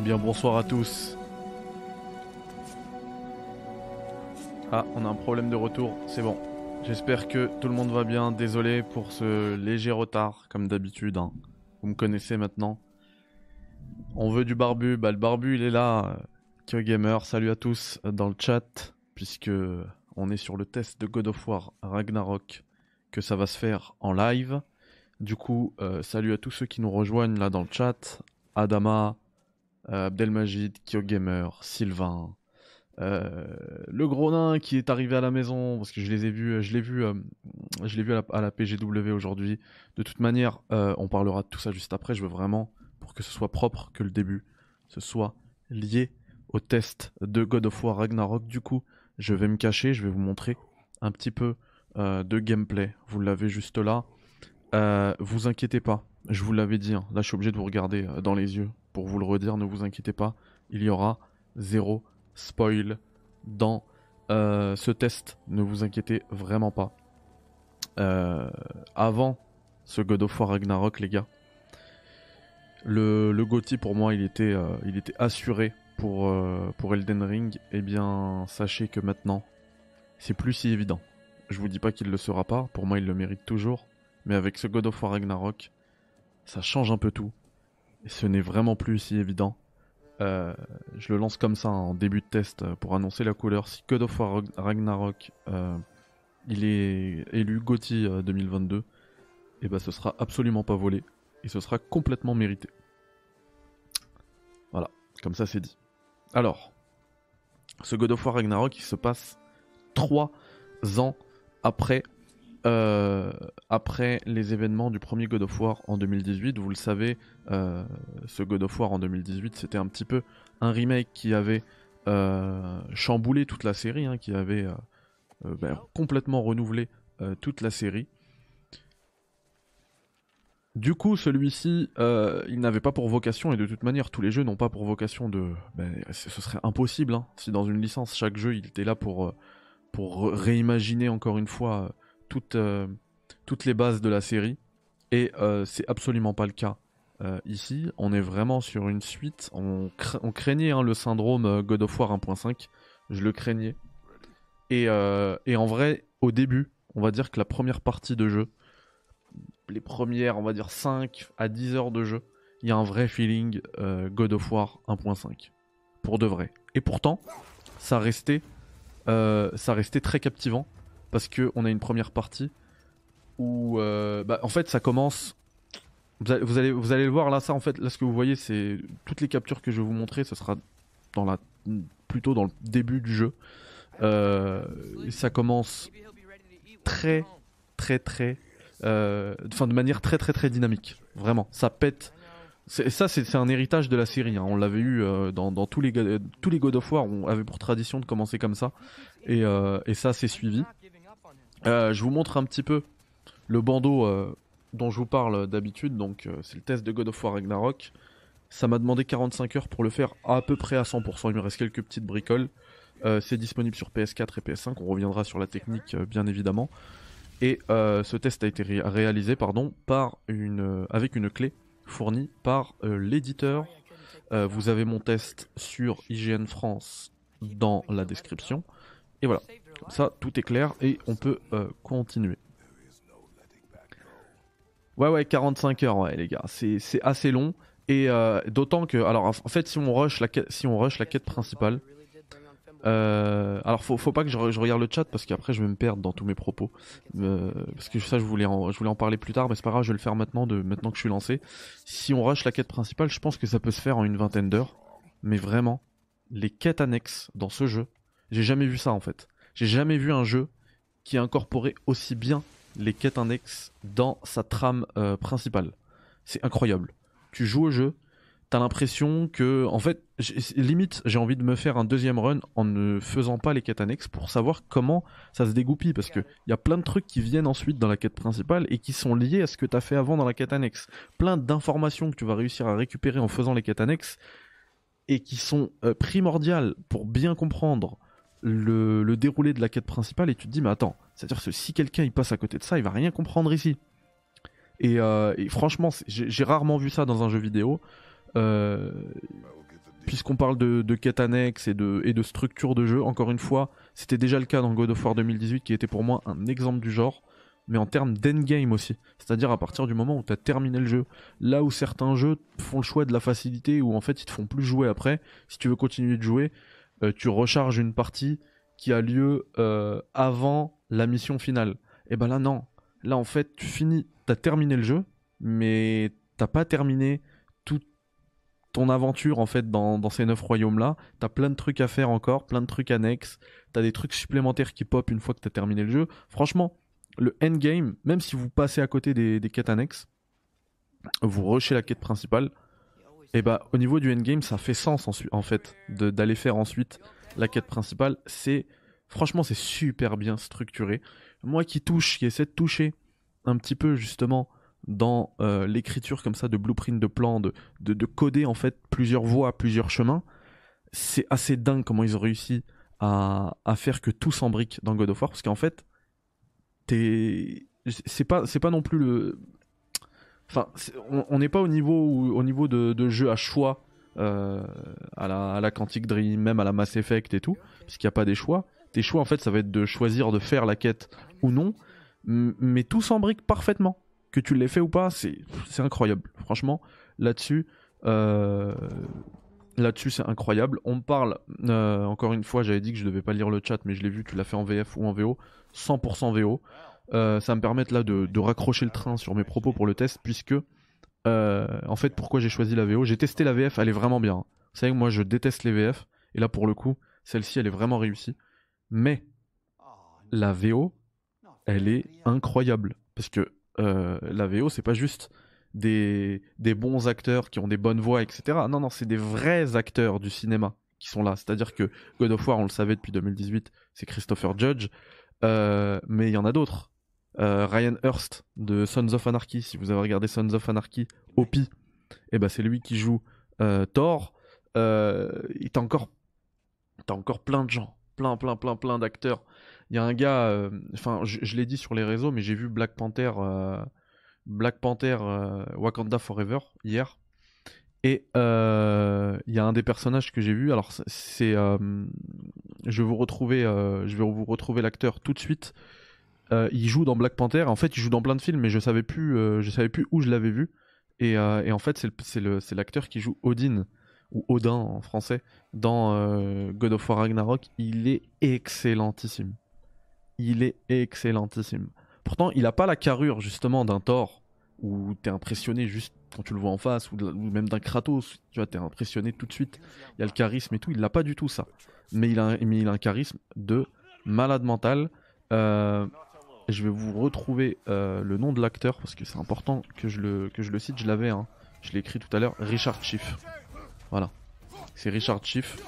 Eh bien bonsoir à tous. Ah, on a un problème de retour, c'est bon. J'espère que tout le monde va bien. Désolé pour ce léger retard, comme d'habitude. hein. Vous me connaissez maintenant. On veut du barbu, bah le barbu il est là. Kyo salut à tous euh, dans le chat, puisque on est sur le test de God of War Ragnarok, que ça va se faire en live. Du coup, euh, salut à tous ceux qui nous rejoignent là dans le chat. Adama, Abdelmajid, Kyo Gamer, Sylvain, euh, le gros nain qui est arrivé à la maison parce que je les ai vus, je l'ai vu, euh, je l'ai vu à la, PGW aujourd'hui. De toute manière, euh, on parlera de tout ça juste après. Je veux vraiment pour que ce soit propre, que le début ce soit lié au test de God of War Ragnarok. Du coup, je vais me cacher, je vais vous montrer un petit peu euh, de gameplay. Vous l'avez juste là. Euh, vous inquiétez pas, je vous l'avais dit. hein. Là, je suis obligé de vous regarder euh, dans les yeux pour vous le redire. Ne vous inquiétez pas, il y aura zéro spoil dans euh, ce test. Ne vous inquiétez vraiment pas. Euh, avant ce God of War Ragnarok, les gars, le, le pour moi, il était, euh, assuré pour, pour Elden Ring. Eh bien, sachez que maintenant, c'est plus si évident. Je vous dis pas qu'il le sera pas. Pour moi, il le mérite toujours. Mais avec ce God of War Ragnarok, ça change un peu tout. Ce n'est vraiment plus si évident. Euh, je le lance comme ça en début de test euh, pour annoncer la couleur. Si God of War Rag- Ragnarok euh, il est élu GOTY euh, 2022, et ben ce sera absolument pas volé et ce sera complètement mérité. Voilà, comme ça c'est dit. Alors, ce God of War Ragnarok il se passe trois ans après euh, après les événements du premier God of War en 2018. Vous le savez, euh, ce God of War en 2018, c'était un petit peu un remake qui avait euh, chamboulé toute la série, hein, qui avait ben, complètement renouvelé toute la série. Du coup, celui-ci, il n'avait pas pour vocation, et de toute manière, tous les jeux n'ont pas pour vocation de. ben, ce serait impossible, hein, si dans une licence, chaque jeu, il était là pour, pour réimaginer encore une fois toutes, euh, toutes les bases de la série. Et euh, c'est absolument pas le cas. Euh, ici, on est vraiment sur une suite. On, cra- on craignait hein, le syndrome God of War 1.5. Je le craignais. Et, en vrai, au début, on va dire que la première partie de jeu, les premières, on va dire 5 à 10 heures de jeu, il y a un vrai feeling God of War 1.5. Pour de vrai. Et pourtant, ça restait très captivant. Parce que on a une première partie où, euh, bah, en fait, ça commence. Vous allez, vous allez, le voir là, ça en fait, là ce que vous voyez, c'est toutes les captures que je vais vous montrer, ce sera dans la, plutôt dans le début du jeu. Euh, ça commence très, très, très, euh, enfin de manière très, très, très dynamique. Vraiment, ça pète. Ça, c'est un héritage de la série. hein. On l'avait eu euh, dans, dans tous les tous les God of War. On avait pour tradition de commencer comme ça, et, et ça, c'est suivi. Euh, je vous montre un petit peu le bandeau euh, dont je vous parle d'habitude. Donc, euh, c'est le test de God of War Ragnarok. Ça m'a demandé 45 heures pour le faire à peu près à 100%. Il me reste quelques petites bricoles. C'est disponible sur PS4 et PS5. On reviendra sur la technique, bien évidemment. Et ce test a été ré- réalisé, avec une clé fournie par l'éditeur. Vous avez mon test sur IGN France dans la description. Et voilà. Comme ça, tout est clair et on peut euh, continuer. Ouais, ouais, 45 heures, ouais, les gars. C'est assez long. Et euh, d'autant que, alors, en fait, si on rush la quête, si on rush la quête principale, euh, alors faut, faut pas que je regarde le chat parce qu'après je vais me perdre dans tous mes propos. Euh, parce que ça, je voulais, en, je voulais en parler plus tard, mais c'est pas grave, je vais le faire maintenant, de, maintenant que je suis lancé. Si on rush la quête principale, je pense que ça peut se faire en une vingtaine d'heures. Mais vraiment, les quêtes annexes dans ce jeu, j'ai jamais vu ça en fait. J'ai jamais vu un jeu qui a incorporé aussi bien les quêtes annexes dans sa trame euh, principale. C'est incroyable. Tu joues au jeu, t'as l'impression que, en fait, limite, j'ai envie de me faire un deuxième run en ne faisant pas les quêtes annexes pour savoir comment ça se dégoupille, parce que il y a plein de trucs qui viennent ensuite dans la quête principale et qui sont liés à ce que t'as fait avant dans la quête annexe. Plein d'informations que tu vas réussir à récupérer en faisant les quêtes annexes et qui sont euh, primordiales pour bien comprendre le, déroulé de la quête principale et tu te dis mais attends, c'est-à-dire que si quelqu'un il passe à côté de ça, il va rien comprendre ici. Et, euh, franchement, j'ai rarement vu ça dans un jeu vidéo. Euh, puisqu'on parle de, de quête annexe et de, et de structure de jeu, encore une fois, c'était déjà le cas dans God of War 2018 qui était pour moi un exemple du genre, mais en termes d'endgame aussi. C'est-à-dire à partir du moment où tu as terminé le jeu. Là où certains jeux font le choix de la facilité, où en fait ils te font plus jouer après, si tu veux continuer de jouer, euh, tu recharges une partie qui a lieu euh, avant la mission finale. Et ben là non. Là en fait tu finis, t'as terminé le jeu, mais t'as pas terminé toute ton aventure en fait dans, ces neuf royaumes là. T'as plein de trucs à faire encore, plein de trucs annexes. T'as des trucs supplémentaires qui pop une fois que t'as terminé le jeu. Franchement, le endgame, même si vous passez à côté des, quêtes annexes, vous rushez la quête principale. Et bah au niveau du endgame, ça fait sens en fait d'aller faire ensuite la quête principale. C'est franchement c'est super bien structuré. Moi qui touche, qui essaie de toucher un petit peu justement dans euh, l'écriture comme ça de blueprint, de plan, de, de, coder en fait plusieurs voies, plusieurs chemins. C'est assez dingue comment ils ont réussi à, faire que tout s'embrique dans God of War parce qu'en fait, c'est pas c'est pas non plus le enfin on n'est pas au niveau au niveau de, jeu à choix euh, à la à la Quantic Dream même à la Mass Effect et tout puisqu'il n'y a pas des choix tes choix en fait ça va être de choisir de faire la quête ou non mais tout s'embrique parfaitement que tu l'aies fait ou pas c'est incroyable franchement là-dessus euh, Là-dessus, c'est incroyable. On parle, euh, encore une fois, j'avais dit que je devais pas lire le chat, mais je l'ai vu, tu l'as fait en VF ou en VO. 100% VO. Euh, ça me permet là de, raccrocher le train sur mes propos pour le test, puisque, euh, en fait, pourquoi j'ai choisi la VO J'ai testé la VF, elle est vraiment bien. Vous savez que moi, je déteste les VF, et là, pour le coup, celle-ci, elle est vraiment réussie. Mais, la VO, elle est incroyable. Parce que la VO, c'est pas juste des, des bons acteurs qui ont des bonnes voix, etc. Non, non, c'est des vrais acteurs du cinéma qui sont là. C'est-à-dire que God of War, on le savait depuis 2018, c'est Christopher Judge, euh, mais il y en a d'autres. Euh, Ryan Hurst de Sons of Anarchy, si vous avez regardé Sons of Anarchy, Opie, et eh ben c'est lui qui joue euh, Thor. il t'as encore, t'as encore plein de gens, plein, plein, plein, plein d'acteurs. Il y a un gars, enfin, je l'ai dit sur les réseaux, mais j'ai vu Black Panther Black Panther euh, Wakanda Forever hier. Et euh, il y a un des personnages que j'ai vu. Alors c'est, euh, je vais vous retrouver, je vais vous retrouver l'acteur tout de suite. Il joue dans Black Panther. En fait, il joue dans plein de films, mais je savais plus, je savais plus où je l'avais vu. Et, en fait, c'est l'acteur qui joue Odin ou Odin en français dans God of War Ragnarok. Il est excellentissime. Il est excellentissime. Pourtant, il a pas la carrure justement d'un Thor où t'es impressionné juste quand tu le vois en face ou, même d'un Kratos. Tu vois, t'es impressionné tout de suite. Il y a le charisme et tout. Il n'a pas du tout ça. Mais il a, un charisme de malade mental. Euh, je vais vous retrouver euh, le nom de l'acteur parce que c'est important que je le, que je le cite. Je l'avais, hein. je l'ai écrit tout à l'heure. Richard Schiff. Voilà. C'est Richard Schiff.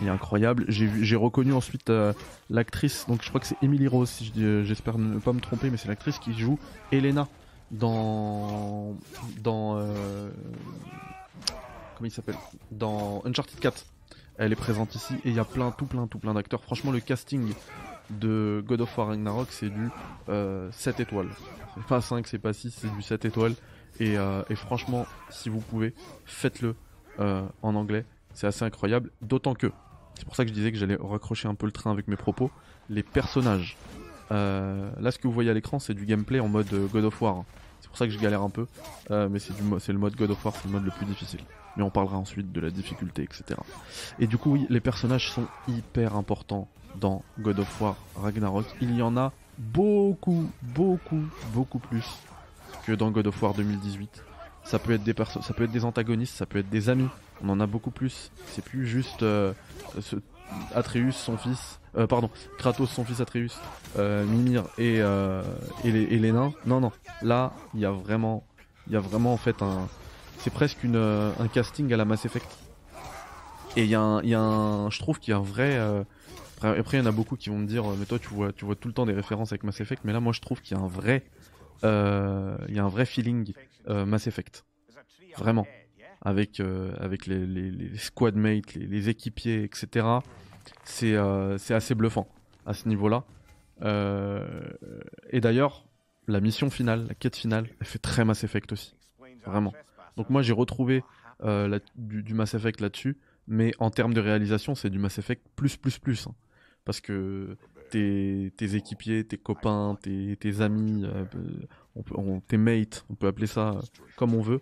Il est incroyable. J'ai reconnu ensuite euh, l'actrice, donc je crois que c'est Emily Rose, j'espère ne pas me tromper, mais c'est l'actrice qui joue Elena dans. dans. Euh, comment il s'appelle? Dans Uncharted 4. Elle est présente ici et il y a plein, tout plein, tout plein d'acteurs. Franchement, le casting de God of War Ragnarok, c'est du 7 étoiles. C'est pas 5, c'est pas 6, c'est du 7 étoiles. Et, et franchement, si vous pouvez, faites-le en anglais c'est assez incroyable, d'autant que, c'est pour ça que je disais que j'allais raccrocher un peu le train avec mes propos, les personnages. Euh, là, ce que vous voyez à l'écran, c'est du gameplay en mode euh, God of War. C'est pour ça que je galère un peu, euh, mais c'est le mode God of War, c'est le mode le plus difficile. Mais on parlera ensuite de la difficulté, etc. Et du coup, oui, les personnages sont hyper importants dans God of War Ragnarok. Il y en a beaucoup, beaucoup, beaucoup plus que dans God of War 2018. Ça peut être des ça peut être des antagonistes, ça peut être des amis. On en a beaucoup plus. C'est plus juste euh, Atreus, son fils, euh, pardon, Kratos, son fils Atreus, euh, Mimir et, et, les, nains. Non, non. Là, il y a vraiment, il y a vraiment en fait un, c'est presque une, un casting à la Mass Effect. Et il y a un, y a un je trouve qu'il y a un vrai. Après, il y en a beaucoup qui vont me dire, mais toi, tu vois, tu vois tout le temps des références avec Mass Effect. Mais là, moi, je trouve qu'il y a un vrai, il y a un vrai feeling Mass Effect. Vraiment avec, euh, avec les, squadmates, les, équipiers, etc. C'est euh, assez bluffant à ce niveau-là. Euh, et d'ailleurs, la mission finale, la quête finale, elle fait très Mass Effect aussi. vraiment. Donc moi j'ai retrouvé euh, du, Mass Effect là-dessus, mais en termes de réalisation, c'est du Mass Effect plus plus plus. Hein. Parce que tes, équipiers, tes copains, tes, amis, on tes mates, on peut appeler ça comme on veut,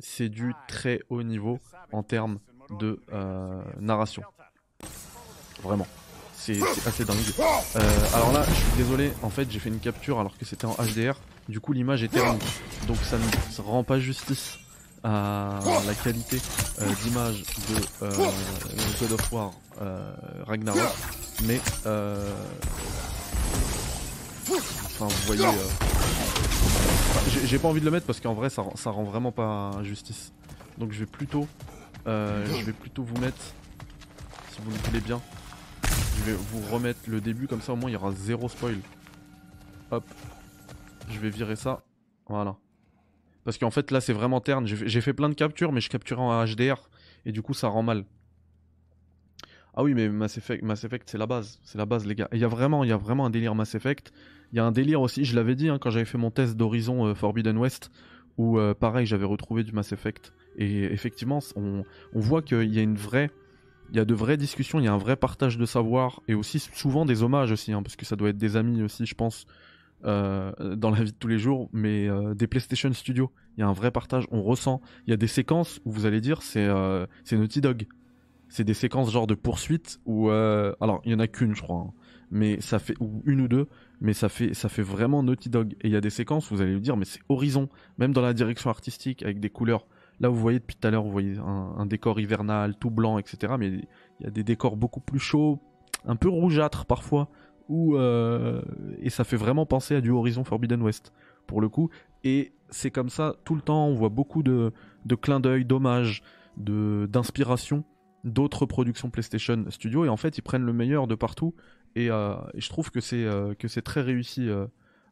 c'est du très haut niveau en termes de narration. Vraiment c'est assez dingue. Euh, alors là, je suis désolé, en fait, j'ai fait une capture alors que c'était en HDR. Du coup, l'image est thermique. Donc ça ne rend pas justice à la qualité euh, d'image de euh, of War Ragnarok. Mais, enfin, vous voyez... j'ai pas envie de le mettre parce qu'en vrai, ça, ça rend vraiment pas justice. Donc je vais plutôt... je vais plutôt vous mettre, si vous le voulez bien, je vais vous remettre le début, comme ça au moins il y aura zéro spoil. Hop. Je vais virer ça. Voilà. Parce qu'en fait là c'est vraiment terne. J'ai fait plein de captures mais je capturais en HDR. Et du coup ça rend mal. Ah oui mais Mass Effect, Mass Effect c'est la base. C'est la base les gars. il y a vraiment, il y a vraiment un délire Mass Effect. Il y a un délire aussi, je l'avais dit hein, quand j'avais fait mon test d'Horizon euh, Forbidden West. Où euh, pareil j'avais retrouvé du Mass Effect. Et effectivement on, on voit qu'il y a une vraie il y a de vraies discussions, il y a un vrai partage de savoir et aussi souvent des hommages aussi, hein, parce que ça doit être des amis aussi, je pense, euh, dans la vie de tous les jours, mais euh, des PlayStation Studios, il y a un vrai partage, on ressent. Il y a des séquences où vous allez dire c'est euh, Naughty Dog, c'est des séquences genre de poursuite où alors il y en a qu'une je crois, hein, mais ça fait ou une ou deux, mais ça fait ça fait vraiment Naughty Dog. Et il y a des séquences où vous allez lui dire mais c'est Horizon, même dans la direction artistique avec des couleurs Là, vous voyez depuis tout à l'heure, vous voyez un, décor hivernal, tout blanc, etc. Mais il y a des décors beaucoup plus chauds, un peu rougeâtres parfois, où, euh, et ça fait vraiment penser à du Horizon Forbidden West, pour le coup. Et c'est comme ça tout le temps, on voit beaucoup de, de clins d'œil, d'hommages, d'inspiration d'autres productions PlayStation Studio. Et en fait, ils prennent le meilleur de partout. Et, euh, je trouve que c'est euh, que c'est très réussi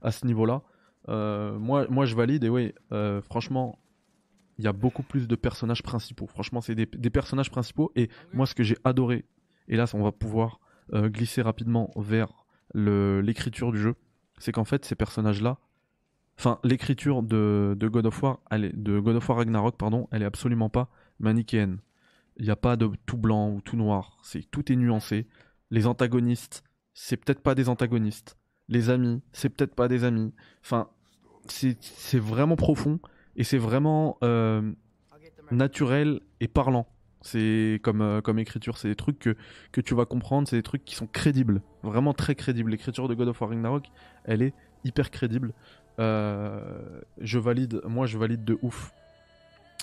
à ce niveau-là. moi, moi, je valide. Et oui, franchement, il y a beaucoup plus de personnages principaux. Franchement, c'est des, personnages principaux. Et moi, ce que j'ai adoré, et là, on va pouvoir euh, glisser rapidement vers l'écriture du jeu, c'est qu'en fait, ces personnages-là, enfin, l'écriture de, God of War, de God of War Ragnarok, pardon, elle est absolument pas manichéenne. Il n'y a pas de tout blanc ou tout noir. Tout est nuancé. Les antagonistes, c'est peut-être pas des antagonistes. Les amis, c'est peut-être pas des amis. Enfin, c'est vraiment profond et c'est vraiment euh, naturel et parlant. C'est comme, euh, comme écriture, c'est des trucs que, tu vas comprendre, c'est des trucs qui sont crédibles, vraiment très crédibles. L'écriture de God of War Ragnarok, elle est hyper crédible. Euh, je valide, moi je valide de ouf.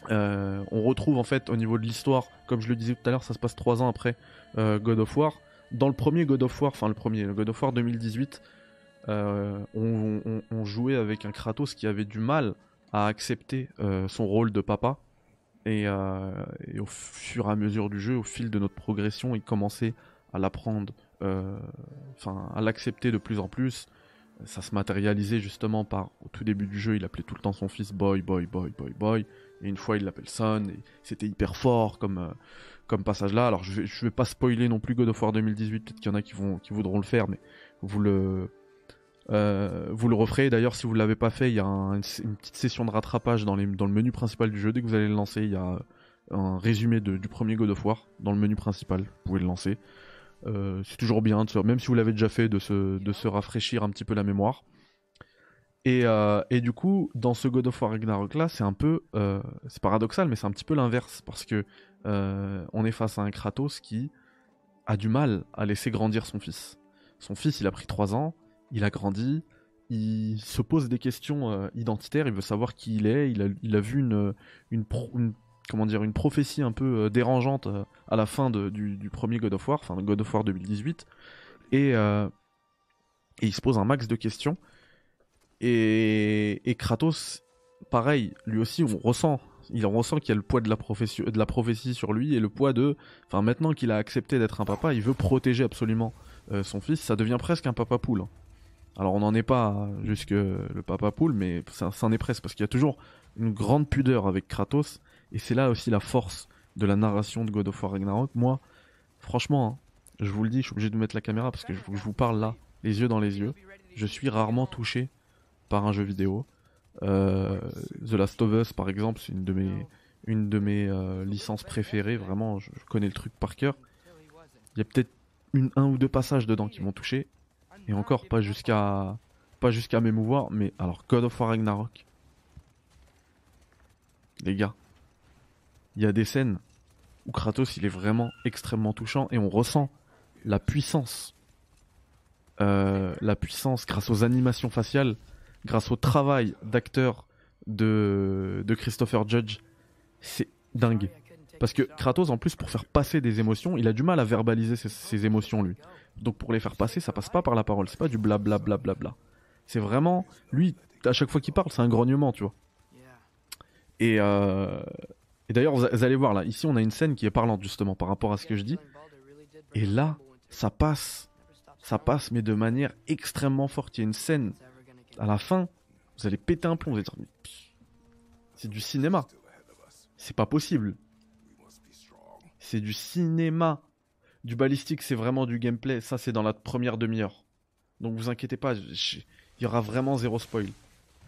on retrouve en fait au niveau de l'histoire, comme je le disais tout à l'heure, ça se passe trois ans après God of War. Dans le premier God of War, enfin le premier, le God of War 2018, on, jouait avec un Kratos qui avait du mal à accepter euh, son rôle de papa. Euh, et, au fur et à mesure du jeu, au fil de notre progression, il commençait à l'apprendre, euh, enfin à l'accepter de plus en plus. Ça se matérialisait justement par, au tout début du jeu, il appelait tout le temps son fils boy, boy, boy, boy, boy. Et une fois, il l'appelle son. Et c'était hyper fort comme, comme passage là. Alors, je vais, je vais pas spoiler non plus God of War 2018. Peut-être qu'il y en a qui, vont, qui voudront le faire, mais vous le, euh, vous le referez. D'ailleurs, si vous ne l'avez pas fait, il y a une petite session de rattrapage dans, le menu principal du jeu. Dès que vous allez le lancer, il y a un résumé du premier God of War dans le menu principal. Vous pouvez le lancer. Euh, c'est toujours bien, même si vous l'avez déjà fait, de se, rafraîchir un petit peu la mémoire. Euh, et, du coup, dans ce God of War Ragnarok là, c'est un peu, c'est paradoxal, mais c'est un petit peu l'inverse parce que on est face à un Kratos qui a du mal à laisser grandir son fils. Son fils, il a pris 3 ans, il a grandi, il se pose des questions euh, identitaires, il veut savoir qui il est, il a, vu une, une, comment dire, une prophétie un peu euh, dérangeante euh, à la fin du, premier God of War, enfin God of War 2018, et, et il se pose un max de questions. Et, Kratos, pareil, lui aussi, on ressent il ressent qu'il y a le poids de la, de la prophétie sur lui et le poids de. Enfin, maintenant qu'il a accepté d'être un papa, il veut protéger absolument son fils. Ça devient presque un papa poule. Alors on n'en est pas jusque le papa poule, mais ça, en est presque parce qu'il y a toujours une grande pudeur avec Kratos, et c'est là aussi la force de la narration de God of War Ragnarok. Moi, franchement, hein, je vous le dis, je suis obligé de mettre la caméra parce que je, je vous parle là, les yeux dans les yeux. Je suis rarement touché par un jeu vidéo. The Last of Us, par exemple, c'est une de mes, une de mes licences préférées. Vraiment, je, connais le truc par cœur. Il y a peut-être un ou deux passages dedans qui m'ont touché. Et encore, pas jusqu'à pas jusqu'à m'émouvoir. Mais alors, God of War Ragnarok. Les gars, il y a des scènes où Kratos il est vraiment extrêmement touchant et on ressent la puissance. Euh, la puissance grâce aux animations faciales, grâce au travail d'acteur de, de Christopher Judge. C'est dingue. Parce que Kratos, en plus, pour faire passer des émotions, il a du mal à verbaliser ses, émotions, lui. Donc pour les faire passer, ça passe pas par la parole, c'est pas du blablabla. Bla, bla, bla, c'est vraiment, lui, à chaque fois qu'il parle, c'est un grognement, tu vois. Et, euh, et d'ailleurs, vous allez voir là, ici on a une scène qui est parlante justement par rapport à ce que je dis. Et là, ça passe, ça passe, mais de manière extrêmement forte. Il y a une scène à la fin, vous allez péter un plomb, vous allez dire, c'est du cinéma. C'est pas possible. C'est du cinéma. Du balistique, c'est vraiment du gameplay. Ça, c'est dans la première demi-heure. Donc vous inquiétez pas, il y aura vraiment zéro spoil.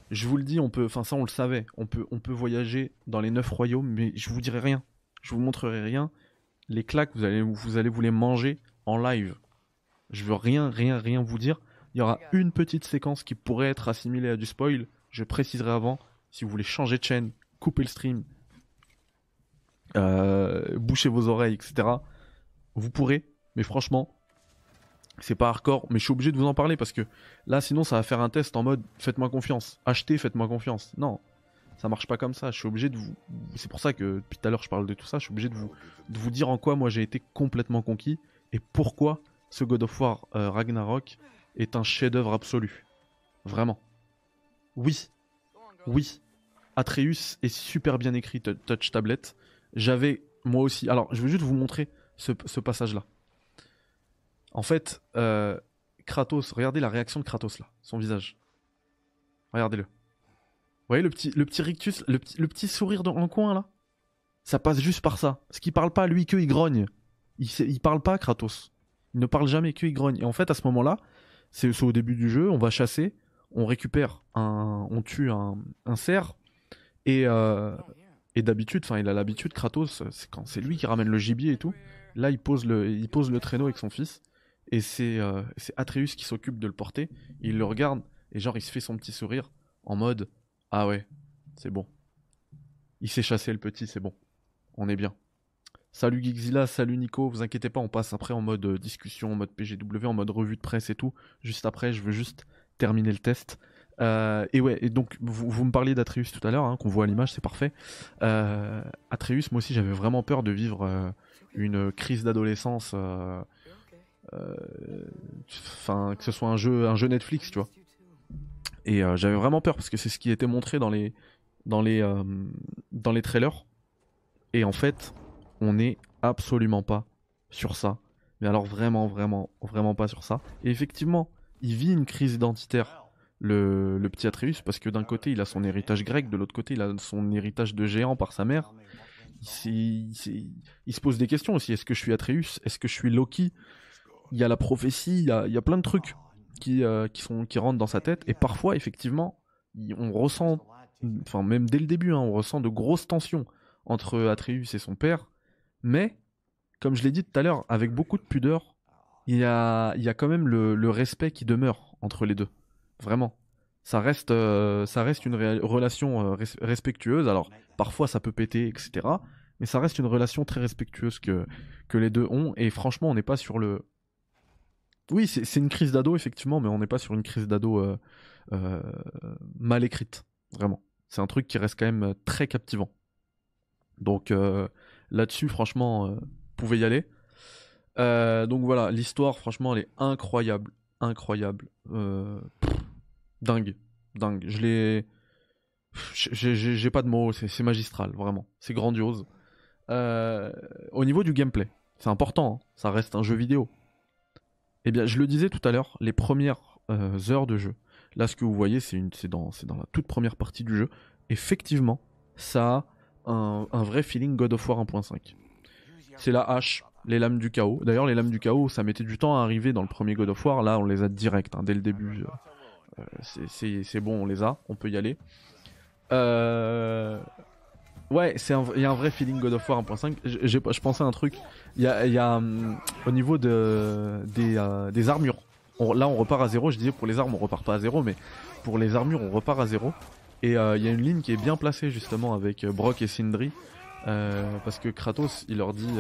Je vous le dis, on peut, enfin ça on le savait, on peut, voyager dans les neuf royaumes, mais je vous dirai rien, je vous montrerai rien. Les claques, vous allez, vous allez les manger en live. Je veux rien, rien, rien vous dire. Il y aura une petite séquence qui pourrait être assimilée à du spoil. Je préciserai avant. Si vous voulez changer de chaîne, couper le stream, euh, boucher vos oreilles, etc. Vous pourrez, mais franchement, c'est pas hardcore, mais je suis obligé de vous en parler parce que là, sinon, ça va faire un test en mode faites-moi confiance, achetez, faites-moi confiance. Non, ça marche pas comme ça. Je suis obligé de vous. C'est pour ça que depuis tout à l'heure, je parle de tout ça. Je suis obligé de vous, de vous dire en quoi moi j'ai été complètement conquis et pourquoi ce God of War euh, Ragnarok est un chef-d'œuvre absolu. Vraiment. Oui, oui. Atreus est super bien écrit touch tablet. J'avais moi aussi. Alors, je vais juste vous montrer ce passage-là. En fait, euh, Kratos, regardez la réaction de Kratos là, son visage. Regardez-le. Vous voyez le petit, le petit rictus, le petit, sourire dans le coin là? Ça passe juste par ça. Ce qui parle pas, lui, que il grogne. Il, parle pas, Kratos. Il ne parle jamais que il grogne. Et en fait, à ce moment-là, c'est au début du jeu, on va chasser, on récupère un. On tue un, un cerf. Et, euh, d'habitude, enfin, il a l'habitude, Kratos, c'est quand c'est lui qui ramène le gibier et tout. Là, il pose le, pose le traîneau avec son fils. Et euh, c'est Atreus qui s'occupe de le porter. Il le regarde et genre il se fait son petit sourire en mode Ah ouais, c'est bon. Il s'est chassé le petit, c'est bon. On est bien. Salut Geekzilla, salut Nico, vous inquiétez pas, on passe après en mode euh, discussion, en mode PGW, en mode revue de presse et tout. Juste après, je veux juste terminer le test. Euh, et ouais, et donc vous, me parliez d'Atreus tout à l'heure, hein, qu'on voit à l'image, c'est parfait. Atreus, moi aussi j'avais vraiment peur de vivre une crise d'adolescence euh, enfin que ce soit un jeu un jeu Netflix tu vois. Et euh, j'avais vraiment peur parce que c'est ce qui était montré dans les dans les euh, dans les trailers. Et en fait on n'est absolument pas sur ça. Mais alors vraiment vraiment vraiment pas sur ça. Et effectivement il vit une crise identitaire le, le petit Atreus parce que d'un côté il a son héritage grec de l'autre côté il a son héritage de géant par sa mère il, il se pose des questions aussi est-ce que je suis Atreus? Est-ce que je suis Loki? Il y a la prophétie, il y a, plein de trucs qui, euh, qui, sont, qui rentrent dans sa tête. Et parfois, effectivement, on ressent, enfin même dès le début, hein, on ressent de grosses tensions entre Atreus et son père. Mais, comme je l'ai dit tout à l'heure, avec beaucoup de pudeur, il y a, il y a quand même le, respect qui demeure entre les deux. Vraiment. Ça reste, euh, ça reste une relation euh, respectueuse. Alors, parfois ça peut péter, etc. Mais ça reste une relation très respectueuse que, que les deux ont. Et franchement, on n'est pas sur le, oui, c'est une crise d'ado, effectivement, mais on n'est pas sur une crise d'ado euh, mal écrite, vraiment. C'est un truc qui reste quand même très captivant. Donc là-dessus, franchement, vous pouvez y aller. donc voilà, l'histoire, franchement, elle est incroyable. Incroyable. Dingue. Dingue. Je l'ai. J'ai pas de mots, c'est magistral, vraiment. C'est grandiose. au niveau du gameplay, c'est important, hein. ça reste un jeu vidéo. Eh bien, je le disais tout à l'heure, les premières euh, heures de jeu. Là, ce que vous voyez, c'est dans, dans la toute première partie du jeu. Effectivement, ça a un, vrai feeling God of War 1.5. C'est la hache, les lames du chaos. D'ailleurs, les lames du chaos, ça mettait du temps à arriver dans le premier God of War. Là, on les a direct, hein, dès le début. Euh, c'est bon, on les a, on peut y aller. Euh... Ouais, il y a un vrai feeling God of War 1.5. Je, pensais à un truc. Il y a, y a hum, au niveau de, des, euh, des armures. là, on repart à zéro. Je disais pour les armes, on repart pas à zéro, mais pour les armures, on repart à zéro. Et euh, il y a une ligne qui est bien placée justement avec Brock et Sindri. parce que Kratos, il leur dit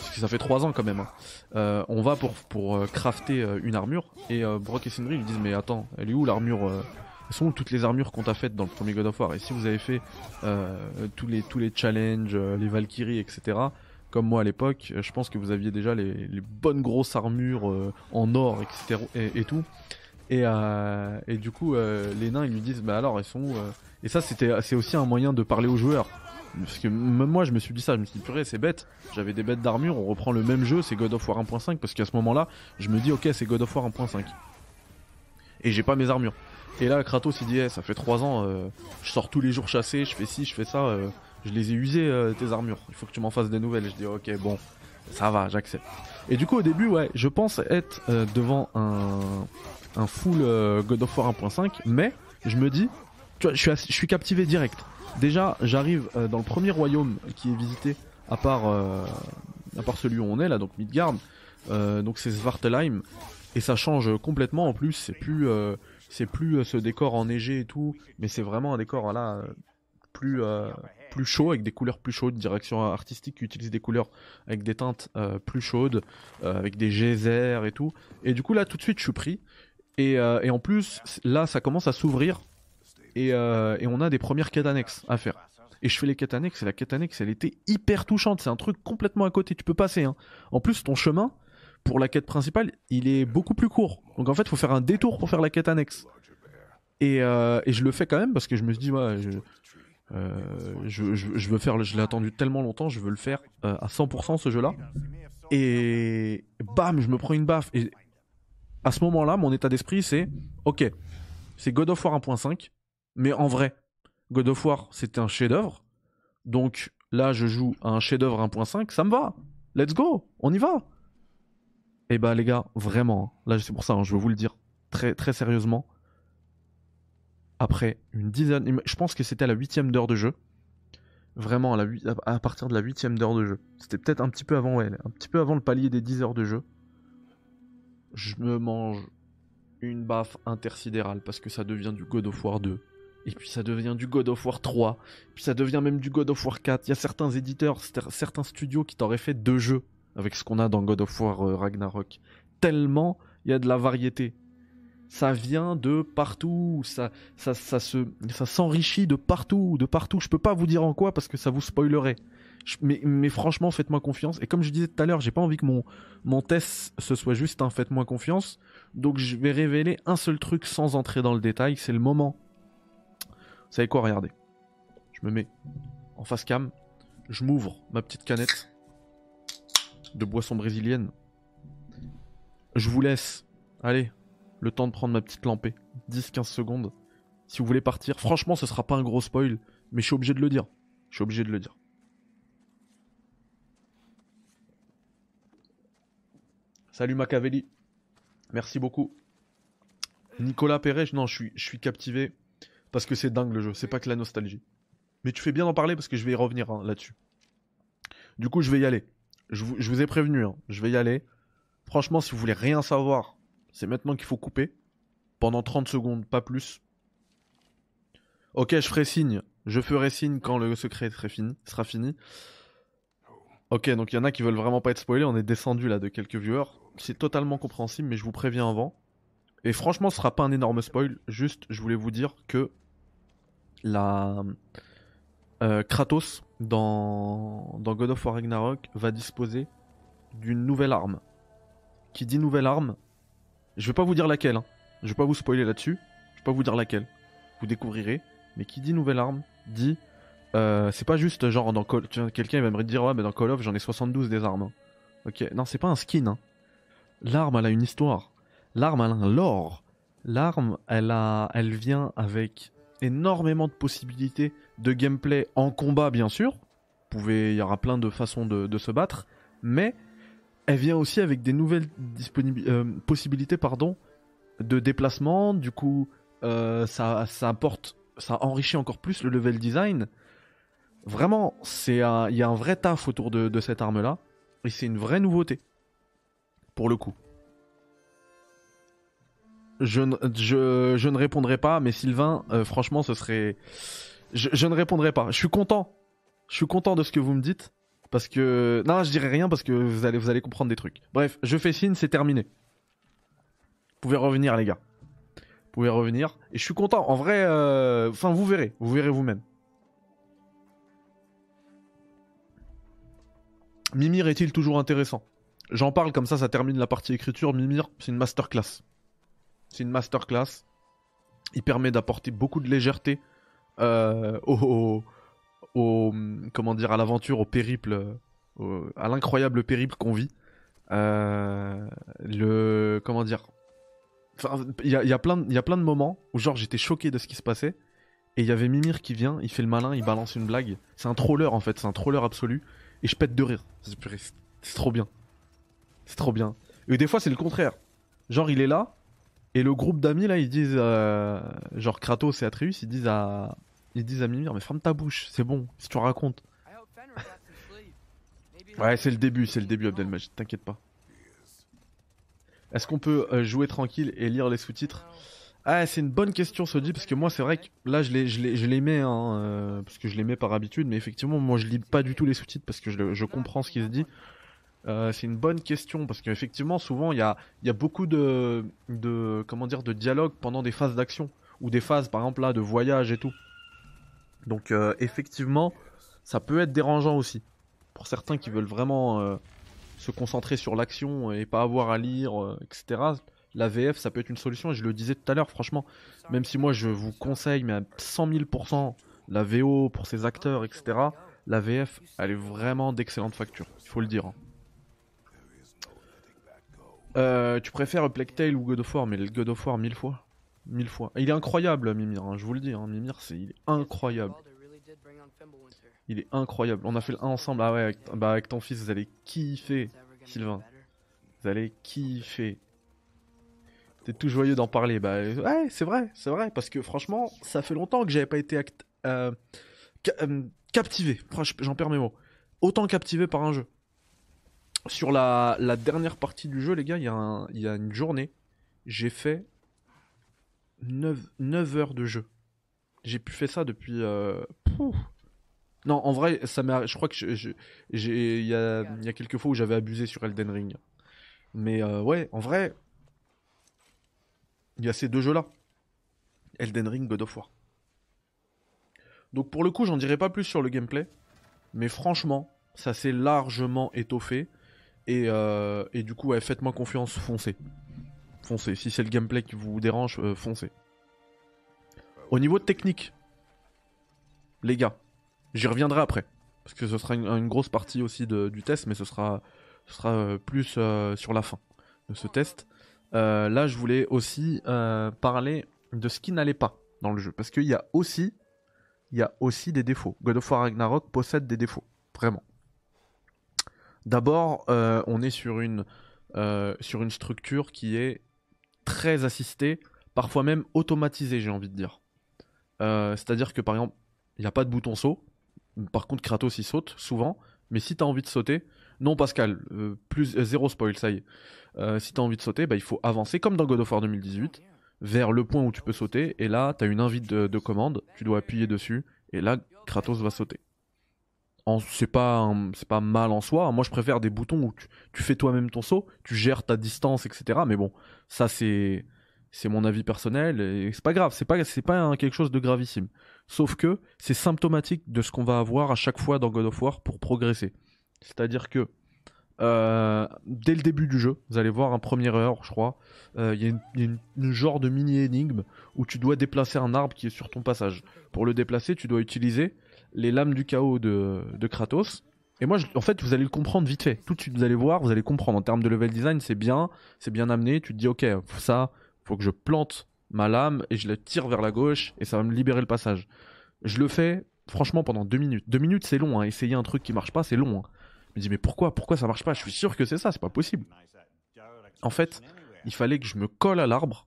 parce que ça fait 3 ans quand même. Hein. Euh, on va pour, pour euh, crafter euh, une armure et Brock et Sindri lui disent mais attends, elle est où l'armure sont où toutes les armures qu'on t'a faites dans le premier God of War? Et si vous avez fait tous les tous les challenges, les Valkyries, etc. Comme moi à l'époque, je pense que vous aviez déjà les, les bonnes grosses armures en or, etc. et, tout. Et, et, du coup, les nains ils lui disent bah alors elles sont où Et ça c'était c'est aussi un moyen de parler aux joueurs. Parce que même moi, je me suis dit ça, je me suis dit, purée, c'est bête. J'avais des bêtes d'armure, on reprend le même jeu, c'est God of War 1.5, parce qu'à ce moment-là, je me dis, ok, c'est God of War 1.5. Et j'ai pas mes armures. Et là, Kratos, il dit, eh, ça fait 3 ans, euh, je sors tous les jours chasser, je fais ci, je fais ça, euh, je les ai usées, euh, tes armures. Il faut que tu m'en fasses des nouvelles. je dis, ok, bon, ça va, j'accepte. Et du coup, au début, ouais, je pense être devant un, un full God of War 1.5, mais je me dis, tu vois, je suis, je suis captivé direct. Déjà, j'arrive euh, dans le premier royaume qui est visité, à part, euh, à part celui où on est là, donc Midgard. Euh, donc c'est Svartalheim et ça change complètement. En plus, c'est plus, plus ce décor enneigé et tout, mais c'est vraiment un décor voilà plus plus chaud avec des couleurs plus chaudes, direction artistique qui utilise des couleurs avec des teintes plus chaudes, avec des geysers et tout. Et du coup là tout de suite je suis pris. Et en plus là ça commence à s'ouvrir euh, et, on a des premières quêtes annexes à faire. Et je fais les quêtes annexes, et la quête annexe, elle était hyper touchante. C'est un truc complètement à côté, tu peux passer. Hein. En plus, ton chemin, pour la quête principale, il est beaucoup plus court. Donc en fait, il faut faire un détour pour faire la quête annexe. Et, euh, je le fais quand même parce que je me suis dit, ouais, je, euh, veux faire, je l'ai attendu tellement longtemps, je veux le faire à 100% ce jeu-là. Et bam, je me prends une baffe. Et à ce moment-là, mon état d'esprit, c'est, ok, c'est God of War 1.5 mais en vrai, God of War, c'était un chef-d'œuvre. Donc là, je joue à un chef-d'œuvre 1.5, ça me va. Let's go, on y va. Et eh bah les gars, vraiment, là c'est pour ça, hein, je veux vous le dire très très sérieusement. Après une dizaine, je pense que c'était à la huitième d'heure de jeu. Vraiment à partir de la huitième d'heure de jeu. C'était peut-être un petit peu avant, ouais, un petit peu avant le palier des 10 heures de jeu. Je me mange une baffe intersidérale parce que ça devient du God of War 2 et puis ça devient du God of War 3, puis ça devient même du God of War 4. Il y a certains éditeurs, certains studios qui t'auraient fait deux jeux avec ce qu'on a dans God of War euh, Ragnarok. Tellement il y a de la variété. Ça vient de partout, ça, ça, ça se, ça s'enrichit de partout, de partout. Je peux pas vous dire en quoi parce que ça vous spoilerait. mais, mais, franchement, faites-moi confiance. Et comme je disais tout à l'heure, j'ai pas envie que mon, mon test ce soit juste un faites-moi confiance. Donc je vais révéler un seul truc sans entrer dans le détail. C'est le moment vous savez quoi, regardez. Je me mets en face cam, je m'ouvre ma petite canette de boisson brésilienne. Je vous laisse, allez, le temps de prendre ma petite lampée. 10-15 secondes. Si vous voulez partir, franchement, ce sera pas un gros spoil, mais je suis obligé de le dire. Je suis obligé de le dire. Salut Machiavelli. Merci beaucoup. Nicolas Perret, non, je suis, je suis captivé. Parce que c'est dingue le jeu, c'est pas que la nostalgie. Mais tu fais bien d'en parler parce que je vais y revenir hein, là-dessus. Du coup, je vais y aller. Je vous, ai prévenu, hein, je vais y aller. Franchement, si vous voulez rien savoir, c'est maintenant qu'il faut couper. Pendant 30 secondes, pas plus. Ok, je ferai signe. Je ferai signe quand le secret sera fini. Sera fini. Ok, donc il y en a qui veulent vraiment pas être spoilés. On est descendu là de quelques viewers. C'est totalement compréhensible, mais je vous préviens avant. Et franchement, ce sera pas un énorme spoil. Juste, je voulais vous dire que la euh, Kratos dans, dans God of War Ragnarok va disposer d'une nouvelle arme. Qui dit nouvelle arme, je vais pas vous dire laquelle. Hein. Je vais pas vous spoiler là-dessus. Je vais pas vous dire laquelle. Vous découvrirez. Mais qui dit nouvelle arme dit euh, c'est pas juste genre dans Call quelqu'un va me dire ouais mais dans Call of j'en ai 72 des armes. Hein. Ok, non c'est pas un skin. Hein. L'arme elle a une histoire. L'arme, elle a un lore. L'arme, elle, elle vient avec énormément de possibilités de gameplay en combat, bien sûr. Il y aura plein de façons de, se battre, mais elle vient aussi avec des nouvelles euh, possibilités pardon, de déplacement. Du coup, euh, ça, ça apporte ça enrichit encore plus le level design. Vraiment, il y a un vrai taf autour de, cette arme-là. Et c'est une vraie nouveauté. Pour le coup. Je, je, je ne répondrai pas, mais Sylvain, euh, franchement, ce serait. Je, ne répondrai pas. Je suis content. Je suis content de ce que vous me dites. Parce que. Non, je dirai rien parce que vous allez, vous allez comprendre des trucs. Bref, je fais signe, c'est terminé. Vous pouvez revenir, les gars. Vous pouvez revenir. Et je suis content. En vrai, euh, enfin, vous verrez. Vous verrez vous-même. Mimir est-il toujours intéressant? J'en parle comme ça, ça termine la partie écriture. Mimir, c'est une masterclass. C'est une masterclass. Il permet d'apporter beaucoup de légèreté euh, au, comment dire, à l'aventure, au périple, à l'incroyable périple qu'on vit. Euh, le, comment dire, il y a, y, a plein, y a plein de moments où genre j'étais choqué de ce qui se passait. Et il y avait Mimir qui vient, il fait le malin, il balance une blague. C'est un troller en fait, c'est un troller absolu. Et je pète de rire. C'est trop bien. C'est trop bien. Et des fois c'est le contraire. Genre il est là, et le groupe d'amis là ils disent, euh, genre Kratos et Atreus, ils disent à, ils disent à Mimir, mais ferme ta bouche, c'est bon, si tu racontes. ouais c'est le début, c'est le début Abdelmajid, t'inquiète pas. Est-ce qu'on peut euh, jouer tranquille et lire les sous-titres? Ah, c'est une bonne question, Sodi, parce que moi, c'est vrai que là, je les, je les, je les mets, hein, euh, parce que je les mets par habitude, mais effectivement, moi, je lis pas du tout les sous-titres parce que je, comprends ce qui se dit. Euh, c'est une bonne question parce qu'effectivement, souvent, il y a, beaucoup de, de, dialogue pendant des phases d'action ou des phases, par exemple, de voyage et tout. Donc, effectivement, ça peut être dérangeant aussi pour certains qui veulent vraiment se concentrer sur l'action et pas avoir à lire, euh, etc. La VF, ça peut être une solution. Et je le disais tout à l'heure, franchement, même si moi je vous conseille, mais à 100 000%, la VO pour ses acteurs, etc. La VF, elle est vraiment d'excellente facture. Il faut le dire. Hein. Euh, tu préfères Plague Tale ou God of War Mais le God of War mille fois. Mille fois. Il est incroyable, Mimir, hein, je vous le dis. Hein. Mimir, c'est, il est incroyable. Il est incroyable. On a fait le 1 ensemble. Ah ouais, avec, bah avec ton fils, vous allez kiffer, Sylvain. Vous allez kiffer. T'es tout joyeux d'en parler. Bah ouais, c'est vrai, c'est vrai. Parce que franchement, ça fait longtemps que j'avais pas été euh, euh, captivé. J'en perds mes mots. Autant captivé par un jeu. Sur la, dernière partie du jeu, les gars, il y, a une journée. J'ai fait 9, 9 heures de jeu. J'ai pu faire ça depuis. Euh, non, en vrai, ça je crois que il y a, y quelques fois où j'avais abusé sur Elden Ring. Mais euh, ouais, en vrai, il y a ces deux jeux-là. Elden Ring, God of War. Donc pour le coup, j'en dirai pas plus sur le gameplay. Mais franchement, ça s'est largement étoffé. Et, euh, et du coup, ouais, faites-moi confiance, foncez. Foncez. Si c'est le gameplay qui vous dérange, euh, foncez. Au niveau technique, les gars, J'y reviendrai après. Parce que ce sera une, grosse partie aussi du test, mais ce sera, ce sera euh, plus sur la fin de ce test. Là, je voulais aussi parler de ce qui n'allait pas dans le jeu. Parce qu'il y a aussi, il y a aussi des défauts. God of War Ragnarok possède des défauts. Vraiment. D'abord, on est sur une, sur une structure qui est très assistée, parfois même automatisée, j'ai envie de dire. C'est-à-dire que par exemple, il n'y a pas de bouton saut, par contre, Kratos il saute souvent, mais si t'as envie de sauter, non Pascal, euh, plus euh, zéro spoil, ça y est. Euh, si t'as envie de sauter, bah, il faut avancer comme dans God of War 2018 vers le point où tu peux sauter, et là t'as une invite de, commande, tu dois appuyer dessus, et là Kratos va sauter. C'est pas, c'est pas mal en soi. Moi, je préfère des boutons où tu, fais toi-même ton saut, tu gères ta distance, etc. Mais bon, ça c'est, c'est mon avis personnel et c'est pas grave. C'est pas, c'est pas quelque chose de gravissime. Sauf que c'est symptomatique de ce qu'on va avoir à chaque fois dans God of War pour progresser. C'est-à-dire que euh, dès le début du jeu, vous allez voir un première heure, je crois, euh, il y a une, genre de mini-énigme où tu dois déplacer un arbre qui est sur ton passage. Pour le déplacer, tu dois utiliser les lames du chaos de, Kratos. Et moi, en fait, vous allez le comprendre vite fait. Tout de suite, vous allez voir, vous allez comprendre. En termes de level design, c'est bien, c'est bien amené. Tu te dis, ok, ça, faut que je plante ma lame et je la tire vers la gauche et ça va me libérer le passage. Je le fais franchement pendant deux minutes. Deux minutes c'est long, hein. essayer un truc qui marche pas c'est long. Hein. Je me dis mais pourquoi Pourquoi ça marche pas? Je suis sûr que c'est ça, c'est pas possible. En fait, il fallait que je me colle à l'arbre,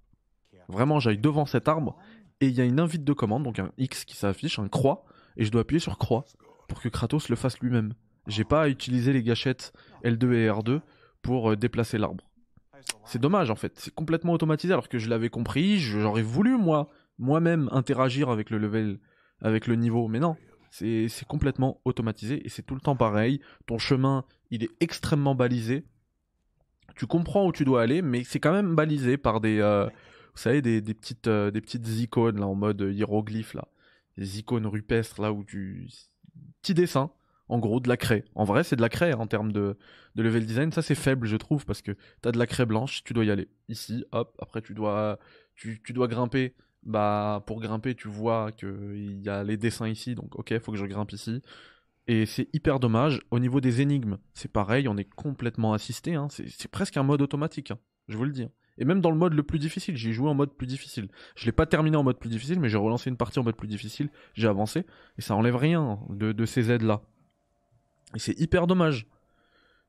vraiment j'aille devant cet arbre et il y a une invite de commande, donc un X qui s'affiche, un croix, et je dois appuyer sur croix pour que Kratos le fasse lui-même. J'ai pas à utiliser les gâchettes L2 et R2 pour euh, déplacer l'arbre. C'est dommage en fait, c'est complètement automatisé alors que je l'avais compris, j'aurais voulu moi, moi-même interagir avec le level, avec le niveau, mais non, c'est complètement automatisé et c'est tout le temps pareil. Ton chemin, il est extrêmement balisé. Tu comprends où tu dois aller, mais c'est quand même balisé par des, euh, vous savez, des, petites, euh, petites icônes en mode hiéroglyphe des icônes rupestres là où tu, petit dessin en gros de la craie. En vrai, c'est de la craie hein, en termes de, de, level design. Ça, c'est faible, je trouve, parce que tu as de la craie blanche, tu dois y aller. Ici, hop, après, tu dois, tu, tu dois grimper. Bah, pour grimper, tu vois qu'il y a les dessins ici, donc ok, faut que je grimpe ici. Et c'est hyper dommage. Au niveau des énigmes, c'est pareil, on est complètement assisté. Hein. C'est presque un mode automatique, hein, je vous le dis. Et même dans le mode le plus difficile, j'ai joué en mode plus difficile. Je l'ai pas terminé en mode plus difficile, mais j'ai relancé une partie en mode plus difficile, j'ai avancé, et ça enlève rien de, ces aides-là. Et c'est hyper dommage.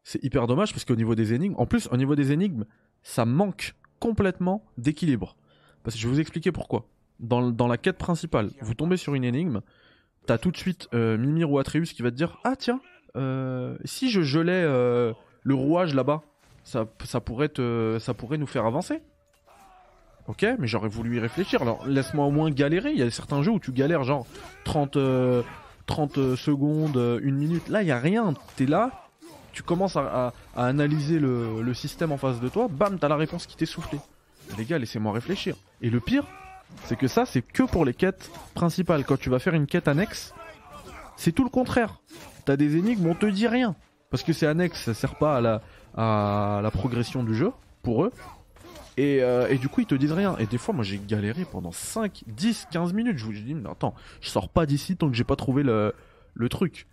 C'est hyper dommage parce qu'au niveau des énigmes, en plus, au niveau des énigmes, ça manque complètement d'équilibre. Parce que je vais vous expliquer pourquoi. Dans, la quête principale, vous tombez sur une énigme, t'as tout de suite euh, Mimir ou Atreus qui va te dire Ah tiens, euh, si je gelais euh, le rouage là-bas, ça, ça, pourrait ça pourrait nous faire avancer. Ok, mais j'aurais voulu y réfléchir. Alors laisse-moi au moins galérer. Il y a certains jeux où tu galères genre 30, 30 secondes, une minute. Là, il n'y a rien. Tu es là, tu commences à, analyser le, système en face de toi, bam, t'as la réponse qui t'est soufflée. Les gars, laissez-moi réfléchir. Et le pire, c'est que ça, c'est que pour les quêtes principales. Quand tu vas faire une quête annexe, c'est tout le contraire. T'as des énigmes, on te dit rien. Parce que c'est annexe, ça sert pas à la, à la progression du jeu, pour eux. Euh, et, du coup, ils te disent rien. Et des fois, moi, j'ai galéré pendant 5, 10, 15 minutes. Je vous dis, mais attends, je sors pas d'ici tant que j'ai pas trouvé le, truc.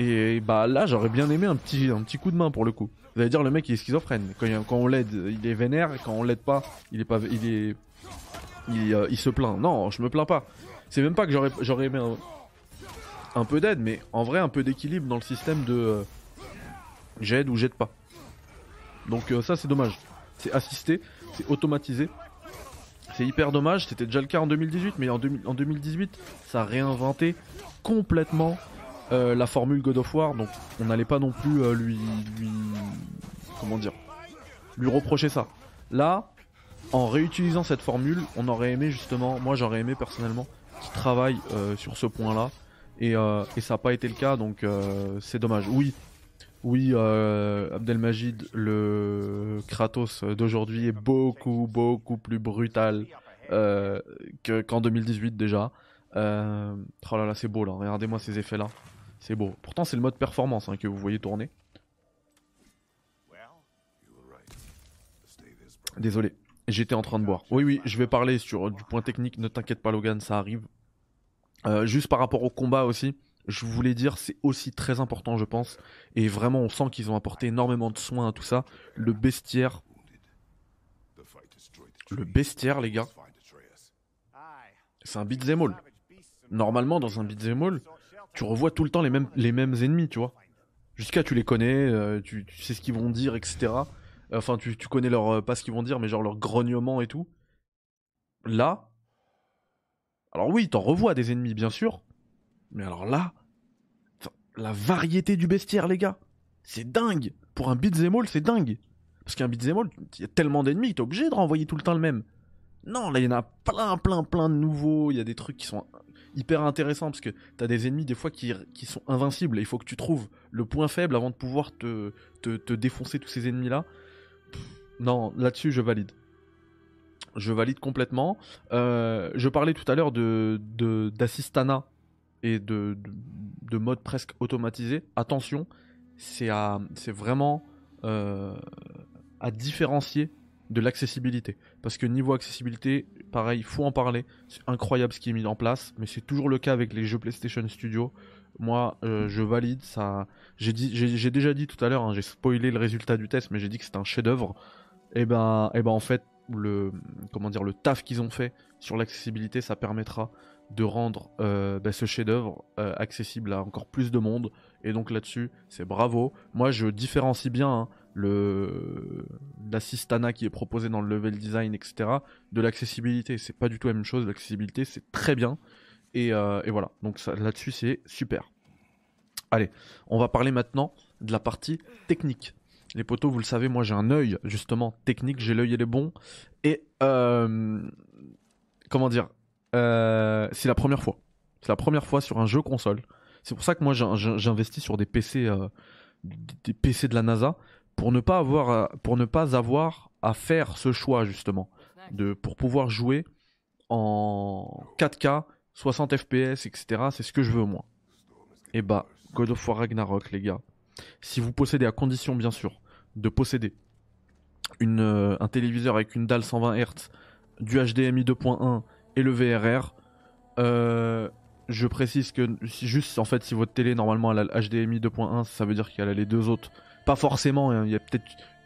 Et bah là, j'aurais bien aimé un petit, coup de main pour le coup. Vous allez dire, le mec, il est schizophrène. Quand, on l'aide, il est vénère. Quand on l'aide pas, il est pas, il euh, il, se plaint. Non, je me plains pas. C'est même pas que j'aurais, j'aurais aimé un, peu d'aide, mais en vrai, un peu d'équilibre dans le système de euh, j'aide ou j'aide pas. Donc ça, c'est dommage. C'est assisté c'est automatisé. C'est hyper dommage, c'était déjà le cas en 2018, mais en, 2018, ça a réinventé complètement euh, la formule God of War, donc on n'allait pas non plus euh, lui, lui, comment dire, lui reprocher ça. Là, en réutilisant cette formule, on aurait aimé justement, moi j'aurais aimé personnellement, qu'il travaille euh, sur ce point-là, et, et, ça n'a pas été le cas, donc c'est dommage. Oui, oui, euh, Abdelmajid, le Kratos d'aujourd'hui est beaucoup, beaucoup plus brutal euh, qu'en 2018 déjà. Euh, oh là là, c'est beau là, regardez-moi ces effets-là. C'est beau. Pourtant, c'est le mode performance hein, que vous voyez tourner. Désolé, j'étais en train de boire. Oui, oui, je vais parler sur du point technique, ne t'inquiète pas Logan, ça arrive. Juste par rapport au combat aussi je voulais dire, c'est aussi très important, je pense. Et vraiment, on sent qu'ils ont apporté énormément de soins à tout ça. Le bestiaire. Le bestiaire, les gars. C'est un beat'em all. Normalement, dans un beat'em all, tu revois tout le temps les mêmes, les mêmes ennemis, tu vois. Jusqu'à tu les connais, euh, tu, sais ce qu'ils vont dire, etc. Enfin, tu, connais leur. Euh, pas ce qu'ils vont dire, mais genre leur grognement et tout. Là. Alors oui, t'en revois des ennemis, bien sûr. Mais alors là, la variété du bestiaire, les gars, c'est dingue. Pour un beat'em c'est dingue. Parce qu'un beat'em all, il y a tellement d'ennemis, t'es obligé de renvoyer tout le temps le même. Non, là, il y en a plein, plein, plein de nouveaux. Il y a des trucs qui sont hyper intéressants parce que t'as des ennemis des fois qui, sont invincibles. Il faut que tu trouves le point faible avant de pouvoir te, défoncer tous ces ennemis-là. Non, là-dessus, je valide. Je valide complètement. Euh, je parlais tout à l'heure de d'assistana et de, de, mode presque automatisé, attention, c'est vraiment euh, à différencier de l'accessibilité. Parce que niveau accessibilité, pareil, il faut en parler. C'est incroyable ce qui est mis en place, mais c'est toujours le cas avec les jeux PlayStation Studio. Moi, euh, je valide ça. J'ai déjà dit tout à l'heure, hein, j'ai spoilé le résultat du test, mais j'ai dit que c'est un chef-d'œuvre. Et eh ben, et eh ben en fait, le comment dire, le taf qu'ils ont fait sur l'accessibilité, ça permettra de rendre euh, bah, ce chef-d'œuvre euh, accessible à encore plus de monde. Et donc là-dessus, c'est bravo. Moi, je différencie bien hein, le l'assistana qui est proposé dans le level design, etc. De l'accessibilité, c'est pas du tout la même chose. L'accessibilité, c'est très bien. Et, euh, et voilà, donc là-dessus, c'est super. Allez, on va parler maintenant de la partie technique. Les potos, vous le savez, moi j'ai un œil justement technique, j'ai l'œil et les bons. Et comment dire, euh, c'est la première fois. C'est la première fois sur un jeu console. C'est pour ça que moi j'investis sur des PC, euh, des PC de la NASA pour ne pas avoir, pour ne pas avoir à faire ce choix justement de pour pouvoir jouer en 4K, 60 FPS, etc. C'est ce que je veux moi. Et bah God of War Ragnarok, les gars. Si vous possédez, à condition bien sûr, de posséder une, euh, un téléviseur avec une dalle 120 Hz, du HDMI 2.1 et le VRR, euh, je précise que juste en fait si votre télé normalement elle a le HDMI 2.1 ça veut dire qu'elle a les deux autres pas forcément hein, il y a peut-être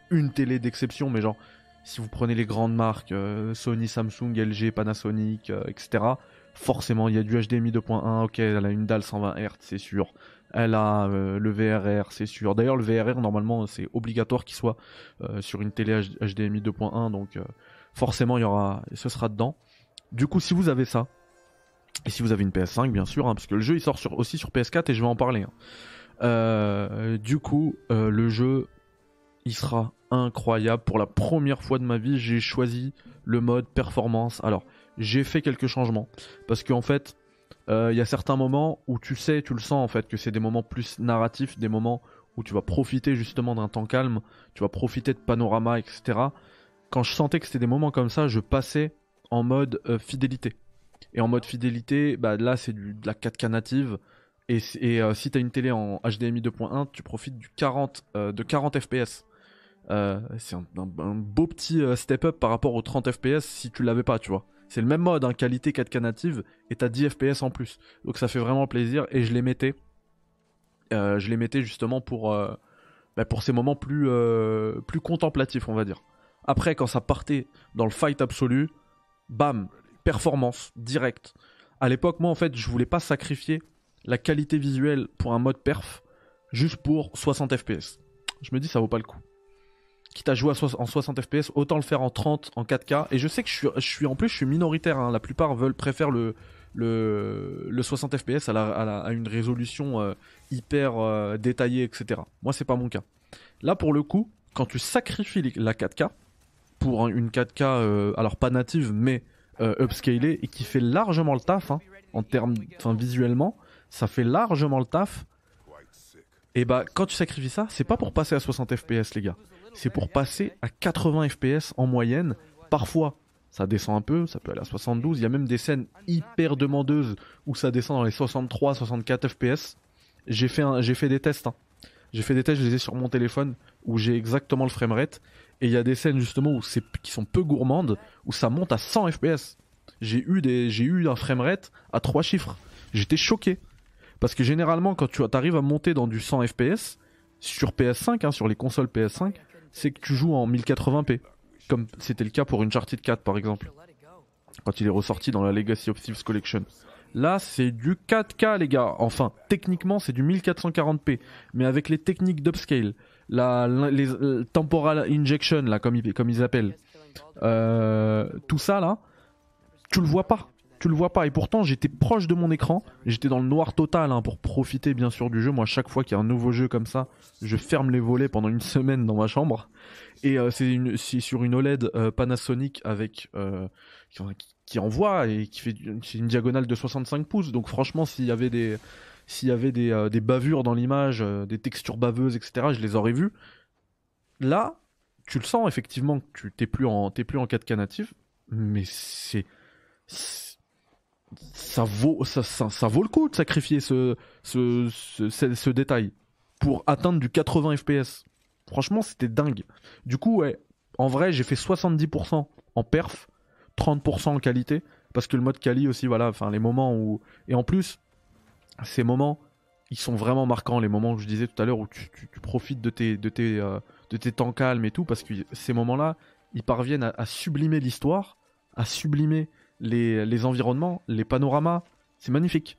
une télé d'exception mais genre si vous prenez les grandes marques euh, Sony Samsung LG Panasonic etc forcément il y a du HDMI 2.1 ok elle a une dalle 120 Hz c'est sûr elle a euh, le VRR, c'est sûr. D'ailleurs, le VRR, normalement, c'est obligatoire qu'il soit euh, sur une télé HDMI 2.1, donc euh, forcément, il y aura, ce sera dedans. Du coup, si vous avez ça, et si vous avez une PS5, bien sûr, hein, parce que le jeu il sort aussi sur PS4 et je vais en parler. Hein. du coup, le jeu, il sera incroyable. Pour la première fois de ma vie, j'ai choisi le mode performance. Alors, j'ai fait quelques changements parce qu'en fait, euh, il y a certains moments où tu sais, tu le sens en fait, que c'est des moments plus narratifs, des moments où tu vas profiter justement d'un temps calme, tu vas profiter de panorama, etc. Quand je sentais que c'était des moments comme ça, je passais en mode euh, fidélité. Et en mode fidélité, bah, là c'est de la 4K native. Et, euh, si tu as une télé en HDMI 2.1, tu profites du 40, de 40 FPS. c'est un, beau petit step up par rapport aux 30 FPS si tu l'avais pas, tu vois. C'est le même mode, hein, qualité 4K native, et t'as 10 FPS en plus. Donc ça fait vraiment plaisir, et je les mettais. Euh, je les mettais justement pour, euh, bah, pour ces moments plus, euh, plus contemplatifs, on va dire. Après, quand ça partait dans le fight absolu, bam, performance, direct. À l'époque, moi en fait, je voulais pas sacrifier la qualité visuelle pour un mode perf, juste pour 60 FPS. Je me dis, ça vaut pas le coup quitte à jouer en 60 FPS, autant le faire en 30, en 4K. Et je sais que je suis, en plus, je suis minoritaire. Hein. La plupart veulent préfèrent le, le, le 60 FPS à, une résolution euh, hyper euh, détaillée, etc. Moi, c'est pas mon cas. Là, pour le coup, quand tu sacrifies la 4K pour une 4K, euh, alors pas native, mais upscalée et qui fait largement le taf, hein, en termes, visuellement, ça fait largement le taf. Et bah, quand tu sacrifies ça, c'est pas pour passer à 60 FPS, les gars c'est pour passer à 80 FPS en moyenne. Parfois, ça descend un peu, ça peut aller à 72. Il y a même des scènes hyper demandeuses où ça descend dans les 63, 64 FPS. J'ai fait, j'ai fait des tests. Hein. J'ai fait des tests, je les ai sur mon téléphone où j'ai exactement le framerate. Et il y a des scènes justement où c'est, qui sont peu gourmandes où ça monte à 100 FPS. J'ai eu des, j'ai eu un framerate à 3 chiffres. J'étais choqué. Parce que généralement, quand tu arrives à monter dans du 100 FPS, sur PS5, hein, sur les consoles PS5, c'est que tu joues en 1080p, comme c'était le cas pour Uncharted 4 par exemple, quand il est ressorti dans la Legacy of Thieves Collection. Là, c'est du 4K, les gars. Enfin, techniquement, c'est du 1440p. Mais avec les techniques d'upscale, la, les euh, temporal injection, là, comme ils, appellent, euh, tout ça, là, tu le vois pas tu le vois pas. Et pourtant, j'étais proche de mon écran. J'étais dans le noir total hein, pour profiter bien sûr du jeu. Moi, chaque fois qu'il y a un nouveau jeu comme ça, je ferme les volets pendant une semaine dans ma chambre. Et euh, c'est sur une OLED Panasonic avec qui, envoie et qui fait une diagonale de 65 pouces. Donc franchement, s'il y avait des s'il y avait des, des bavures dans l'image, des textures baveuses, etc., je les aurais vues. Là, tu le sens effectivement que tu t'es plus en t'es plus en 4K natif, mais c'est ça vaut, ça, ça, vaut le coup de sacrifier ce, ce, ce, détail pour atteindre du 80 FPS. Franchement, c'était dingue. Du coup, ouais, en vrai, j'ai fait 70% en perf, 30% en qualité, parce que le mode quali aussi, voilà, enfin, les moments où. Et en plus, ces moments, ils sont vraiment marquants, les moments que je disais tout à l'heure où tu, profites de tes, de, tes, euh, de tes temps calmes et tout, parce que ces moments-là, ils parviennent à sublimer l'histoire, à sublimer les, environnements, les panoramas, c'est magnifique.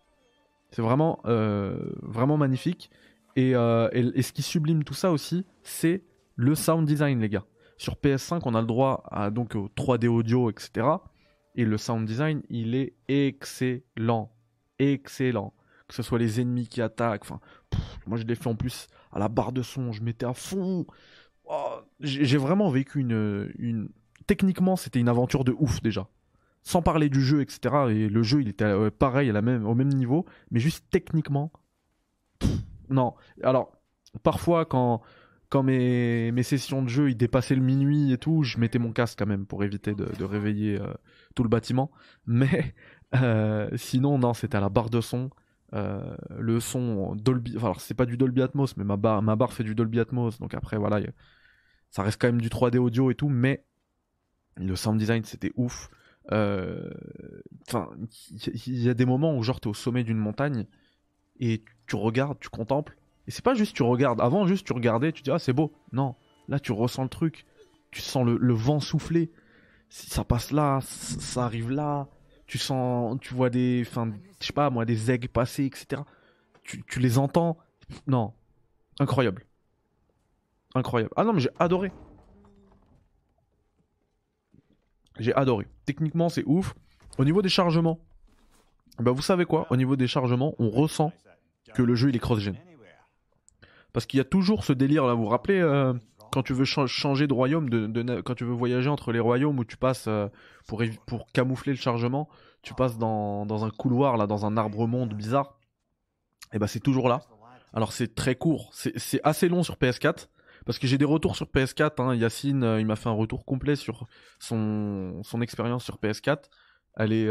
C'est vraiment, euh, vraiment magnifique. Euh, et, ce qui sublime tout ça aussi, c'est le sound design, les gars. Sur PS5, on a le droit à donc au 3D audio, etc. Et le sound design, il est excellent. Excellent. Que ce soit les ennemis qui attaquent. Enfin, moi, je l'ai fait en plus à la barre de son. Je mettais à fond. Oh, j'ai vraiment vécu une, une... Techniquement, c'était une aventure de ouf déjà. Sans parler du jeu, etc. Et le jeu, il était euh, pareil, à la même, au même niveau. Mais juste techniquement. non. Alors, parfois, quand quand mes, mes, sessions de jeu ils dépassaient le minuit et tout, je mettais mon casque quand même pour éviter de, réveiller euh, tout le bâtiment. Mais euh, sinon, non, c'était à la barre de son. Euh, le son Dolby, enfin, alors c'est pas du Dolby Atmos, mais ma barre, ma barre fait du Dolby Atmos, donc après voilà, ça reste quand même du 3D audio et tout, mais le sound design c'était ouf. Enfin, il y, a des moments où genre t'es au sommet d'une montagne et tu regardes, tu contemples et c'est pas juste tu regardes. Avant, juste tu regardais, tu dis ah c'est beau. Non, là tu ressens le truc. Tu sens le, vent souffler. Ça passe là, ça arrive là. Tu sens, tu vois des, enfin, pas moi, des aigles passer, etc. Tu, tu les entends. Non, incroyable, incroyable. Ah non mais j'ai adoré. J'ai adoré. Techniquement c'est ouf. Au niveau des chargements, bah vous savez quoi? Au niveau des chargements, on ressent que le jeu il est cross-gen. Parce qu'il y a toujours ce délire là, vous vous rappelez euh, quand tu veux changer de royaume, quand tu veux voyager entre les royaumes où tu passes euh, pour, camoufler le chargement, tu passes dans, un couloir là, dans un arbre monde bizarre. Et bah c'est toujours là. Alors c'est très court, c'est assez long sur PS4 parce que j'ai des retours sur PS4. Hein. Yacine, euh, il m'a fait un retour complet sur son, expérience sur PS4. Elle est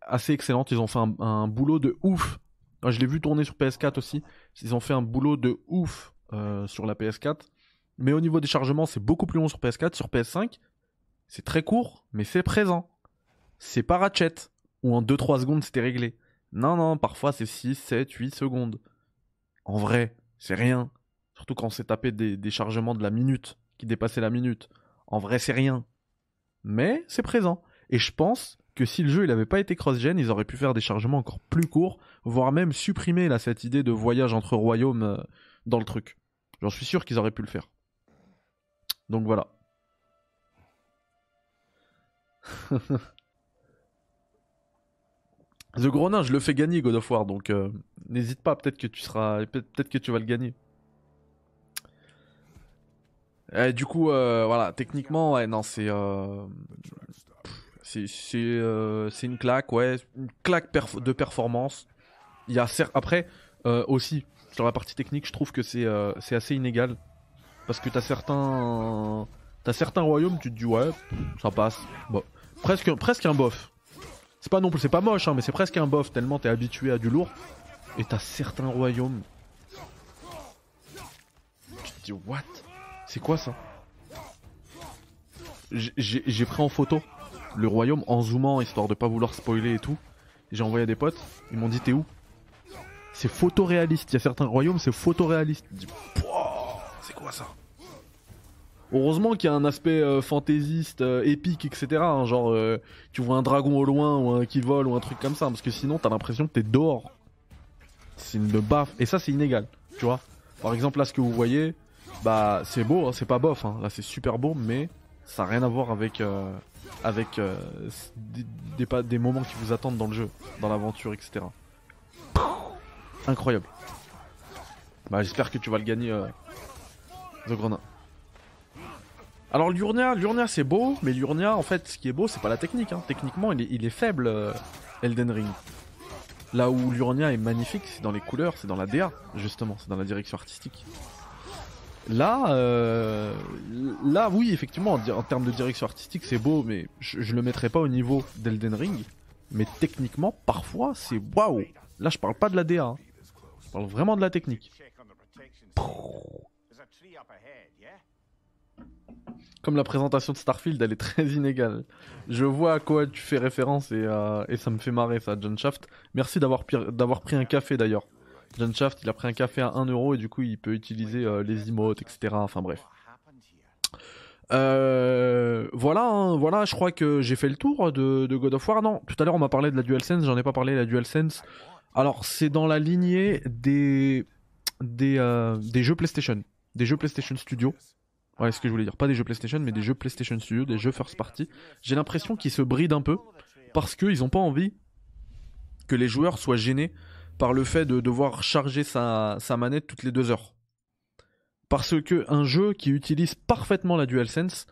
assez excellente. Ils ont fait un, boulot de ouf je l'ai vu tourner sur PS4 aussi. Ils ont fait un boulot de ouf euh, sur la PS4. Mais au niveau des chargements, c'est beaucoup plus long sur PS4. Sur PS5, c'est très court, mais c'est présent. C'est pas Ratchet, où en 2-3 secondes c'était réglé. Non, non, parfois c'est 6, 7, 8 secondes. En vrai, c'est rien. Surtout quand on s'est tapé des, des chargements de la minute, qui dépassaient la minute. En vrai, c'est rien. Mais c'est présent. Et je pense que si le jeu n'avait pas été cross-gen, ils auraient pu faire des chargements encore plus courts, voire même supprimer là, cette idée de voyage entre royaumes euh, dans le truc. J'en suis sûr qu'ils auraient pu le faire. Donc voilà. The Grenin, je le fais gagner God of War, donc euh, n'hésite pas, peut-être que tu seras, peut-être que tu vas le gagner. du coup, euh, voilà, techniquement, ouais, non, c'est, euh, c'est une claque, ouais, une claque de performance. Il y a après aussi sur la partie technique, je trouve que c'est euh, assez inégal parce que t'as certains as certains royaumes, tu te dis ouais, ça passe, bon. presque presque un bof. C'est pas non plus, c'est pas moche, hein, mais c'est presque un bof tellement t'es habitué à du lourd. Et t'as certains royaumes, tu te dis what, c'est quoi ça? J'ai pris en photo le royaume en zoomant, histoire de pas vouloir spoiler et tout. J'ai envoyé à des potes, ils m'ont dit t'es où? C'est photoréaliste, il y a certains royaumes c'est photoréaliste. C'est quoi ça Heureusement qu'il y a un aspect euh, fantaisiste, euh, épique, etc. Hein, genre, euh, tu vois un dragon au loin ou un qui vole ou un truc comme ça, parce que sinon t'as l'impression que t'es dehors. C'est une baffe, et ça c'est inégal, tu vois. Par exemple là ce que vous voyez, bah c'est beau, hein, c'est pas bof, hein. là c'est super beau, mais ça n'a rien à voir avec avec des, des, moments qui vous attendent dans le jeu, dans l'aventure, etc. Incroyable. Bah j'espère que tu vas le gagner, The Grenin. Alors l'Urnia, l'Urnia c'est beau, mais l'Urnia en fait ce qui est beau c'est pas la technique. Hein. Techniquement il est, il est faible euh, Elden Ring. Là où l'Urnia est magnifique, c'est dans les couleurs, c'est dans la DA justement, c'est dans la direction artistique. Là, euh, là, oui, effectivement, en, termes de direction artistique, c'est beau, mais je, le mettrais pas au niveau d'Elden Ring. Mais techniquement, parfois, c'est waouh. Là, je parle pas de la DA, hein. je parle vraiment de la technique. Comme la présentation de Starfield, elle est très inégale. Je vois à quoi tu fais référence et, euh, et ça me fait marrer ça, John Shaft. Merci d'avoir pris un café d'ailleurs. John Shaft, il a pris un café à 1€ et du coup, il peut utiliser euh, les emotes, etc. Enfin bref. Euh, voilà, hein, voilà, je crois que j'ai fait le tour de, God of War. Non, tout à l'heure on m'a parlé de la DualSense, j'en ai pas parlé de la DualSense. Alors c'est dans la lignée des des, euh, des jeux PlayStation, des jeux PlayStation Studio. Ouais, ce que je voulais dire. Pas des jeux PlayStation, mais des jeux PlayStation Studio, des jeux first party. J'ai l'impression qu'ils se brident un peu parce qu'ils n'ont pas envie que les joueurs soient gênés par le fait de devoir charger sa, manette toutes les deux heures. Parce que un jeu qui utilise parfaitement la DualSense,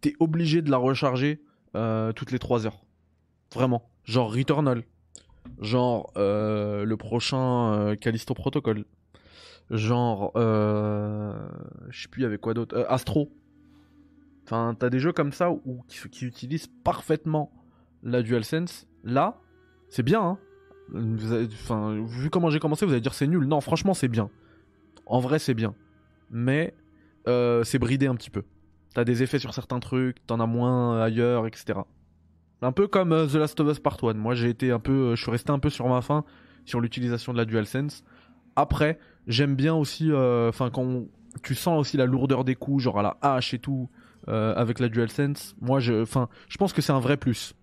t'es obligé de la recharger euh, toutes les trois heures. Vraiment. Genre Returnal. Genre euh, le prochain euh, Callisto Protocol. Genre, euh, je sais plus avec quoi d'autre? Astro. Enfin, t'as des jeux comme ça où, qui, utilisent parfaitement la DualSense. Là, c'est bien, hein vu comment j'ai commencé, vous allez dire c'est nul. Non, franchement, c'est bien. En vrai, c'est bien. Mais euh, c'est bridé un petit peu. T'as des effets sur certains trucs, t'en as moins ailleurs, etc. Un peu comme euh, The Last of Us Part 1. Moi, j'ai été un peu, euh, je suis resté un peu sur ma faim sur l'utilisation de la DualSense. Après, j'aime bien aussi, enfin, quand tu sens aussi la lourdeur des coups, genre à la hache et tout, avec la DualSense. Moi, je, enfin, je pense que c'est un vrai plus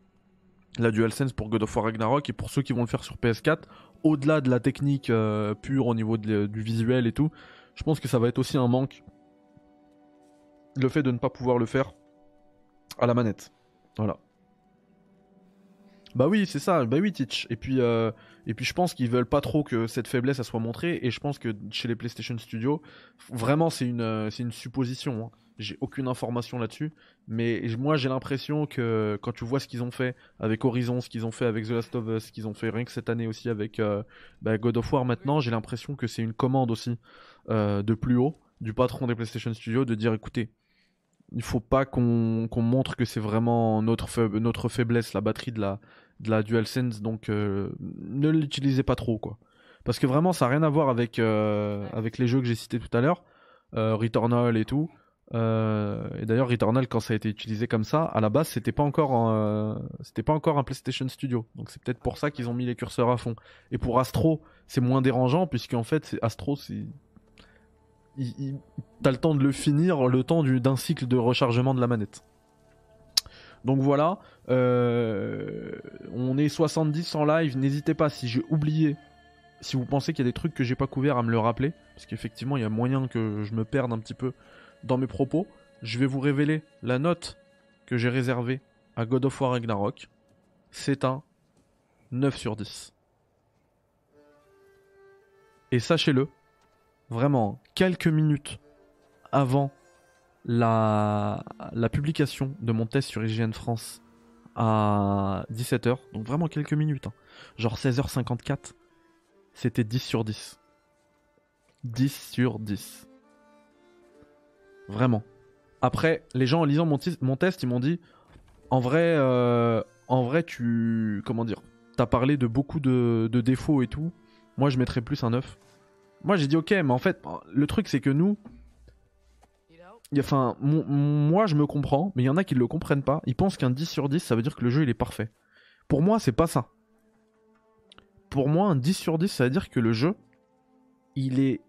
la DualSense pour God of War Ragnarok et pour ceux qui vont le faire sur PS4, au-delà de la technique euh, pure au niveau du visuel et tout, je pense que ça va être aussi un manque. Le fait de ne pas pouvoir le faire à la manette. Voilà. Bah oui, c'est ça. Bah oui, Teach. Et puis, euh, et puis je pense qu'ils veulent pas trop que cette faiblesse soit montrée. Et je pense que chez les PlayStation Studios, vraiment, c'est une, euh, une supposition. Hein. J'ai aucune information là-dessus, mais moi j'ai l'impression que quand tu vois ce qu'ils ont fait avec Horizon, ce qu'ils ont fait avec The Last of Us, ce qu'ils ont fait rien que cette année aussi avec euh, bah, God of War maintenant, j'ai l'impression que c'est une commande aussi euh, de plus haut du patron des PlayStation Studios de dire écoutez, il faut pas qu'on montre que c'est vraiment notre, notre faiblesse, la batterie de la, de la DualSense, donc euh, ne l'utilisez pas trop quoi. Parce que vraiment ça n'a rien à voir avec, avec les jeux que j'ai cités tout à l'heure, Returnal et tout. Euh, et d'ailleurs, Returnal, quand ça a été utilisé comme ça, à la base, c'était pas encore, euh, c'était pas encore un PlayStation Studio. Donc c'est peut-être pour ça qu'ils ont mis les curseurs à fond. Et pour Astro, c'est moins dérangeant puisqu'en fait, c'est Astro, c'est, t'as le temps de le finir, le temps d'un cycle de rechargement de la manette. Donc voilà, euh, on est 70 en live. N'hésitez pas si j'ai oublié si vous pensez qu'il y a des trucs que j'ai pas couverts à me le rappeler, parce qu'effectivement il y a moyen que je me perde un petit peu dans mes propos, je vais vous révéler la note que j'ai réservée à God of War Ragnarok. C'est un 9 sur 10. Et sachez-le, vraiment, quelques minutes avant la, la publication de mon test sur IGN France à 17h, donc vraiment quelques minutes, hein, genre 16h54, c'était 10 sur 10. 10 sur 10. Vraiment. Après, les gens en lisant mon, test, ils m'ont dit en vrai, euh, en vrai, tu. Comment dire T'as parlé de beaucoup de, défauts et tout. Moi, je mettrais plus un 9. Moi, j'ai dit ok, mais en fait, le truc, c'est que nous. Enfin, moi, je me comprends, mais il y en a qui ne le comprennent pas. Ils pensent qu'un 10 sur 10, ça veut dire que le jeu, il est parfait. Pour moi, c'est pas ça. Pour moi, un 10 sur 10, ça veut dire que le jeu, il est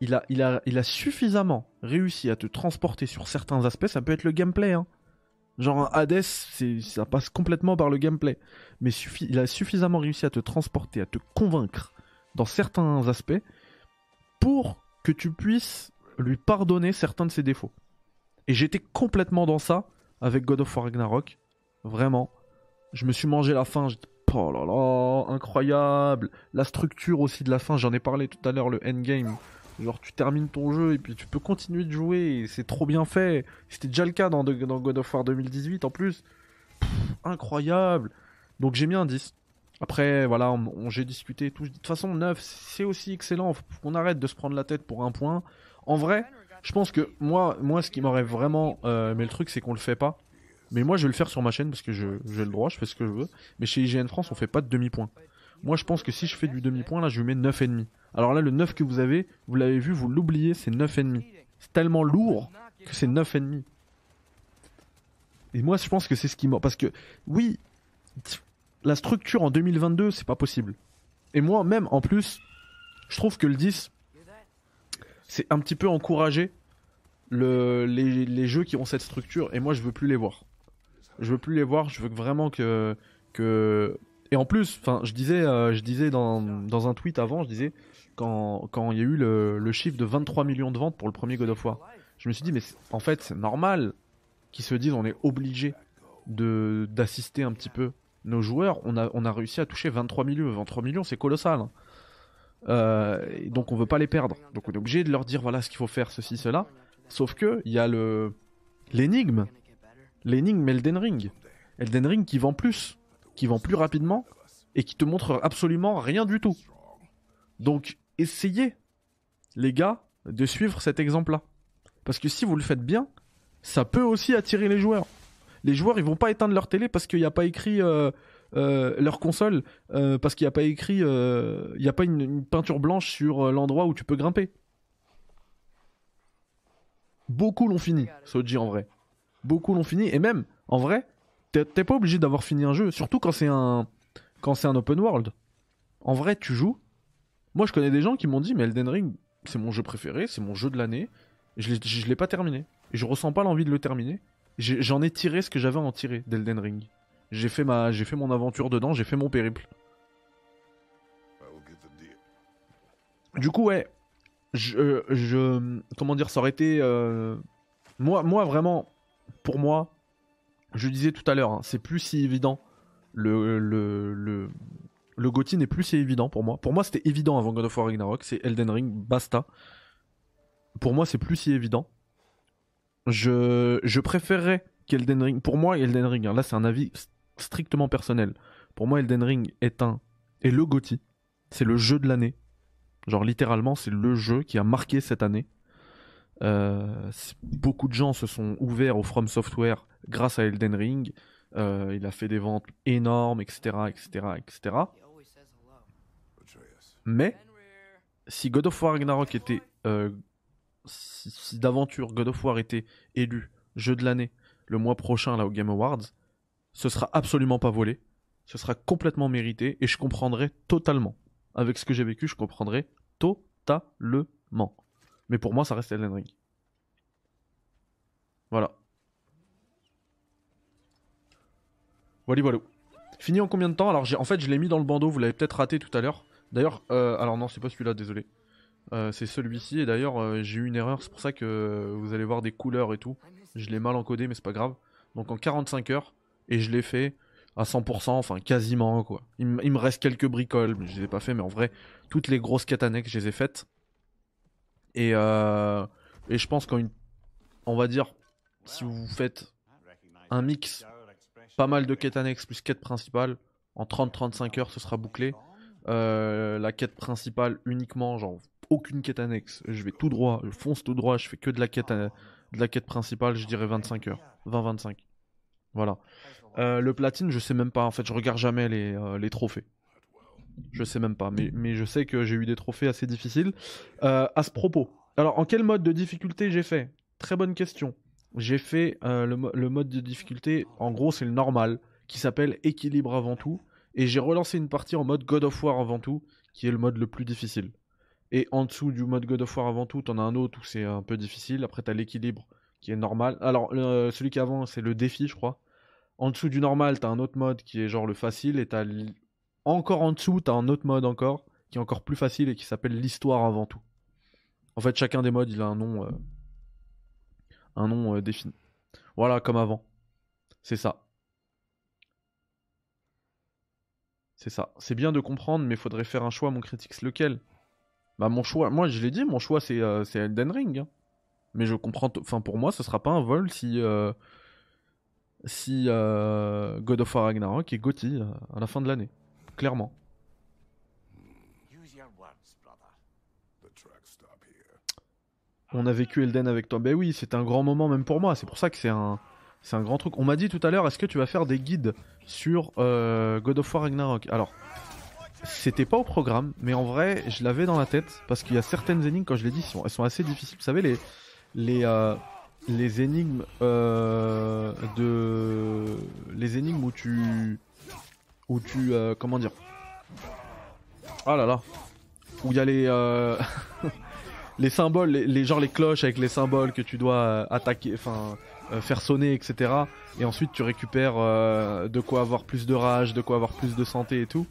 il a, il, a, suffisamment réussi à te transporter sur certains aspects. Ça peut être le gameplay. Hein. Genre Hades, ça passe complètement par le gameplay. Mais il a suffisamment réussi à te transporter, à te convaincre dans certains aspects pour que tu puisses lui pardonner certains de ses défauts. Et j'étais complètement dans ça avec God of War Ragnarok. Vraiment. Je me suis mangé la fin. Oh là là, incroyable. La structure aussi de la fin, j'en ai parlé tout à l'heure, le endgame. Genre tu termines ton jeu et puis tu peux continuer de jouer c'est trop bien fait. C'était déjà le cas dans, God of War 2018 en plus. incroyable. Donc j'ai mis un 10. Après voilà, j'ai discuté tout. De toute façon 9 c'est aussi excellent. Faut qu'on arrête de se prendre la tête pour un point. En vrai, je pense que moi, moi ce qui m'aurait vraiment... Euh, mais le truc c'est qu'on le fait pas. Mais moi je vais le faire sur ma chaîne parce que j'ai le droit, je fais ce que je veux. Mais chez IGN France on fait pas de demi-point. Moi je pense que si je fais du demi-point là je mets 9,5. Alors là, le 9 que vous avez, vous l'avez vu, vous l'oubliez, c'est 9,5. C'est tellement lourd que c'est 9,5. Et moi, je pense que c'est ce qui m'a. Parce que, oui, la structure en 2022, c'est pas possible. Et moi, même en plus, je trouve que le 10, c'est un petit peu encourager le, les, jeux qui ont cette structure. Et moi, je veux plus les voir. Je veux plus les voir. Je veux vraiment que. Et en plus, je disais, euh, je disais dans, dans un tweet avant, je disais, quand, il y a eu le, chiffre de 23 millions de ventes pour le premier God of War. je me suis dit, mais en fait, c'est normal qu'ils se disent, on est obligé d'assister un petit peu nos joueurs. On a, on a réussi à toucher 23 millions. 23 millions, c'est colossal. Hein. Euh, donc on veut pas les perdre. Donc on est obligé de leur dire voilà ce qu'il faut faire, ceci, cela. Sauf que il y a le l'énigme, l'énigme Elden Ring, Elden Ring qui vend plus, qui vend plus rapidement et qui te montre absolument rien du tout. Donc essayez, les gars, de suivre cet exemple-là. Parce que si vous le faites bien, ça peut aussi attirer les joueurs. Les joueurs, ils vont pas éteindre leur télé parce qu'il n'y a pas écrit euh, euh, leur console, euh, parce qu'il n'y a pas écrit, il n'y a pas une, peinture blanche sur l'endroit où tu peux grimper. Beaucoup l'ont fini, Soji en vrai. Beaucoup l'ont fini, et même, en vrai, t'es pas obligé d'avoir fini un jeu, surtout quand c'est un, quand c'est un open world. En vrai, tu joues. Moi, je connais des gens qui m'ont dit, mais Elden Ring, c'est mon jeu préféré, c'est mon jeu de l'année. Je ne l'ai pas terminé. Et je ressens pas l'envie de le terminer. J'en ai, tiré ce que j'avais à en tirer d'Elden Ring. J'ai fait, ma, fait mon aventure dedans, j'ai fait mon périple. Du coup, ouais. Je, euh, je, comment dire, ça aurait été. Euh, moi, moi, vraiment, pour moi, je disais tout à l'heure, hein, c'est plus si évident. Le, le, le, le n'est plus si évident pour moi. Pour moi, c'était évident avant God of War Ragnarok. C'est Elden Ring, basta. Pour moi, c'est plus si évident. Je, je préférerais qu'Elden Ring. Pour moi, Elden Ring, hein, là, c'est un avis strictement personnel. Pour moi, Elden Ring est un. est le Gotti. C'est le jeu de l'année. Genre, littéralement, c'est le jeu qui a marqué cette année. Euh, beaucoup de gens se sont ouverts au From Software grâce à Elden Ring. Euh, il a fait des ventes énormes, etc., etc., etc. Mais si God of War Ragnarok était, euh, si, d'aventure God of War était élu jeu de l'année le mois prochain là au Game Awards, ce sera absolument pas volé, ce sera complètement mérité et je comprendrai totalement. Avec ce que j'ai vécu, je comprendrai totalement. Mais pour moi, ça reste Elden Ring. Voilà. Voilà, voilà. Fini en combien de temps? Alors, en fait, je l'ai mis dans le bandeau, vous l'avez peut-être raté tout à l'heure. D'ailleurs, euh, alors non, c'est pas celui-là, désolé. Euh, c'est celui-ci, et d'ailleurs, euh, j'ai eu une erreur, c'est pour ça que vous allez voir des couleurs et tout. Je l'ai mal encodé, mais c'est pas grave. Donc en 45 heures, et je l'ai fait à 100%, enfin quasiment, quoi. Il, me reste quelques bricoles, mais je les ai pas fait, mais en vrai, toutes les grosses quêtes annexes, je les ai faites. Et, et je pense qu'en On va dire, si vous faites un mix, pas mal de quêtes annexes plus quêtes principales, en 30-35 heures, ce sera bouclé. Euh, la quête principale uniquement, genre aucune quête annexe. Je vais tout droit, je fonce tout droit, je fais que de la quête, euh, de la quête principale, je dirais 25 heures. 20-25. Voilà. Euh, le platine, je sais même pas. En fait, je regarde jamais les, les trophées. Je sais même pas. Mais, mais je sais que j'ai eu des trophées assez difficiles. à ce propos. Alors, en quel mode de difficulté j'ai fait? Très bonne question. J'ai fait le, le, mode de difficulté, en gros, c'est le normal, qui s'appelle équilibre avant tout. Et j'ai relancé une partie en mode God of War avant tout, qui est le mode le plus difficile. Et en dessous du mode God of War avant tout, t'en as un autre où c'est un peu difficile. Après, t'as l'équilibre qui est normal. Alors, celui qui avant, c'est le défi, je crois. En dessous du normal, t'as un autre mode qui est genre le facile. Et t'as encore en dessous, t'as un autre mode encore, qui est encore plus facile et qui s'appelle l'histoire avant tout. En fait, chacun des modes, il a un nom, euh, un nom euh, défini. Voilà, comme avant. C'est ça. C'est ça. C'est bien de comprendre, mais faudrait faire un choix, mon critique. Lequel? Bah, mon choix, moi je l'ai dit, mon choix c'est euh, Elden Ring. Hein. Mais je comprends. Enfin, pour moi, ce sera pas un vol si. Euh, si euh, God of War Ragnarok est Gotti à la fin de l'année. Clairement. On a vécu Elden avec toi. Ben oui, c'était un grand moment même pour moi. C'est pour ça que c'est un, c'est un grand truc. On m'a dit tout à l'heure, est-ce que tu vas faire des guides sur euh, God of War Ragnarok? Alors, c'était pas au programme, mais en vrai, je l'avais dans la tête parce qu'il y a certaines énigmes, quand je l'ai dit, elles sont assez difficiles. Vous savez, les les euh, les énigmes euh, de les énigmes où tu où tu comment dire? Oh là là, où il y a les les symboles, les, les, genre les cloches avec les symboles que tu dois attaquer, enfin euh, faire sonner, etc. Et ensuite tu récupères euh, de quoi avoir plus de rage, de quoi avoir plus de santé et tout.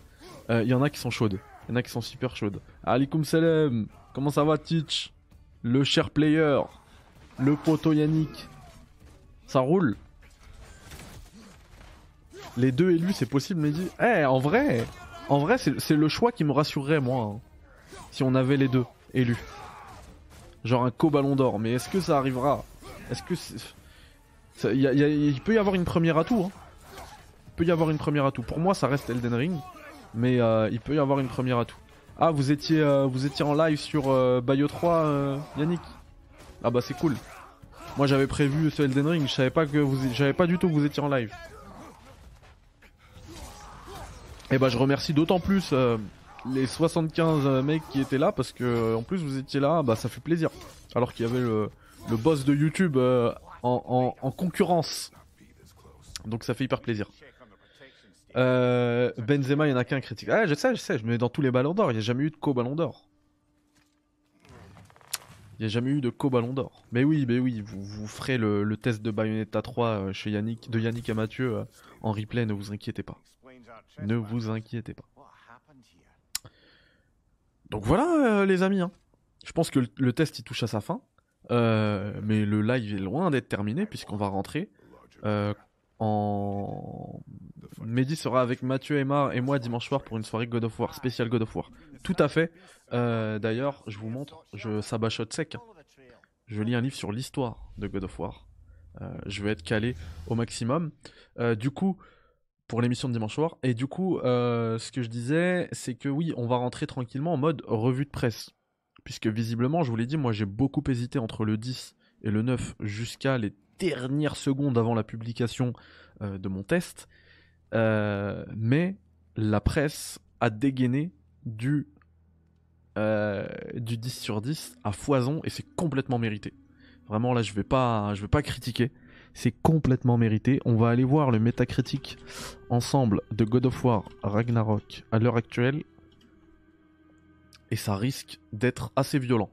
Il euh, y en a qui sont chaudes. Il y en a qui sont super chaudes. Alikum salam Comment ça va Teach Le cher player le poteau Yannick. Ça roule. Les deux élus, c'est possible, mais. Eh, en vrai, en vrai, c'est le choix qui me rassurerait, moi. Hein, si on avait les deux élus. Genre un co-ballon d'or. Mais est-ce que ça arrivera? Est-ce que. il peut y avoir une première atout. Hein. Il peut y avoir une première atout. Pour moi, ça reste Elden Ring. Mais euh, il peut y avoir une première atout. Ah, vous étiez, euh, vous étiez en live sur euh, Bayo 3, Yannick? Ah bah c'est cool. Moi j'avais prévu ce Elden Ring, je savais pas que vous, j'avais pas du tout que vous étiez en live. Et bah je remercie d'autant plus les 75 mecs qui étaient là parce que en plus vous étiez là, bah ça fait plaisir. Alors qu'il y avait le, boss de YouTube en, en concurrence. Donc ça fait hyper plaisir. Euh, Benzema, il n'y en a qu'un critique. Ah, je sais, je sais, je mets dans tous les ballons d'or. Il n'y a jamais eu de co-ballon d'or. Il n'y a jamais eu de co-ballon d'or. Mais oui, mais oui, vous, vous ferez le, test de Bayonetta 3 euh, chez Yannick, de Yannick et Mathieu euh, en replay, ne vous inquiétez pas. Ne vous inquiétez pas. Donc voilà, les amis. Hein. Je pense que le, test il touche à sa fin. mais le live est loin d'être terminé puisqu'on va rentrer en Mehdi sera avec Mathieu Aymar et moi dimanche soir pour une soirée God of War, spécial God of War. Tout à fait. Euh, d'ailleurs, je vous montre, je sabachote sec. Je lis un livre sur l'histoire de God of War. Euh, je vais être calé au maximum. Euh, du coup, pour l'émission de dimanche soir. Et du coup, ce que je disais, c'est que oui, on va rentrer tranquillement en mode revue de presse. Puisque visiblement, je vous l'ai dit, moi j'ai beaucoup hésité entre le 10 et le 9 jusqu'à les dernières secondes avant la publication de mon test. Mais la presse a dégainé du, euh, du 10 sur 10 à foison et c'est complètement mérité. Vraiment là je vais pas, je vais pas critiquer, c'est complètement mérité. On va aller voir le métacritique ensemble de God of War Ragnarok à l'heure actuelle et ça risque d'être assez violent.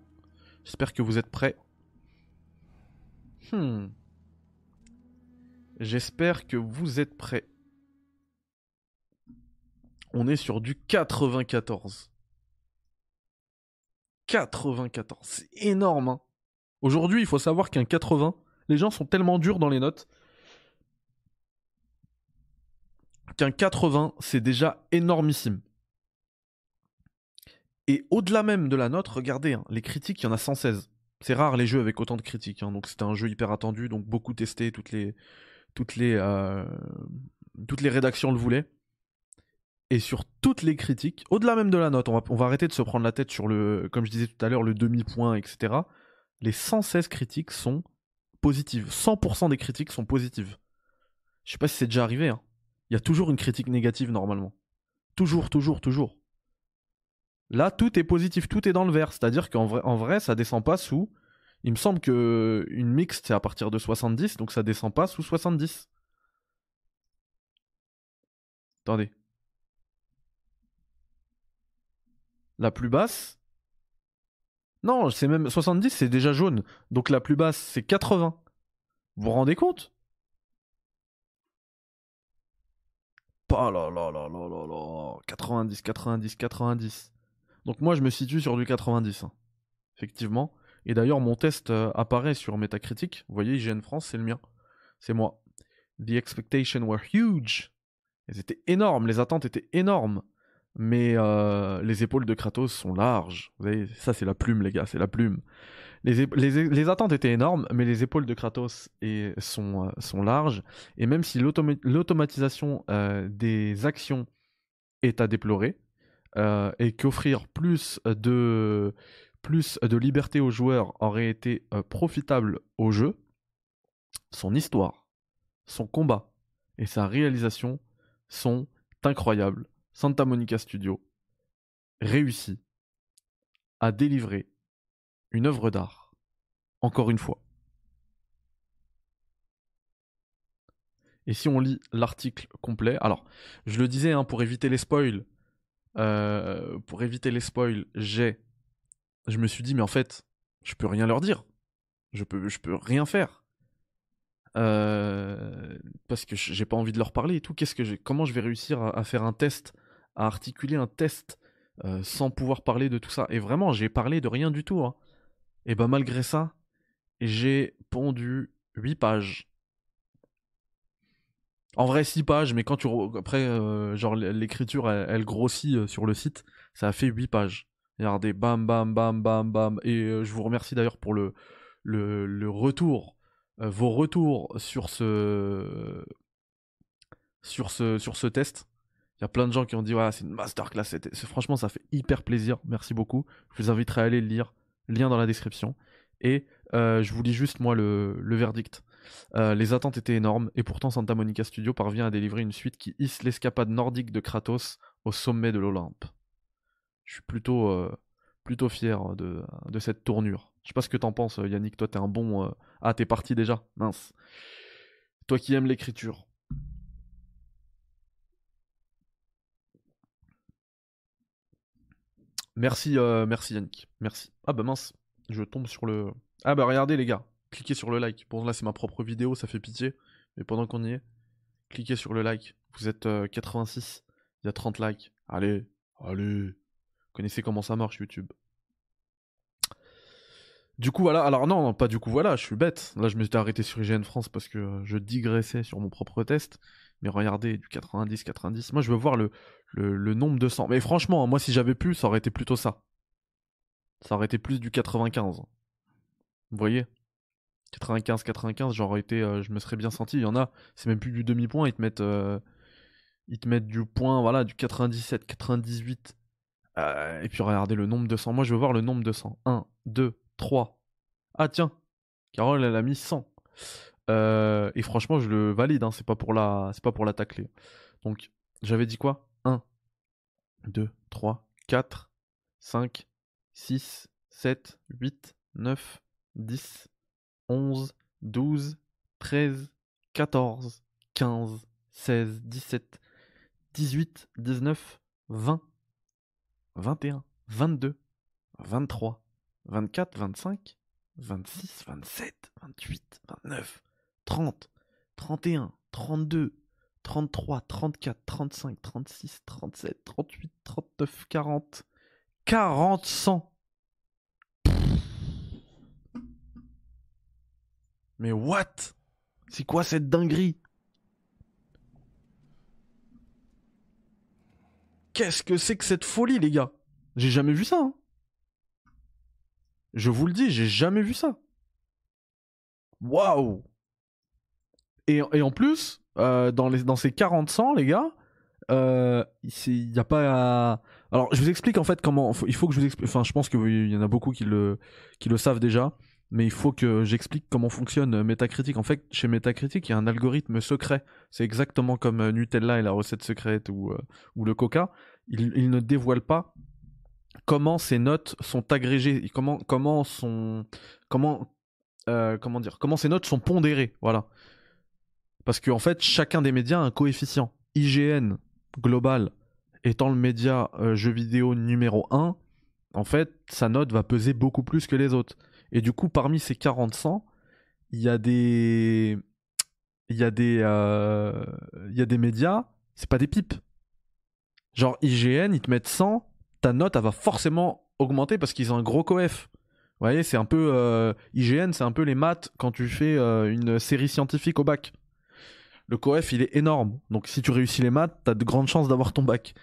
J'espère que vous êtes prêts. Hmm. J'espère que vous êtes prêts on est sur du 94. 94, c'est énorme. Hein. Aujourd'hui, il faut savoir qu'un 80, les gens sont tellement durs dans les notes qu'un 80, c'est déjà énormissime. Et au-delà même de la note, regardez, hein, les critiques, il y en a 116. C'est rare les jeux avec autant de critiques, hein. donc c'était un jeu hyper attendu, donc beaucoup testé, toutes les, toutes les, euh, toutes les rédactions le voulaient et sur toutes les critiques, au-delà même de la note, on va, on va arrêter de se prendre la tête sur le, comme je disais tout à l'heure, le demi-point, etc. Les 116 critiques sont positives. 100% des critiques sont positives. Je sais pas si c'est déjà arrivé. Hein. Il y a toujours une critique négative normalement. Toujours, toujours, toujours. Là, tout est positif, tout est dans le vert. C'est-à-dire qu'en vrai, en vrai, ça descend pas sous. Il me semble que une mixte c'est à partir de 70, donc ça descend pas sous 70. Attendez. La plus basse Non, c'est même 70, c'est déjà jaune. Donc la plus basse, c'est 80. Vous vous rendez compte? Oh là là là là là là 90, 90, 90. Donc moi je me situe sur du 90. Hein. Effectivement. Et d'ailleurs mon test euh, apparaît sur Metacritic. Vous voyez, IGN France, c'est le mien. C'est moi. The expectations were huge. Elles étaient énormes, les attentes étaient énormes mais euh, les épaules de Kratos sont larges. Vous voyez, ça c'est la plume, les gars, c'est la plume. Les, les, attentes étaient énormes, mais les épaules de Kratos sont, euh, sont larges. Et même si l'automatisation euh, des actions est à déplorer, et qu'offrir plus de, plus de liberté aux joueurs aurait été profitable au jeu, son histoire, son combat et sa réalisation sont incroyables Santa Monica Studio réussit à délivrer une œuvre d'art, encore une fois. Et si on lit l'article complet, alors je le disais, hein, pour éviter les spoils, euh, pour éviter les spoils, j'ai, je me suis dit mais en fait, je peux rien leur dire, je peux, je peux rien faire. Euh, parce que j'ai pas envie de leur parler et tout. Qu'est-ce que comment je vais réussir à faire un test à articuler un test euh, sans pouvoir parler de tout ça. Et vraiment, j'ai parlé de rien du tout. Hein. Et ben malgré ça, j'ai pondu 8 pages. En vrai, 6 pages, mais quand tu. Après, euh, genre, l'écriture, elle, grossit euh, sur le site. Ça a fait 8 pages. Regardez, bam, bam, bam, bam, bam. Et je vous remercie d'ailleurs pour le, le, retour, vos retours sur ce, sur ce, sur ce test. Il y a plein de gens qui ont dit, ouais, c'est une masterclass. Franchement, ça fait hyper plaisir. Merci beaucoup. Je vous inviterai à aller le lire. Lien dans la description. Et je vous lis juste, moi, le, verdict. Euh, les attentes étaient énormes, et pourtant Santa Monica Studio parvient à délivrer une suite qui hisse l'escapade nordique de Kratos au sommet de l'Olympe. Je suis plutôt, euh, plutôt fier de, de, cette tournure. Je sais pas ce que t'en penses, Yannick. Toi, t'es un bon. Euh, ah, t'es parti déjà Mince. Toi qui aimes l'écriture. Merci, merci Yannick. Merci. Ah bah mince, je tombe sur le. Ah bah regardez les gars, cliquez sur le like. Bon, là, c'est ma propre vidéo, ça fait pitié. Mais pendant qu'on y est, cliquez sur le like. Vous êtes 86, euh, il y a 30 likes. Allez, allez. Vous connaissez comment ça marche, YouTube. Du coup, voilà. Alors, non, pas du coup, voilà, je suis bête. Là, je me suis arrêté sur IGN France parce que je digressais sur mon propre test. Mais regardez, du 90, 90. Moi, je veux voir le, nombre de 100. Mais franchement, moi, si j'avais pu, ça aurait été plutôt ça. Ça aurait été plus du 95. Vous voyez? 95-95, j'aurais été, euh, je me serais bien senti. Il y en a, c'est même plus du demi-point, ils te mettent, euh, ils te mettent du point, voilà, du 97, 98. Euh, et puis regardez le nombre de 100. Moi, je veux voir le nombre de 100. 1, 2, 3. Ah tiens, Carole, elle a mis 100. Et franchement, je le valide. Hein, c'est pas pour la, c'est pas pour la tacler. Donc, j'avais dit quoi? 1, 2, 3, 4, 5, 6, 7, 8, 9, 10, 11, 12, 13, 14, 15, 16, 17, 18, 19, 20, 21, 22, 23, 24, 25, 26, 27, 28, 29, 30, 31, 32, 33, 34, 35, 36, 37, 38, 39, 40, 40, 100. Mais what? C'est quoi cette dinguerie? Qu'est-ce que c'est que cette folie, les gars? J'ai jamais vu ça. Hein. Je vous le dis, j'ai jamais vu ça. Waouh et, en plus, euh, dans, ces 40 100, les gars, il euh, n'y a pas. Alors, je vous explique en fait comment. Il faut que je vous explique. Enfin, je pense qu'il y en a beaucoup qui le, savent déjà mais il faut que j'explique comment fonctionne Metacritic. En fait, chez Metacritic, il y a un algorithme secret. C'est exactement comme euh, Nutella et la recette secrète ou, euh, le Coca. Il, ne dévoile pas comment ces notes sont agrégées, comment comment sont comment euh, comment dire, comment ces notes sont pondérées, voilà. Parce qu'en en fait, chacun des médias a un coefficient. IGN global étant le média jeu vidéo numéro 1, en fait, sa note va peser beaucoup plus que les autres. Et du coup, parmi ces 40 100, il y a des. Il y a des. Euh, y a des médias, c'est pas des pipes. Genre IGN, ils te mettent 100, ta note, elle va forcément augmenter parce qu'ils ont un gros coef. Vous voyez, c'est un peu. Euh, IGN, c'est un peu les maths quand tu fais euh, une série scientifique au bac. Le coef, il est énorme. Donc si tu réussis les maths, t'as de grandes chances d'avoir ton bac.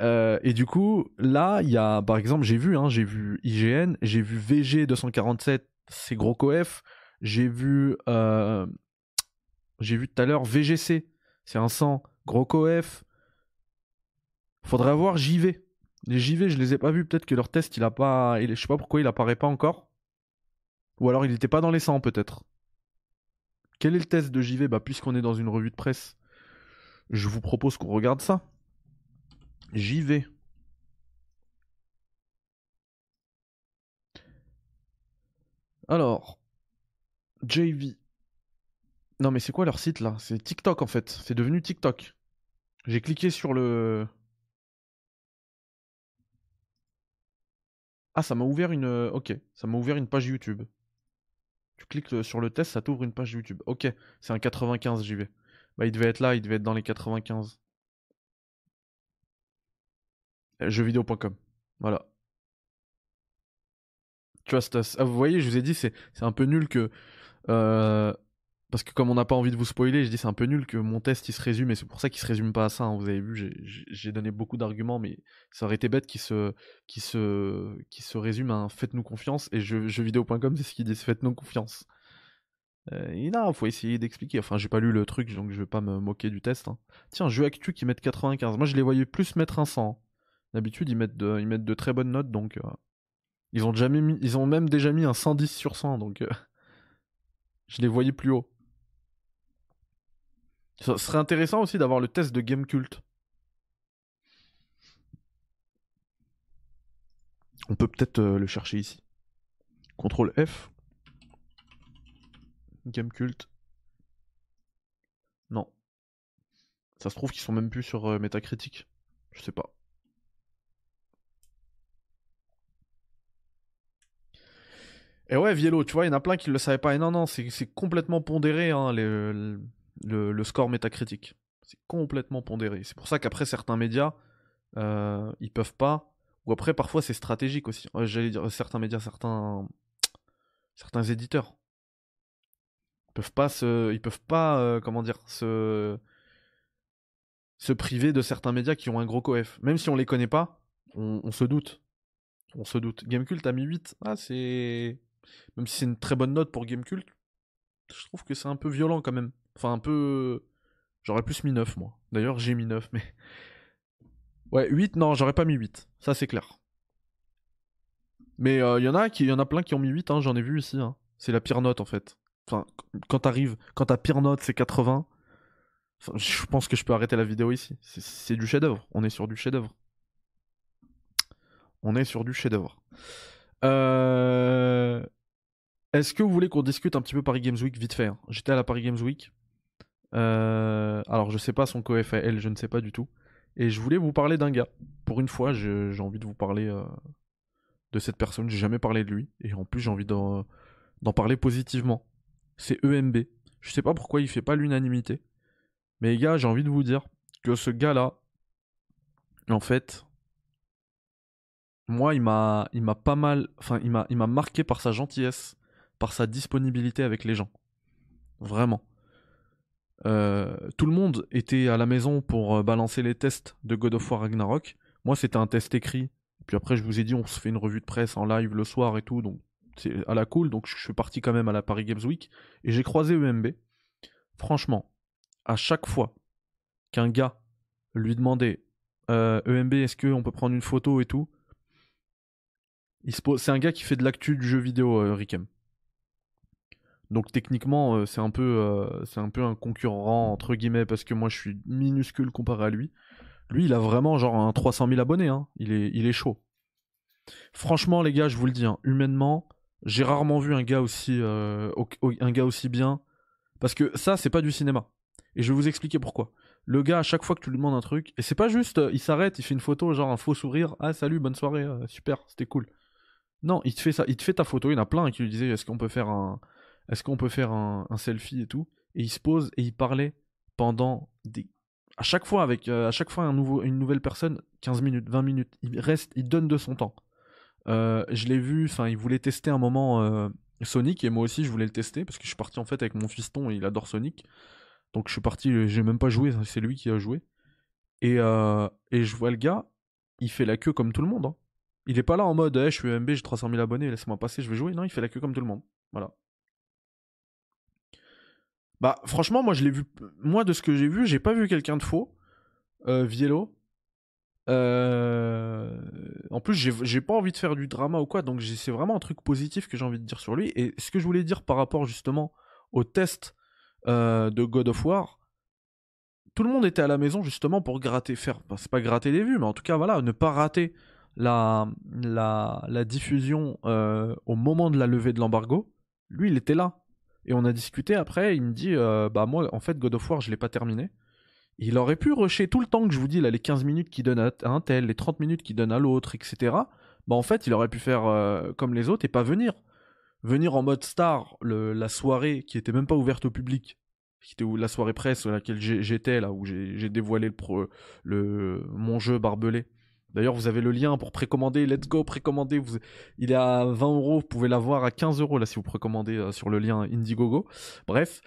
Euh, et du coup, là, il y a, par exemple, j'ai vu, hein, j'ai vu IGN, j'ai vu VG 247, c'est gros coef. J'ai vu, euh, tout à l'heure VGC, c'est un 100, gros coef. Faudrait voir JV. Les JV, je les ai pas vus. Peut-être que leur test, il a pas, je sais pas pourquoi il apparaît pas encore. Ou alors il était pas dans les 100 peut-être. Quel est le test de JV Bah puisqu'on est dans une revue de presse, je vous propose qu'on regarde ça. Vais. Alors, JV. Non mais c'est quoi leur site là? C'est TikTok en fait. C'est devenu TikTok. J'ai cliqué sur le... Ah ça m'a ouvert une... Ok, ça m'a ouvert une page YouTube. Tu cliques sur le test, ça t'ouvre une page YouTube. Ok, c'est un 95 JV. Bah il devait être là, il devait être dans les 95. Jeuxvideo.com. Voilà. Trust Us. Ah, vous voyez, je vous ai dit, c'est un peu nul que. Euh, parce que comme on n'a pas envie de vous spoiler, je dis c'est un peu nul que mon test il se résume, et c'est pour ça qu'il se résume pas à ça. Hein. Vous avez vu, j'ai donné beaucoup d'arguments, mais ça aurait été bête qu'il se, se, se résume à un faites-nous confiance, et jeuxvideo.com c'est ce qu'ils disent, faites-nous confiance. Euh, il il faut essayer d'expliquer. Enfin, j'ai pas lu le truc, donc je vais pas me moquer du test. Hein. Tiens, jeu actu qui mettent 95. Moi, je les voyais plus mettre un 100. D'habitude, ils mettent de, ils mettent de très bonnes notes, donc euh, ils ont mis, ils ont même déjà mis un 110 sur 100, donc euh, je les voyais plus haut. Ce serait intéressant aussi d'avoir le test de Game Cult. On peut peut-être euh, le chercher ici. CTRL F. Game Cult. Non. Ça se trouve qu'ils sont même plus sur euh, Metacritic. Je sais pas. Et ouais, Viello, tu vois, il y en a plein qui le savaient pas. Et non, non, c'est complètement pondéré, hein, le, le, score métacritique. C'est complètement pondéré. C'est pour ça qu'après, certains médias, euh, ils peuvent pas. Ou après, parfois, c'est stratégique aussi. J'allais dire certains médias, certains, certains éditeurs. Ils peuvent pas se, ils peuvent pas, euh, comment dire, se, se priver de certains médias qui ont un gros coef. Même si on les connaît pas, on, on se doute. On se doute. Gamecult a mis 8. Ah, c'est. Même si c'est une très bonne note pour Gamecult, je trouve que c'est un peu violent quand même. Enfin, un peu. J'aurais plus mis 9, moi. D'ailleurs, j'ai mis 9, mais. Ouais, 8, non, j'aurais pas mis 8. Ça, c'est clair. Mais il euh, y en a y en a plein qui ont mis 8, hein, j'en ai vu ici. Hein. C'est la pire note en fait. Enfin, quand t'arrives, quand ta pire note c'est 80, je pense que je peux arrêter la vidéo ici. C'est du chef-d'œuvre. On est sur du chef-d'œuvre. On est sur du chef-d'œuvre. Euh... Est-ce que vous voulez qu'on discute un petit peu Paris Games Week vite fait hein? J'étais à la Paris Games Week. Euh, alors je sais pas son coef je ne sais pas du tout. Et je voulais vous parler d'un gars. Pour une fois, j'ai envie de vous parler euh, de cette personne. J'ai jamais parlé de lui. Et en plus, j'ai envie d'en parler positivement. C'est EMB. Je sais pas pourquoi il fait pas l'unanimité. Mais les gars, j'ai envie de vous dire que ce gars-là, en fait, moi, il m'a, pas mal, enfin, il m'a marqué par sa gentillesse, par sa disponibilité avec les gens. Vraiment. Euh, tout le monde était à la maison pour euh, balancer les tests de God of War Ragnarok. Moi, c'était un test écrit. Puis après, je vous ai dit, on se fait une revue de presse en live le soir et tout, donc c'est à la cool. Donc je suis parti quand même à la Paris Games Week et j'ai croisé EMB. Franchement, à chaque fois qu'un gars lui demandait euh, EMB, est-ce qu'on peut prendre une photo et tout, c'est un gars qui fait de l'actu du jeu vidéo, Rickem. Donc techniquement, euh, c'est un peu, euh, c'est un peu un concurrent entre guillemets parce que moi je suis minuscule comparé à lui. Lui, il a vraiment genre un 300 000 abonnés. Hein. Il est, il est chaud. Franchement, les gars, je vous le dis, hein, humainement, j'ai rarement vu un gars aussi, euh, un gars aussi bien. Parce que ça, c'est pas du cinéma. Et je vais vous expliquer pourquoi. Le gars, à chaque fois que tu lui demandes un truc, et c'est pas juste, il s'arrête, il fait une photo, genre un faux sourire. Ah, salut, bonne soirée, super, c'était cool. Non, il te fait ça, il te fait ta photo. Il y en a plein qui lui disaient, est-ce qu'on peut faire un, est-ce qu'on peut faire un, selfie et tout? Et il se pose et il parlait pendant des. À chaque fois, avec euh, à chaque fois une nouvelle personne, 15 minutes, 20 minutes. Il reste, il donne de son temps. Euh, je l'ai vu, enfin, il voulait tester un moment euh, Sonic et moi aussi je voulais le tester parce que je suis parti en fait avec mon fiston et il adore Sonic. Donc je suis parti, j'ai même pas joué, c'est lui qui a joué. Et, et je vois le gars, il fait la queue comme tout le monde. Hein. Il est pas là en mode, eh, je suis MB, j'ai 300 000 abonnés, laisse-moi passer, je vais jouer. Non, il fait la queue comme tout le monde. Voilà. Bah, franchement, moi, je l'ai vu. Moi, de ce que j'ai vu, j'ai pas vu quelqu'un de faux. Euh, Viello. Euh... En plus, j'ai pas envie de faire du drama ou quoi, donc c'est vraiment un truc positif que j'ai envie de dire sur lui. Et ce que je voulais dire par rapport justement au test euh, de God of War, tout le monde était à la maison justement pour gratter, faire, bah, c'est pas gratter les vues, mais en tout cas, voilà, ne pas rater la, la, la diffusion au moment de la levée de l'embargo. Lui, il était là. Et on a discuté après, il me dit euh, Bah, moi, en fait, God of War, je l'ai pas terminé. Il aurait pu rusher tout le temps que je vous dis, là, les 15 minutes qu'il donne à un tel, les 30 minutes qu'il donne à l'autre, etc. Bah, en fait, il aurait pu faire euh, comme les autres et pas venir. Venir en mode star, le, la soirée qui était même pas ouverte au public, qui était la soirée presse à laquelle j'étais, là, où j'ai dévoilé mon jeu barbelé. D'ailleurs, vous avez le lien pour précommander. Let's go, précommander. Il est à 20 euros. Vous pouvez l'avoir à 15 euros là si vous précommandez euh, sur le lien Indiegogo. Bref.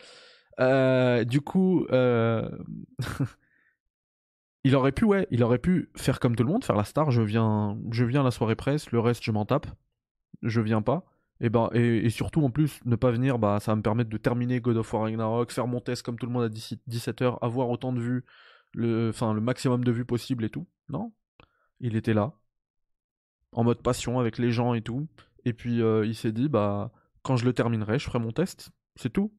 Euh, du coup, euh, il aurait pu, ouais, il aurait pu faire comme tout le monde, faire la star. Je viens, je viens la soirée presse. Le reste, je m'en tape. Je viens pas. Et, ben, et, surtout, en plus, ne pas venir, bah, ça va me permettre de terminer God of War Ragnarok, faire mon test comme tout le monde à 17h, avoir autant de vues, le, enfin, le maximum de vues possible et tout. Non, il était là, en mode passion avec les gens et tout. Et puis euh, il s'est dit, bah, quand je le terminerai, je ferai mon test. C'est tout.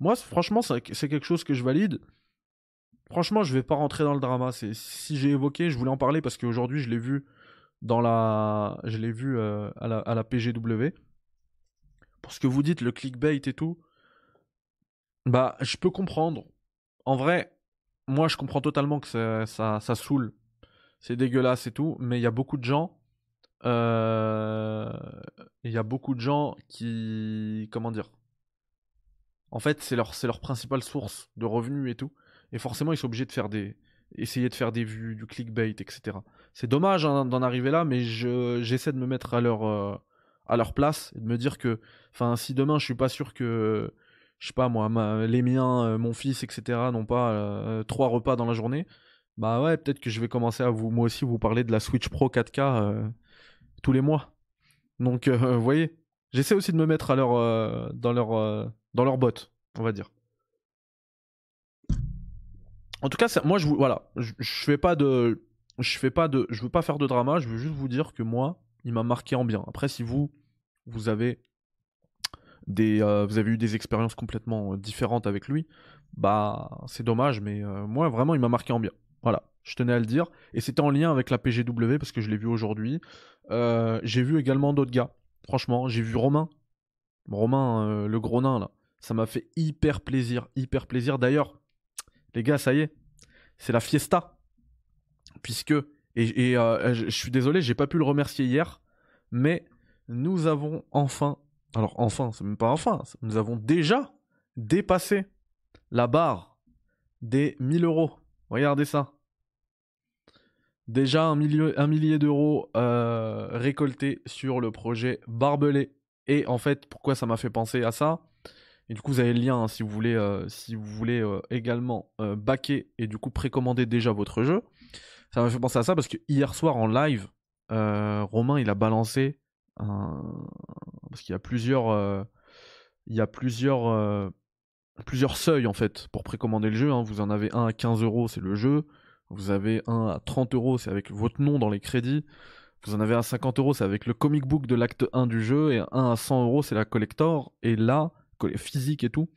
Moi, franchement, c'est quelque chose que je valide. Franchement, je vais pas rentrer dans le drama. Si j'ai évoqué, je voulais en parler parce qu'aujourd'hui, je l'ai vu dans la, je l'ai vu euh, à, la, à la PGW. Pour ce que vous dites, le clickbait et tout, bah, je peux comprendre. En vrai, moi, je comprends totalement que ça, ça, ça saoule c'est dégueulasse et tout, mais il y a beaucoup de gens. Euh, il y a beaucoup de gens qui. Comment dire En fait, c'est leur, leur principale source de revenus et tout. Et forcément, ils sont obligés de faire des. Essayer de faire des vues, du clickbait, etc. C'est dommage hein, d'en arriver là, mais j'essaie de me mettre à leur, euh, à leur place et de me dire que. Enfin, si demain, je suis pas sûr que. Je sais pas moi, les miens, euh, mon fils, etc., n'ont pas trois repas dans la journée bah ouais, peut-être que je vais commencer à vous, moi aussi, vous parler de la Switch Pro 4K euh, tous les mois. Donc, euh, vous voyez, j'essaie aussi de me mettre à leur, euh, dans leur, dans leur botte, on va dire. En tout cas, moi, je vous, voilà, je, fais pas de, je fais pas de, je veux pas faire de drama, je veux juste vous dire que moi, il m'a marqué en bien. Après, si vous, vous avez des, vous eu des expériences complètement différentes avec lui, bah, c'est dommage, mais moi, vraiment, il m'a marqué en bien. Voilà, je tenais à le dire. Et c'était en lien avec la PGW parce que je l'ai vu aujourd'hui. Euh, j'ai vu également d'autres gars. Franchement, j'ai vu Romain. Romain, euh, le gros nain, là. Ça m'a fait hyper plaisir, hyper plaisir. D'ailleurs, les gars, ça y est, c'est la fiesta. Puisque, et, euh, je suis désolé, j'ai pas pu le remercier hier, mais nous avons enfin, alors enfin, c'est même pas enfin, nous avons déjà dépassé la barre des 1000 euros. Regardez ça. Déjà un, millier d'euros euh, récoltés sur le projet Barbelé. Et en fait, pourquoi ça m'a fait penser à ça? Et du coup, vous avez le lien hein, si vous voulez, euh, euh, également backer et du coup précommander déjà votre jeu. Ça m'a fait penser à ça parce que hier soir en live, Romain il a balancé parce qu'il y a plusieurs, il y a plusieurs plusieurs seuils en fait pour précommander le jeu. Hein. Vous en avez un à 15 euros, c'est le jeu. Vous avez un à 30 euros, c'est avec votre nom dans les crédits. Vous en avez un à 50 euros, c'est avec le comic book de l'acte 1 du jeu. Et un à 100 euros, c'est la collector. Et là, physique et tout.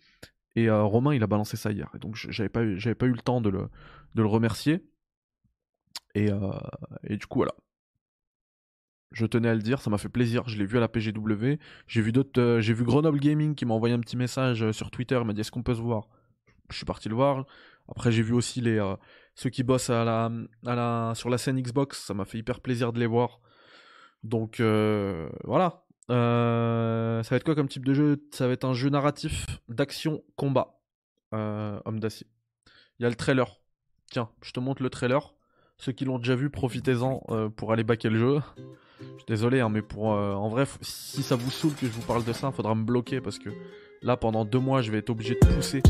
Et euh, Romain, il a balancé ça hier. Et donc, j'avais pas, eu, pas eu le temps de le, remercier. Et, euh, et du coup, voilà je tenais à le dire, ça m'a fait plaisir. Je l'ai vu à la PGW. J'ai vu d'autres, euh, j'ai vu Grenoble Gaming qui m'a envoyé un petit message euh, sur Twitter. Il m'a dit est-ce qu'on peut se voir? Je suis parti le voir. Après j'ai vu aussi les euh, ceux qui bossent sur la scène Xbox. Ça m'a fait hyper plaisir de les voir. Donc voilà. ça va être quoi comme type de jeu? Ça va être un jeu narratif d'action combat. homme d'acier. Il y a le trailer. Tiens, je te montre le trailer. Ceux qui l'ont déjà vu, profitez-en pour aller backer le jeu. Je suis désolé, hein, mais pour euh, en vrai, si ça vous saoule que je vous parle de ça, faudra me bloquer parce que là, pendant deux mois, je vais être obligé de pousser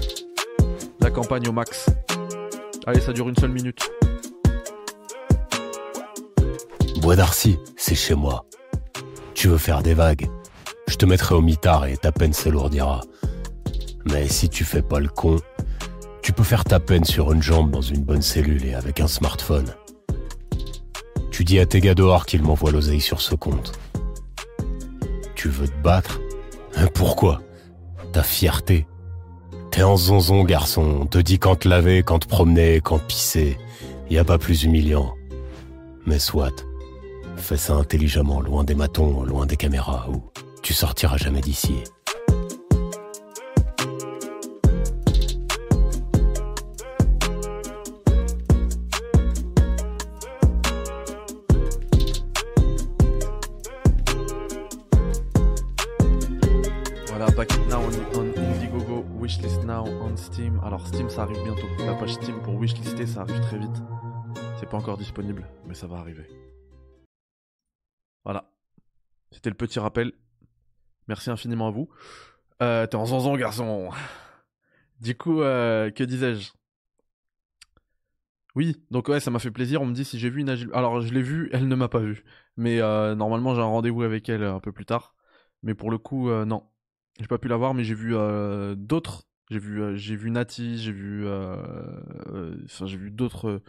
la campagne au max. Allez, ça dure une seule minute. Bois d'Arcy, c'est chez moi. Tu veux faire des vagues? Je te mettrai au mitard et ta peine s'alourdira. Mais si tu fais pas le con, tu peux faire ta peine sur une jambe dans une bonne cellule et avec un smartphone. Tu dis à tes gars dehors qu'ils l'oseille sur ce compte. Tu veux te battre? Hein, Pourquoi? Ta fierté. T'es en zonzon, garçon. On te dit quand te laver, quand te promener, quand pisser. Y a pas plus humiliant. Mais soit. Fais ça intelligemment, loin des matons, loin des caméras, ou tu sortiras jamais d'ici. Wishlister ça arrive très vite. C'est pas encore disponible, mais ça va arriver. Voilà. C'était le petit rappel. Merci infiniment à vous. Euh, T'es en zanzan, garçon. Du coup, euh, que disais-je? Oui, donc ouais, ça m'a fait plaisir. On me dit si j'ai vu une Alors, je l'ai vue, elle ne m'a pas vu. Mais euh, normalement, j'ai un rendez-vous avec elle un peu plus tard. Mais pour le coup, non. J'ai pas pu la voir, mais j'ai vu d'autres. J'ai vu, j'ai vu Nati, j'ai vu, enfin, j'ai vu d'autres,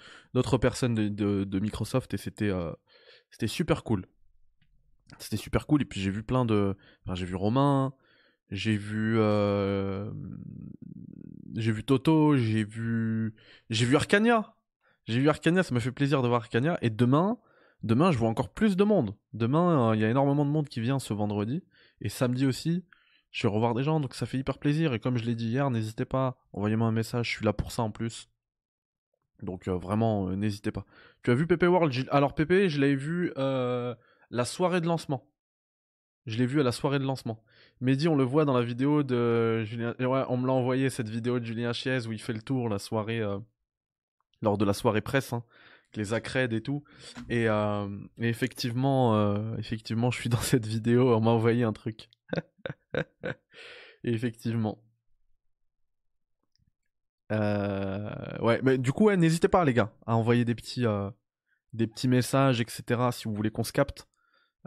personnes de, de, Microsoft et c'était, super cool. C'était super cool. Et puis j'ai vu plein de. Enfin, j'ai vu Romain, j'ai vu. Euh... J'ai vu Toto, j'ai vu. J'ai vu Arcania. J'ai vu Arcania, ça m'a fait plaisir de voir Arcania. Et demain, demain, je vois encore plus de monde. Demain, euh, il y a énormément de monde qui vient ce vendredi. Et samedi aussi, je vais revoir des gens, donc ça fait hyper plaisir. Et comme je l'ai dit hier, n'hésitez pas, envoyez-moi un message, je suis là pour ça en plus. Donc euh, vraiment, euh, n'hésitez pas. Tu as vu Pepe World? Alors Pepe, je l'avais vu la soirée de lancement. Je l'ai vu à la soirée de lancement. Mehdi, on le voit dans la vidéo de Julien. Ouais, on me l'a envoyé cette vidéo de Julien Chiez où il fait le tour la soirée, euh, lors de la soirée presse, hein, les accrèdes et tout. Et, euh, effectivement, euh, effectivement, je suis dans cette vidéo. On m'a envoyé un truc. effectivement. ouais, mais du coup, n'hésitez pas, les gars, à envoyer des petits, petits messages, etc. Si vous voulez qu'on se capte.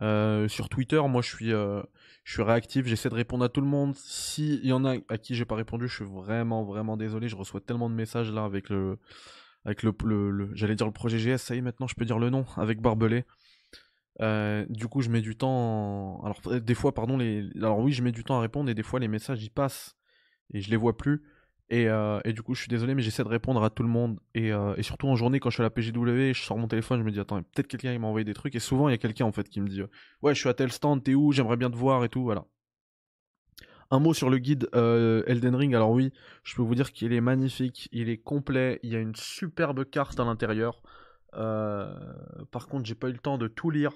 Euh, sur Twitter, moi je suis, euh, je suis réactif, j'essaie de répondre à tout le monde. S'il y en a à qui j'ai pas répondu, je suis vraiment, vraiment désolé. Je reçois tellement de messages là avec le, avec j'allais dire le projet GS, ça y est, maintenant je peux dire le nom, avec Barbelé. Euh, du coup, je mets du temps. Alors, des fois, pardon. Alors, oui, je mets du temps à répondre et des fois, les messages ils passent et je les vois plus. Euh, et, du coup, je suis désolé, mais j'essaie de répondre à tout le monde. Euh, et, surtout en journée, quand je suis à la PGW, je sors mon téléphone, je me dis, attends, peut-être quelqu'un m'a envoyé des trucs. Et souvent, il y a quelqu'un en fait qui me dit, ouais, je suis à tel stand, t'es où? J'aimerais bien te voir et tout, voilà. Un mot sur le guide Elden Ring. Alors oui, je peux vous dire qu'il est magnifique, il est complet, il y a une superbe carte à l'intérieur. Par contre, j'ai pas eu le temps de tout lire,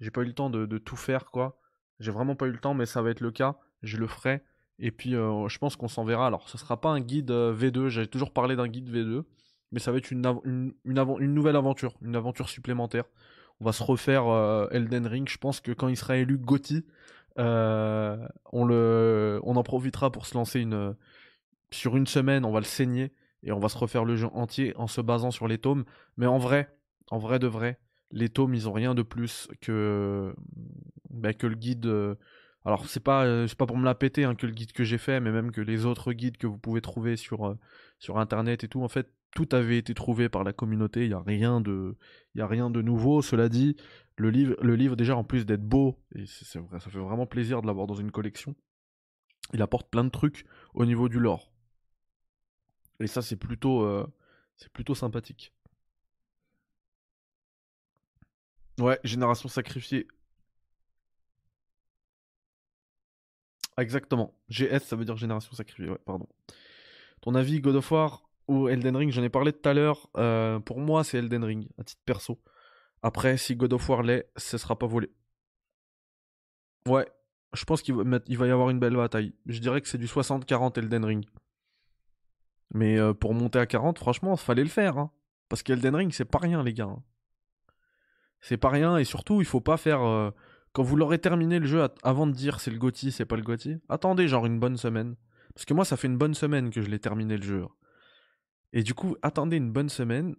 j'ai pas eu le temps de, tout faire, quoi. J'ai vraiment pas eu le temps, mais ça va être le cas. Je le ferai. Et puis, euh, je pense qu'on s'en verra. Alors, ce sera pas un guide euh, V2. J'avais toujours parlé d'un guide V2. Mais ça va être une, nouvelle aventure. Une aventure supplémentaire. On va se refaire euh, Elden Ring. Je pense que quand il sera élu Gotti, on, on en profitera pour se lancer une, sur une semaine. On va le saigner. Et on va se refaire le jeu entier en se basant sur les tomes. Mais en vrai, en vrai de vrai, les tomes, ils ont rien de plus que, bah, que le guide alors c'est pas euh, c'est pas pour me la péter hein, que le guide que j'ai fait, mais même que les autres guides que vous pouvez trouver sur euh, internet et tout, en fait tout avait été trouvé par la communauté. Il y a rien de a rien de nouveau. Cela dit, le livre le déjà en plus d'être beau et ça fait vraiment plaisir de l'avoir dans une collection. Il apporte plein de trucs au niveau du lore. Et ça c'est plutôt euh, c'est plutôt sympathique. Ouais, génération sacrifiée. Exactement. GS, ça veut dire génération sacrifiée. Ouais, pardon. Ton avis, God of War ou Elden Ring? J'en ai parlé tout à l'heure. Euh, pour moi, c'est Elden Ring, à titre perso. Après, si God of War l'est, ce sera pas volé. Ouais, je pense qu'il va, y avoir une belle bataille. Je dirais que c'est du 60-40 Elden Ring. Mais euh, pour monter à 40, franchement, fallait le faire. Hein. Parce qu'Elden Ring, c'est pas rien, les gars. Hein. C'est pas rien, et surtout, il faut pas faire. Euh, quand vous l'aurez terminé le jeu, avant de dire c'est le Gotti, c'est pas le Gotti, attendez genre une bonne semaine. Parce que moi, ça fait une bonne semaine que je l'ai terminé le jeu. Et du coup, attendez une bonne semaine,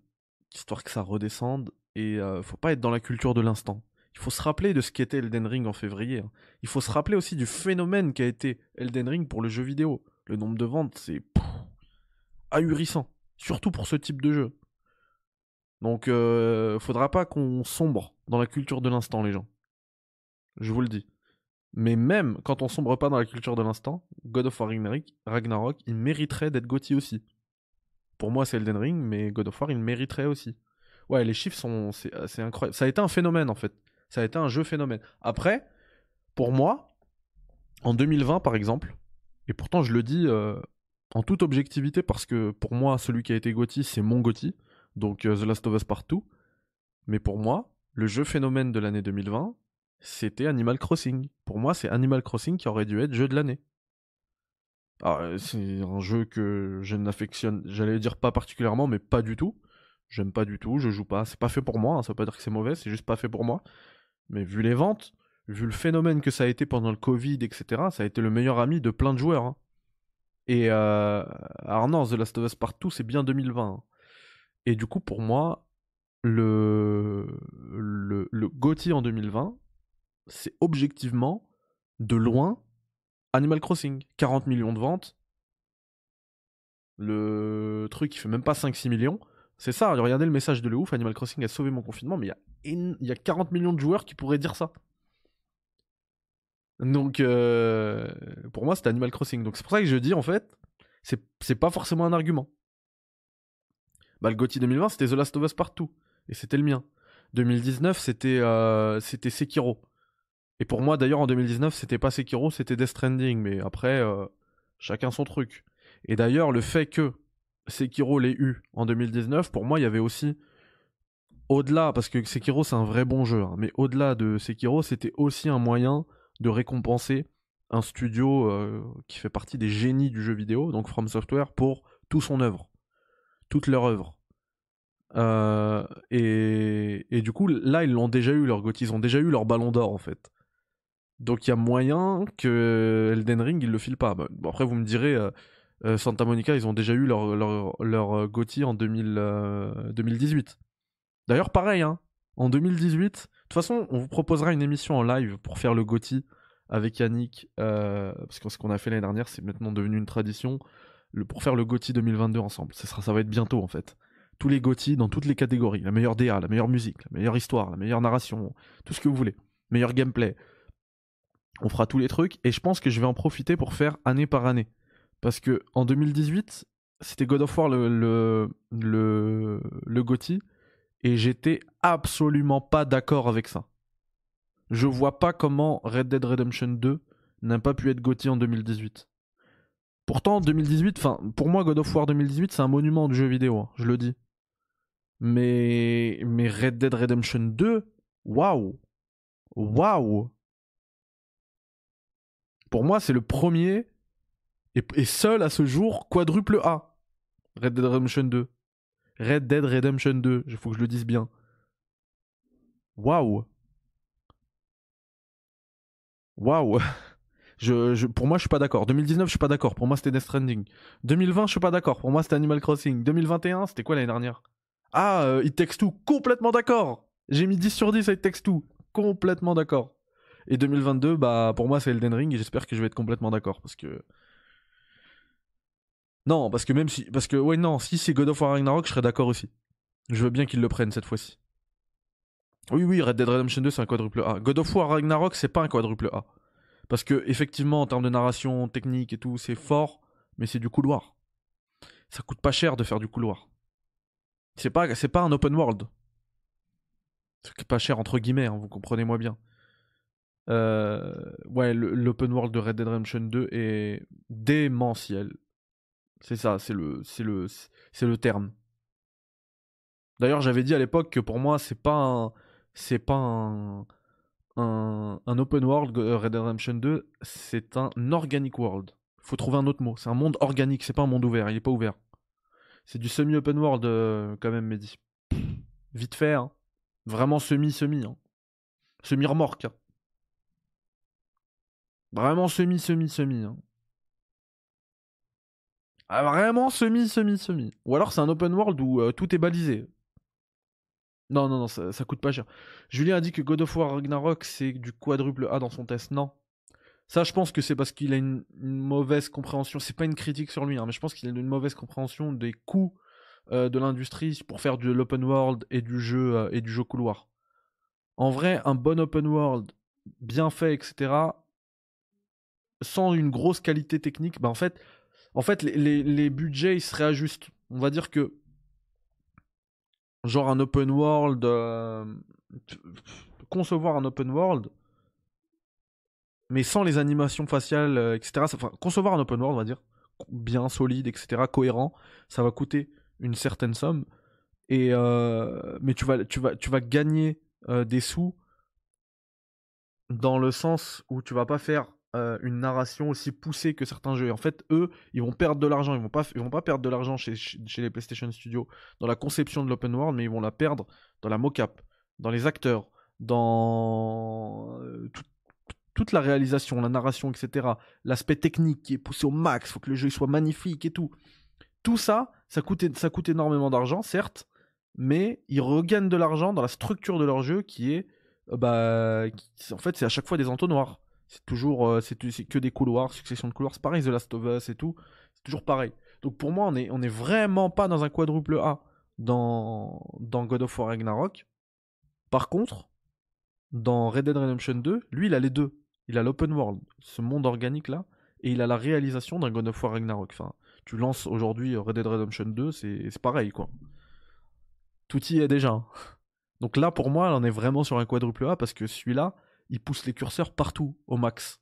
histoire que ça redescende. Et euh, faut pas être dans la culture de l'instant. Il faut se rappeler de ce qu'était Elden Ring en février. Hein. Il faut se rappeler aussi du phénomène qu'a été Elden Ring pour le jeu vidéo. Le nombre de ventes, c'est ahurissant. Surtout pour ce type de jeu. Donc, euh, faudra pas qu'on sombre dans la culture de l'instant, les gens. Je vous le dis. Mais même quand on sombre pas dans la culture de l'instant, God of War Ragnarok, il mériterait d'être Gotti aussi. Pour moi, c'est Elden Ring, mais God of War, il mériterait aussi. Ouais, les chiffres sont. C'est incroyable. Ça a été un phénomène, en fait. Ça a été un jeu phénomène. Après, pour moi, en 2020, par exemple, et pourtant, je le dis euh, en toute objectivité, parce que pour moi, celui qui a été Gotti, c'est mon Gotti. Donc, euh, The Last of Us Partout. Mais pour moi, le jeu phénomène de l'année 2020, c'était Animal Crossing. Pour moi, c'est Animal Crossing qui aurait dû être jeu de l'année. Euh, c'est un jeu que je n'affectionne, j'allais dire pas particulièrement, mais pas du tout. J'aime pas du tout, je joue pas. C'est pas fait pour moi, hein, ça veut pas dire que c'est mauvais, c'est juste pas fait pour moi. mais vu les ventes, vu le phénomène que ça a été pendant le Covid, etc., ça a été le meilleur ami de plein de joueurs. hein. Et euh, alors non, The Last of Us Partout, c'est bien 2020. hein. Et du coup, pour moi, le, le, GOTY en 2020, c'est objectivement, de loin, Animal Crossing. 40 millions de ventes. Le truc, il fait même pas 5-6 millions. C'est ça, regardez le message de le ouf, Animal Crossing a sauvé mon confinement, mais il y y a 40 millions de joueurs qui pourraient dire ça. Donc, euh, pour moi, c'était Animal Crossing. Donc, c'est pour ça que je dis, en fait, c'est c'est pas forcément un argument. Bah, le GOTY 2020, c'était The Last of Us Partout. Et c'était le mien. 2019, c'était euh, c'était Sekiro. Et pour moi, d'ailleurs, en 2019, c'était pas Sekiro, c'était Death Stranding. Mais après, euh, chacun son truc. Et d'ailleurs, le fait que Sekiro l'ait eu en 2019, pour moi, il y avait aussi. Au-delà, parce que Sekiro, c'est un vrai bon jeu. hein, mais au-delà de Sekiro, c'était aussi un moyen de récompenser un studio euh, qui fait partie des génies du jeu vidéo, donc From Software, pour tout son œuvre, toute leur œuvre. Euh, et, du coup, là, ils l'ont déjà eu, leur GOTY, ils ont déjà eu leur ballon d'or, en fait. Donc il y a moyen que Elden Ring, ils le filent pas. Bah, bon, après, vous me direz, euh, euh, Santa Monica, ils ont déjà eu leur, leur, leur en 2000, euh, 2018. D'ailleurs, pareil, hein, en 2018, de toute façon, on vous proposera une émission en live pour faire le GOTY avec Yannick, parce que ce qu'on a fait l'année dernière, c'est maintenant devenu une tradition, pour faire le GOTY 2022 ensemble. Ça, va être bientôt, en fait. Tous les GOTY dans toutes les catégories. La meilleure DA, la meilleure musique, la meilleure histoire, la meilleure narration, tout ce que vous voulez. Meilleur gameplay. On fera tous les trucs, et je pense que je vais en profiter pour faire année par année. Parce que en 2018, c'était God of War le, le, le, et j'étais absolument pas d'accord avec ça. Je vois pas comment Red Dead Redemption 2 n'a pas pu être GOTY en 2018. Pourtant, 2018, enfin, pour moi, God of War 2018, c'est un monument du jeu vidéo, hein, je le dis. Mais, mais Red Dead Redemption 2, waouh! Waouh! Pour moi, c'est le premier et, et seul à ce jour quadruple A. Red Dead Redemption 2. Red Dead Redemption 2, il faut que je le dise bien. Waouh! Waouh! Pour moi, je suis pas d'accord. 2019, je suis pas d'accord. Pour moi, c'était Death Stranding. 2020, je suis pas d'accord. Pour moi, c'était Animal Crossing. 2021, c'était quoi l'année dernière? Ah, euh, It Takes Two. Complètement d'accord. J'ai mis 10 sur 10 à It Takes Two. Complètement d'accord. Et 2022, bah, pour moi, c'est Elden Ring. Et j'espère que je vais être complètement d'accord. Parce que. Non, parce que même si. Parce que, ouais, non, si c'est God of War Ragnarok, je serais d'accord aussi. Je veux bien qu'ils le prennent cette fois-ci. Oui, oui, Red Dead Redemption 2, c'est un quadruple A. God of War Ragnarok, c'est pas un quadruple A. Parce que, effectivement, en termes de narration, technique et tout, c'est fort, mais c'est du couloir. Ça coûte pas cher de faire du couloir. C'est pas, c'est pas un open world. C'est pas cher, entre guillemets, hein, vous comprenez-moi bien. Euh, ouais, l'open world de Red Dead Redemption 2 est démentiel. C'est ça, c'est le, c'est le, terme. D'ailleurs, j'avais dit à l'époque que pour moi, c'est pas c'est pas un, un, open world euh, Red Dead Redemption 2, c'est un organic world. Faut trouver un autre mot. C'est un monde organique, c'est pas un monde ouvert. Il est pas ouvert. C'est du semi-open world euh, quand même, Mehdi. Vite fait, hein. Vraiment semi-semi. Hein. Semi-remorque. Vraiment semi-semi-semi. Hein. Ah, vraiment semi-semi-semi. Ou alors c'est un open world où euh, tout est balisé. Non, non, non, ça, coûte pas cher. Julien a dit que God of War Ragnarok c'est du quadruple A dans son test. Non. Ça, je pense que c'est parce qu'il a une, une mauvaise compréhension. C'est pas une critique sur lui, hein, mais je pense qu'il a une mauvaise compréhension des coûts euh, de l'industrie pour faire de l'open world et du jeu euh, et du jeu couloir. En vrai, un bon open world bien fait, etc. Sans une grosse qualité technique, bah en fait, en fait, les, les, les budgets ils se réajustent. On va dire que genre un open world, euh, concevoir un open world, mais sans les animations faciales, euh, etc. Enfin, concevoir un open world, on va dire, bien solide, etc., cohérent, ça va coûter une certaine somme. Et euh, mais tu vas, tu vas, gagner des sous dans le sens où tu vas pas faire euh, une narration aussi poussée que certains jeux. Et en fait, eux, ils vont perdre de l'argent. Ils vont pas, ils vont pas perdre de l'argent chez, les PlayStation Studios dans la conception de l'open world, mais ils vont la perdre dans la mocap, dans les acteurs, dans toute la réalisation, la narration, etc. L'aspect technique qui est poussé au max, faut que le jeu soit magnifique et tout. Tout ça, ça coûte, ça coûte énormément d'argent, certes, mais ils regagnent de l'argent dans la structure de leur jeu qui est, bah, en fait, c'est à chaque fois des entonnoirs. C'est toujours, euh, c'est que des couloirs, succession de couloirs. C'est pareil, The Last of Us et tout. C'est toujours pareil. Donc pour moi, on est, on est vraiment pas dans un quadruple A dans, dans God of War Ragnarok. Par contre, dans Red Dead Redemption 2, lui, il a les deux. Il a l'open world, ce monde organique là, et il a la réalisation d'un God of War Ragnarok. Enfin, tu lances aujourd'hui Red Dead Redemption 2, c'est pareil quoi. Tout y est déjà. Donc là, pour moi, on est vraiment sur un quadruple A parce que celui-là, il pousse les curseurs partout au max.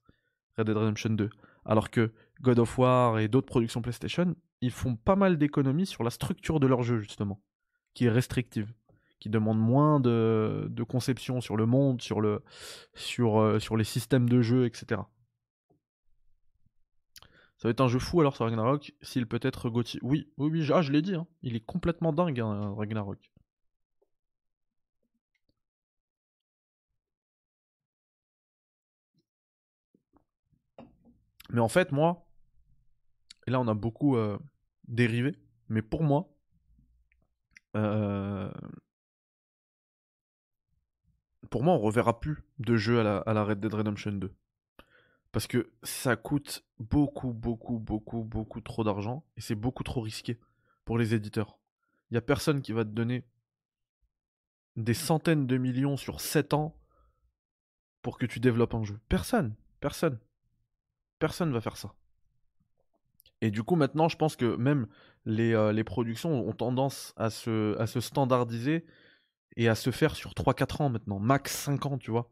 Red Dead Redemption 2. Alors que God of War et d'autres productions PlayStation, ils font pas mal d'économies sur la structure de leur jeu, justement, qui est restrictive, qui demande moins de, conception sur le monde, sur, euh, les systèmes de jeu, etc. Ça va être un jeu fou alors sur Ragnarok, s'il peut être Gauthier. Oui, oui, oui, ah, je l'ai dit, hein. il est complètement dingue, hein, Ragnarok. Mais en fait, moi, et là on a beaucoup euh, dérivé, mais pour moi, euh, pour moi, on reverra plus de jeux à la, à la Red Dead Redemption 2. Parce que ça coûte beaucoup, beaucoup, beaucoup, beaucoup trop d'argent et c'est beaucoup trop risqué pour les éditeurs. Il n'y a personne qui va te donner des centaines de millions sur 7 ans pour que tu développes un jeu. Personne, personne. Personne va faire ça. Et du coup, maintenant, je pense que même les, euh, productions ont tendance à se, standardiser et à se faire sur 3-4 ans maintenant, max 5 ans, tu vois.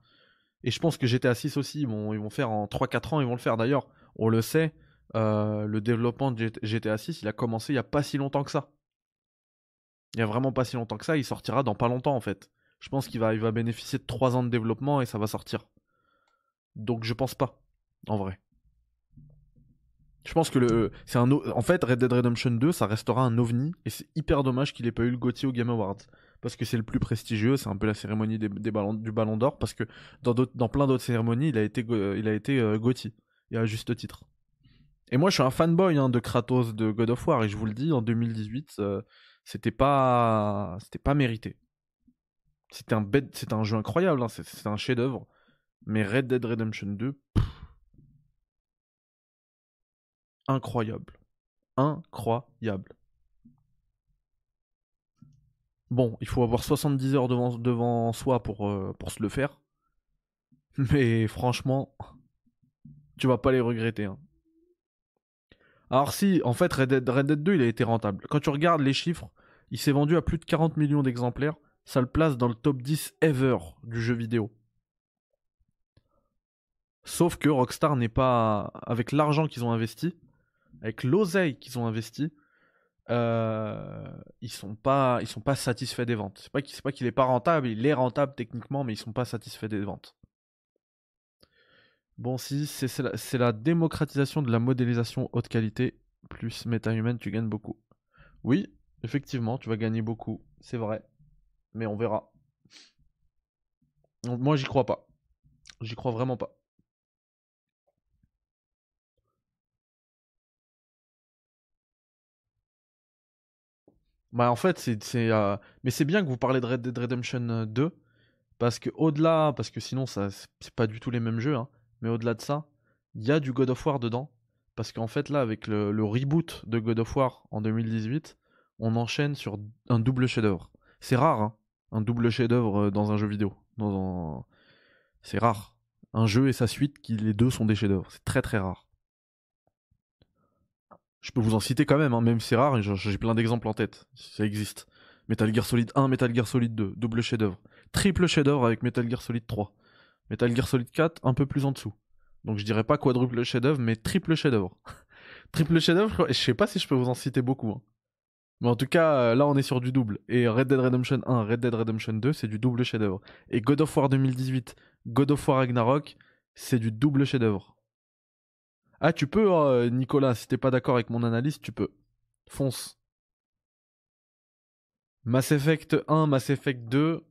Et je pense que GTA 6 aussi, ils vont, faire en 3-4 ans, ils vont le faire. D'ailleurs, on le sait, euh, le développement de GTA 6, il a commencé il n'y a pas si longtemps que ça. Il n'y a vraiment pas si longtemps que ça, il sortira dans pas longtemps en fait. Je pense qu'il va, il va bénéficier de 3 ans de développement et ça va sortir. Donc je pense pas, en vrai. Je pense que c'est un, en fait, Red Dead Redemption 2, ça restera un ovni, et c'est hyper dommage qu'il ait pas eu le Gauthier au Game Awards. Parce que c'est le plus prestigieux, c'est un peu la cérémonie du Ballon d'Or, parce que dans, plein d'autres cérémonies, il a été, il a été euh, Gauthier, et à juste titre. Et moi, je suis un fanboy hein, de Kratos de God of War, et je vous le dis, en 2018, euh, c'était pas, c'était pas mérité. C'était un, c'est un jeu incroyable, hein, c'est un chef-d'œuvre. Mais Red Dead Redemption 2, incroyable. Incroyable. Bon, il faut avoir 70 heures devant, soi pour, euh, pour se le faire. Mais franchement, tu vas pas les regretter. Hein. Alors si, en fait, Red Dead, Red Dead 2, il a été rentable. Quand tu regardes les chiffres, il s'est vendu à plus de 40 millions d'exemplaires. Ça le place dans le top 10 ever du jeu vidéo. Sauf que Rockstar n'est pas... Avec l'argent qu'ils ont investi, avec l'oseille qu'ils ont investi, euh, ils sont pas sont pas satisfaits des ventes. C'est pas qu'il pas qu'il est pas rentable, il est rentable techniquement, mais ils sont pas satisfaits des ventes. Bon, si c'est la, démocratisation de la modélisation haute qualité plus méta humaine, tu gagnes beaucoup. Oui, effectivement, tu vas gagner beaucoup, c'est vrai, mais on verra. moi, j'y crois pas. J'y crois vraiment pas. Bah en fait, c'est, euh, mais c'est bien que vous parlez de Red Dead Redemption 2 euh, parce que au-delà, parce que sinon ça c'est pas du tout les mêmes jeux, hein, mais au-delà de ça, il y a du God of War dedans parce qu'en fait là avec le, reboot de God of War en 2018, on enchaîne sur un double chef-d'œuvre. C'est rare, hein, un double chef-d'œuvre euh, dans un jeu vidéo. C'est rare. Un jeu et sa suite, qui les deux sont des chefs-d'œuvre. C'est très très rare. Je peux vous en citer quand même, hein, même si c'est rare, j'ai plein d'exemples en tête. Ça existe. Metal Gear Solid 1, Metal Gear Solid 2, double chef-d'œuvre. Triple chef-d'œuvre avec Metal Gear Solid 3. Metal Gear Solid 4, un peu plus en dessous. Donc je dirais pas quadruple chef-d'œuvre, mais triple chef-d'œuvre. triple chef-d'œuvre, je sais pas si je peux vous en citer beaucoup. Hein. Mais en tout cas, euh, là on est sur du double. Et Red Dead Redemption 1, Red Dead Redemption 2, c'est du double chef-d'œuvre. Et God of War 2018, God of War Ragnarok, c'est du double chef-d'œuvre. Ah, tu peux, hein, Nicolas, si t'es pas d'accord avec mon analyse, tu peux. Fonce. Mass Effect 1, Mass Effect 2.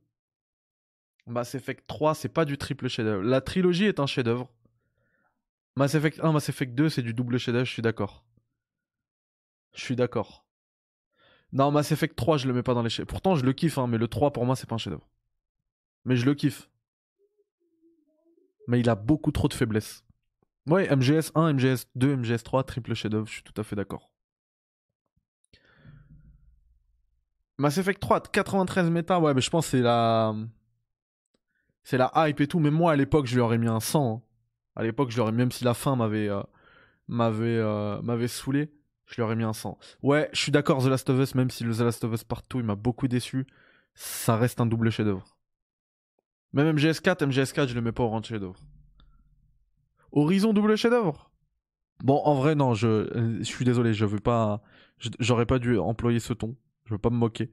Mass Effect 3, c'est pas du triple chef-d'œuvre. La trilogie est un chef-d'œuvre. Mass Effect 1, Mass Effect 2, c'est du double chef-d'œuvre, je suis d'accord. Je suis d'accord. Non, Mass Effect 3, je le mets pas dans les chefs. Pourtant, je le kiffe, hein, mais le 3, pour moi, c'est pas un chef-d'œuvre. Mais je le kiffe. Mais il a beaucoup trop de faiblesses. Ouais, MGS 1, MGS 2, MGS 3, triple chef-d'œuvre, je suis tout à fait d'accord. Mass Effect 3, 93 méta, ouais, mais je pense que c'est la. C'est la hype et tout, mais moi à l'époque je lui aurais mis un 100. Hein. À l'époque je lui aurais, même si la fin m'avait. Euh, m'avait euh, m'avait saoulé, je lui aurais mis un 100. Ouais, je suis d'accord, The Last of Us, même si le The Last of Us Part il m'a beaucoup déçu, ça reste un double chef-d'œuvre. Même MGS4, MGS4, je le mets pas au rang de chef-d'œuvre. Horizon double chef-d'œuvre Bon, en vrai, non, je, suis désolé, je veux pas. J'aurais pas dû employer ce ton. Je veux pas me moquer.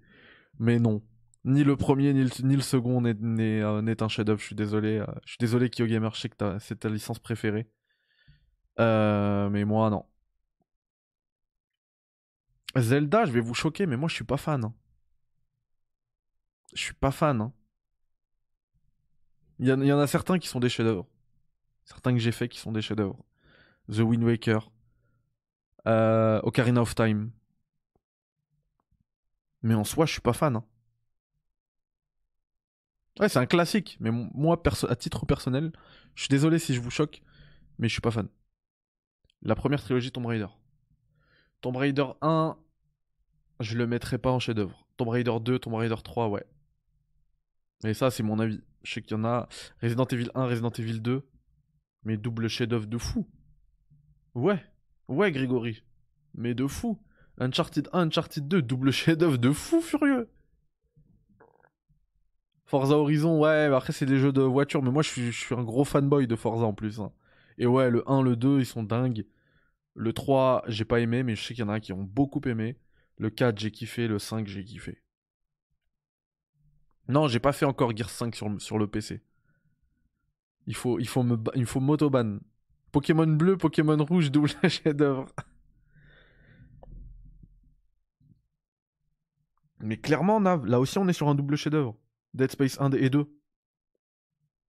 Mais non. Ni le premier, ni le, second n'est euh, un chef-d'œuvre. Je suis désolé. Euh, je suis désolé, KyoGamer. Je sais que c'est ta licence préférée. Euh, mais moi, non. Zelda, je vais vous choquer, mais moi, je suis pas fan. Hein. Je suis pas fan. Hein. Il y, y, en a certains qui sont des chefs-d'œuvre. Certains que j'ai fait qui sont des chefs-d'œuvre. The Wind Waker. Ocarina of Time. Mais en soi, je suis pas fan. Hein. Ouais, c'est un classique, mais moi, à titre personnel, je suis désolé si je vous choque, mais je suis pas fan. La première trilogie Tomb Raider. Tomb Raider 1, je le mettrai pas en chef-d'œuvre. Tomb Raider 2, Tomb Raider 3, ouais. Et ça, c'est mon avis. Je sais qu'il y en a. Resident Evil 1, Resident Evil 2, mais double chef-d'œuvre de fou. Ouais, ouais, Grégory. Mais de fou. Uncharted 1, Uncharted 2, double chef-d'œuvre de fou furieux. Forza Horizon, ouais, bah après c'est des jeux de voiture, mais moi je suis, un gros fanboy de Forza en plus. Hein. Et ouais, le 1, le 2, ils sont dingues. Le 3, j'ai pas aimé, mais je sais qu'il y en a qui ont beaucoup aimé. Le 4, j'ai kiffé. Le 5, j'ai kiffé. Non, j'ai pas fait encore Gear 5 sur, sur le PC. Il faut, il faut. Pokémon bleu, Pokémon rouge, double chef-d'œuvre. Mais clairement, là aussi on est sur un double chef-d'œuvre. Dead Space 1 et 2.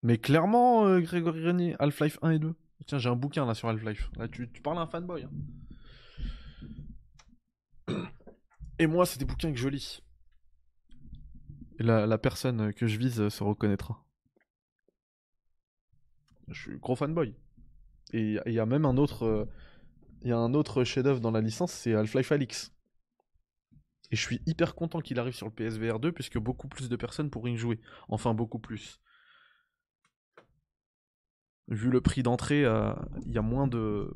Mais clairement, euh, Grégory René, Half-Life 1 et 2. Tiens, j'ai un bouquin là sur Half-Life. Là, tu, parles à un fanboy. Hein. Et moi, c'est des bouquins que je lis. Et la, personne que je vise se reconnaîtra. Je suis gros fanboy. Et il y a même un autre. Euh, un autre chef-d'œuvre dans la licence, c'est Half-Life Alix. Et je suis hyper content qu'il arrive sur le PSVR 2 puisque beaucoup plus de personnes pourraient y jouer. Enfin, beaucoup plus. Vu le prix d'entrée, euh, il y a moins de.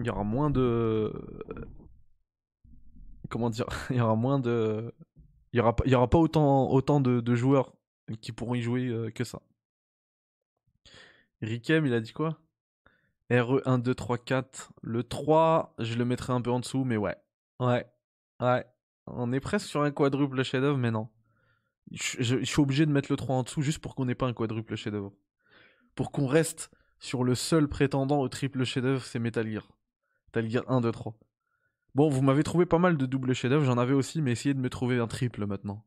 Il y aura moins de. Comment dire Il y aura moins de. Il y aura, pas autant, autant de, joueurs qui pourront y jouer euh, que ça. Rikem, il a dit quoi? RE 1, 2, 3, 4. Le 3, je le mettrai un peu en dessous, mais ouais. Ouais. Ouais, on est presque sur un quadruple chef-d'œuvre, mais non. Je, suis obligé de mettre le 3 en dessous juste pour qu'on n'ait pas un quadruple chef-d'œuvre. Pour qu'on reste sur le seul prétendant au triple chef-d'œuvre, c'est Metal Gear. Metal Gear 1, 2, 3. Bon, vous m'avez trouvé pas mal de doubles chefs-d'œuvre, j'en avais aussi, mais essayez de me trouver un triple maintenant.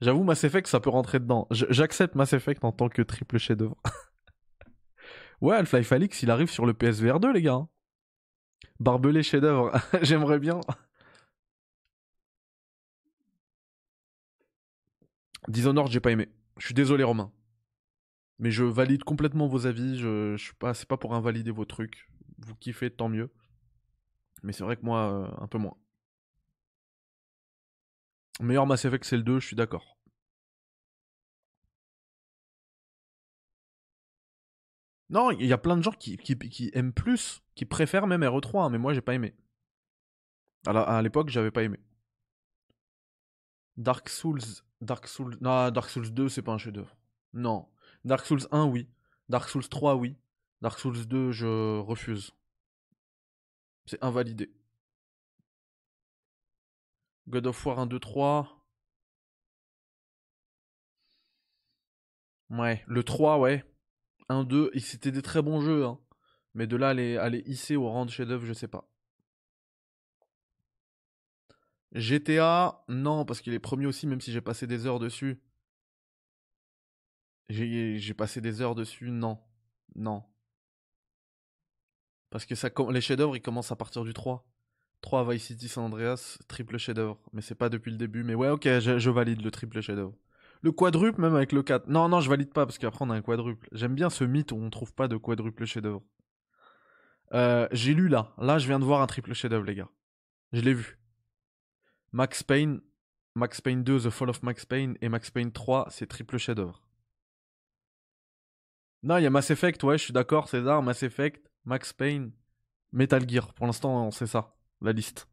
J'avoue, Mass Effect, ça peut rentrer dedans. J'accepte Mass Effect en tant que triple chef-d'œuvre. ouais, Half-Life Alix, il arrive sur le PSVR 2, les gars. Barbelé chef-d'œuvre, j'aimerais bien. Dishonored, j'ai pas aimé. Je suis désolé, Romain. Mais je valide complètement vos avis. Je suis pas, c'est pas pour invalider vos trucs. Vous kiffez, tant mieux. Mais c'est vrai que moi, euh, un peu moins. Meilleur Mass Effect, c'est le 2, je suis d'accord. Non, il y a plein de gens qui, aiment plus, qui préfèrent même RE3, hein, mais moi j'ai pas aimé. à l'époque, j'avais pas aimé. Dark Souls. Dark Souls. Non, Dark Souls 2, c'est pas un chef-d'œuvre. Non. Dark Souls 1, oui. Dark Souls 3, oui. Dark Souls 2, je refuse. C'est invalidé. God of War 1, 2, 3. Ouais, le 3, ouais. 1, 2, c'était des très bons jeux, hein. Mais de là, aller, hisser au rang de chef-d'œuvre, je sais pas. GTA, non, parce qu'il est premier aussi, même si j'ai passé des heures dessus. J'ai passé des heures dessus, non. Non. Parce que ça, les chefs-d'œuvre, ils commencent à partir du 3. 3 Vice City San Andreas, triple chef-d'œuvre. Mais c'est pas depuis le début. Mais ouais, ok, je, valide le triple chef-d'œuvre. Le quadruple, même avec le 4. Non, non, je valide pas parce qu'après on a un quadruple. J'aime bien ce mythe où on trouve pas de quadruple chef-d'œuvre. Euh, j'ai lu là. Là, je viens de voir un triple chef-d'œuvre, les gars. Je l'ai vu. Max Payne, Max Payne 2, The Fall of Max Payne et Max Payne 3, c'est triple chef-d'œuvre. Non, il y a Mass Effect, ouais, je suis d'accord, César, Mass Effect, Max Payne, Metal Gear. Pour l'instant, c'est ça, la liste.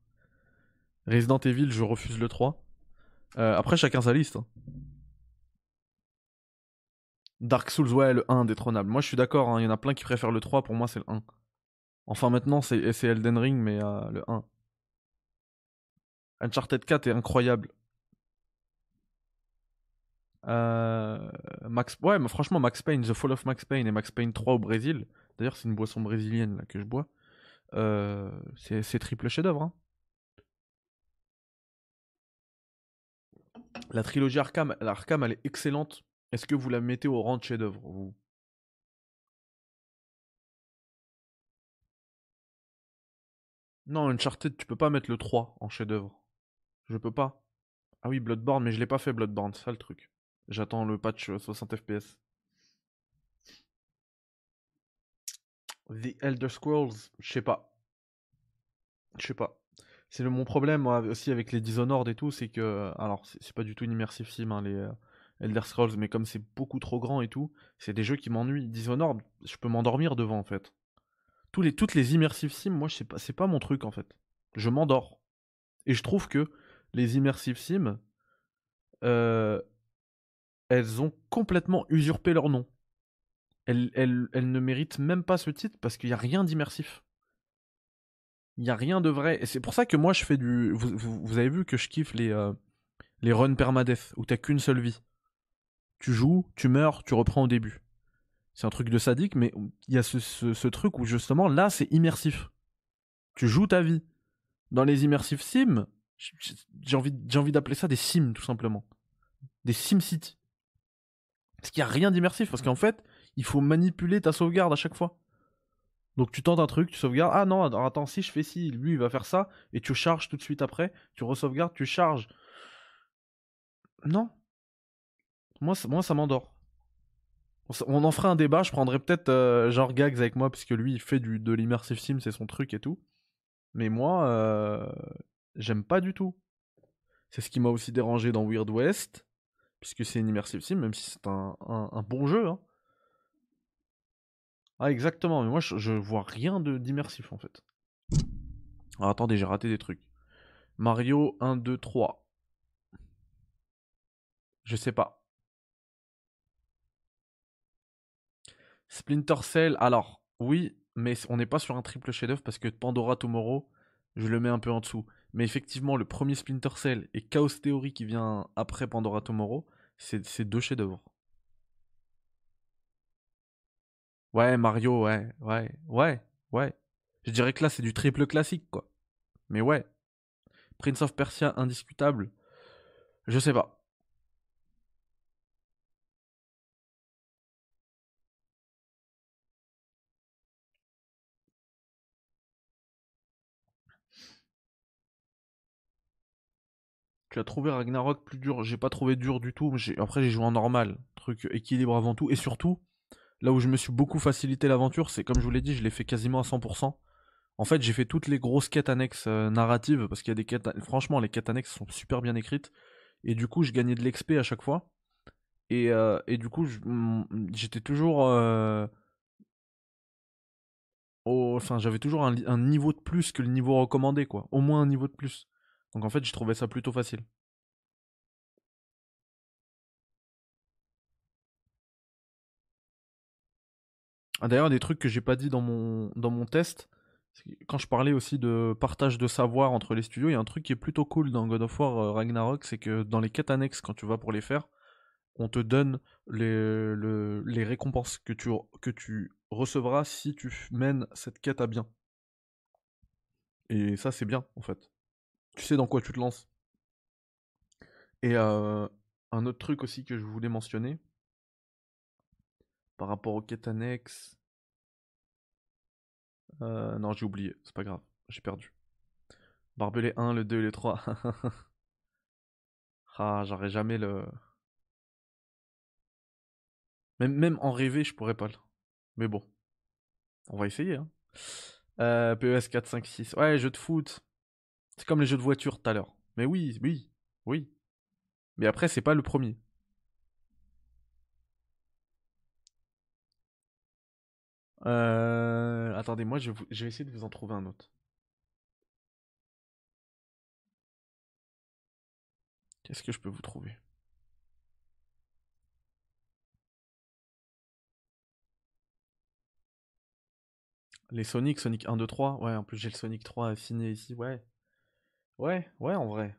Resident Evil, je refuse le 3. Euh, après, chacun sa liste. Hein. Dark Souls, ouais, le 1 détrônable. Moi, je suis d'accord, hein, il y en a plein qui préfèrent le 3, pour moi, c'est le 1. Enfin, maintenant, c'est Elden Ring, mais euh, le 1. Uncharted 4 est incroyable. Euh, Max, ouais, mais franchement, Max Payne, The Fall of Max Payne et Max Payne 3 au Brésil. D'ailleurs, c'est une boisson brésilienne là, que je bois. Euh, c'est triple chef-d'œuvre. Hein. La trilogie Arkham, elle est excellente. Est-ce que vous la mettez au rang de chef-d'œuvre vous? Non, Uncharted, tu peux pas mettre le 3 en chef-d'œuvre. Je peux pas. Ah oui, Bloodborne, mais je l'ai pas fait Bloodborne, ça le truc. J'attends le patch 60 euh, FPS. The Elder Scrolls, je sais pas. Je sais pas. C'est mon problème moi, aussi avec les Dishonored et tout, c'est que. Alors, c'est pas du tout une immersive sim, hein, les euh, Elder Scrolls, mais comme c'est beaucoup trop grand et tout, c'est des jeux qui m'ennuient. Dishonored, je peux m'endormir devant en fait. Tous les, toutes les immersive sims, moi, c'est pas, pas mon truc en fait. Je m'endors. Et je trouve que les immersive sims, euh, elles ont complètement usurpé leur nom. Elles, ne méritent même pas ce titre parce qu'il n'y a rien d'immersif. Il n'y a rien de vrai. Et c'est pour ça que moi je fais du. Vous, avez vu que je kiffe les, euh, les runs permadeath où t'as qu'une seule vie. Tu joues, tu meurs, tu reprends au début. C'est un truc de sadique, mais il y a ce, ce truc où justement là c'est immersif. Tu joues ta vie. Dans les immersive sims, j'ai envie, j'ai envie d'appeler ça des sims, tout simplement. Des SimCity. Parce qu'il n'y a rien d'immersif, parce qu'en fait, il faut manipuler ta sauvegarde à chaque fois. Donc tu tentes un truc, tu sauvegardes. Ah non, attends, si je fais ci, lui il va faire ça, et tu charges tout de suite après, tu resauvegardes, tu charges. Non. Moi, moi ça m'endort. On en ferait un débat, je prendrais peut-être euh, genre Gags avec moi, puisque lui il fait du, de l'immersive sim, c'est son truc et tout. Mais moi, euh, j'aime pas du tout. C'est ce qui m'a aussi dérangé dans Weird West, puisque c'est une immersive sim, même si c'est un, bon jeu. Hein. Ah exactement, mais moi je, vois rien d'immersif en fait. Alors, attendez, j'ai raté des trucs. Mario 1, 2, 3. Je sais pas. Splinter Cell, alors, oui, mais on n'est pas sur un triple chef-d'œuvre parce que Pandora Tomorrow, je le mets un peu en dessous. Mais effectivement, le premier Splinter Cell et Chaos Theory qui vient après Pandora Tomorrow, c'est deux chefs-d'œuvre. Ouais, Mario, ouais, ouais, ouais, ouais. Je dirais que là, c'est du triple classique, quoi. Mais ouais. Prince of Persia, indiscutable. Je sais pas. Tu as trouvé Ragnarok plus dur? J'ai pas trouvé dur du tout. Après, j'ai joué en normal. Truc équilibre avant tout. Et surtout, là où je me suis beaucoup facilité l'aventure, c'est comme je vous l'ai dit, je l'ai fait quasiment à 100%. En fait, j'ai fait toutes les grosses quêtes annexes euh, narratives parce qu'il y a des quêtes. Franchement, les quêtes annexes sont super bien écrites. Et du coup, je gagnais de l'XP à chaque fois. Et, euh, du coup, j'étais toujours. Euh, enfin, j'avais toujours un, un, niveau de plus que le niveau recommandé, quoi. Au moins un niveau de plus. Donc en fait, j'ai trouvé ça plutôt facile. Ah, d'ailleurs, des trucs que j'ai pas dit dans mon, dans mon test, quand je parlais aussi de partage de savoir entre les studios, il y a un truc qui est plutôt cool dans God of War euh, Ragnarok, c'est que dans les quêtes annexes, quand tu vas pour les faire, on te donne les, récompenses que tu, que tu recevras si tu mènes cette quête à bien. Et ça, c'est bien, en fait tu sais dans quoi tu te lances. Et un autre truc aussi que je voulais mentionner, par rapport au quête annexe. Euh, non, j'ai oublié, c'est pas grave, j'ai perdu. Barbelé 1, le 2 et le 3. ah, j'aurais jamais le. Même, même en rêver, je pourrais pas le. Mais bon. On va essayer, hein. PES 4, 5, 6. Ouais, jeux de foot. C'est comme les jeux de voiture tout à l'heure. Mais oui, oui, oui. Mais après, c'est pas le premier. Euh... Attendez, moi je, vais essayer de vous en trouver un autre. Qu'est-ce que je peux vous trouver? Les Sonic, Sonic 1, 2, 3. Ouais, en plus j'ai le Sonic 3 signé ici, ouais. Ouais, ouais, en vrai.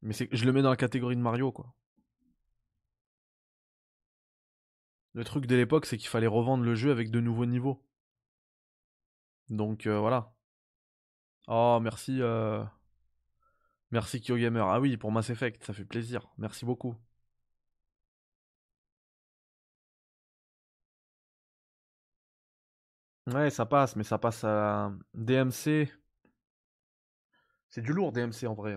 Mais je le mets dans la catégorie de Mario, quoi. Le truc de l'époque, c'est qu'il fallait revendre le jeu avec de nouveaux niveaux. Donc euh, voilà. Oh, merci. Euh... Merci KyoGamer. Ah oui, pour Mass Effect, ça fait plaisir. Merci beaucoup. Ouais, ça passe, mais ça passe à DMC. C'est du lourd DMC en vrai.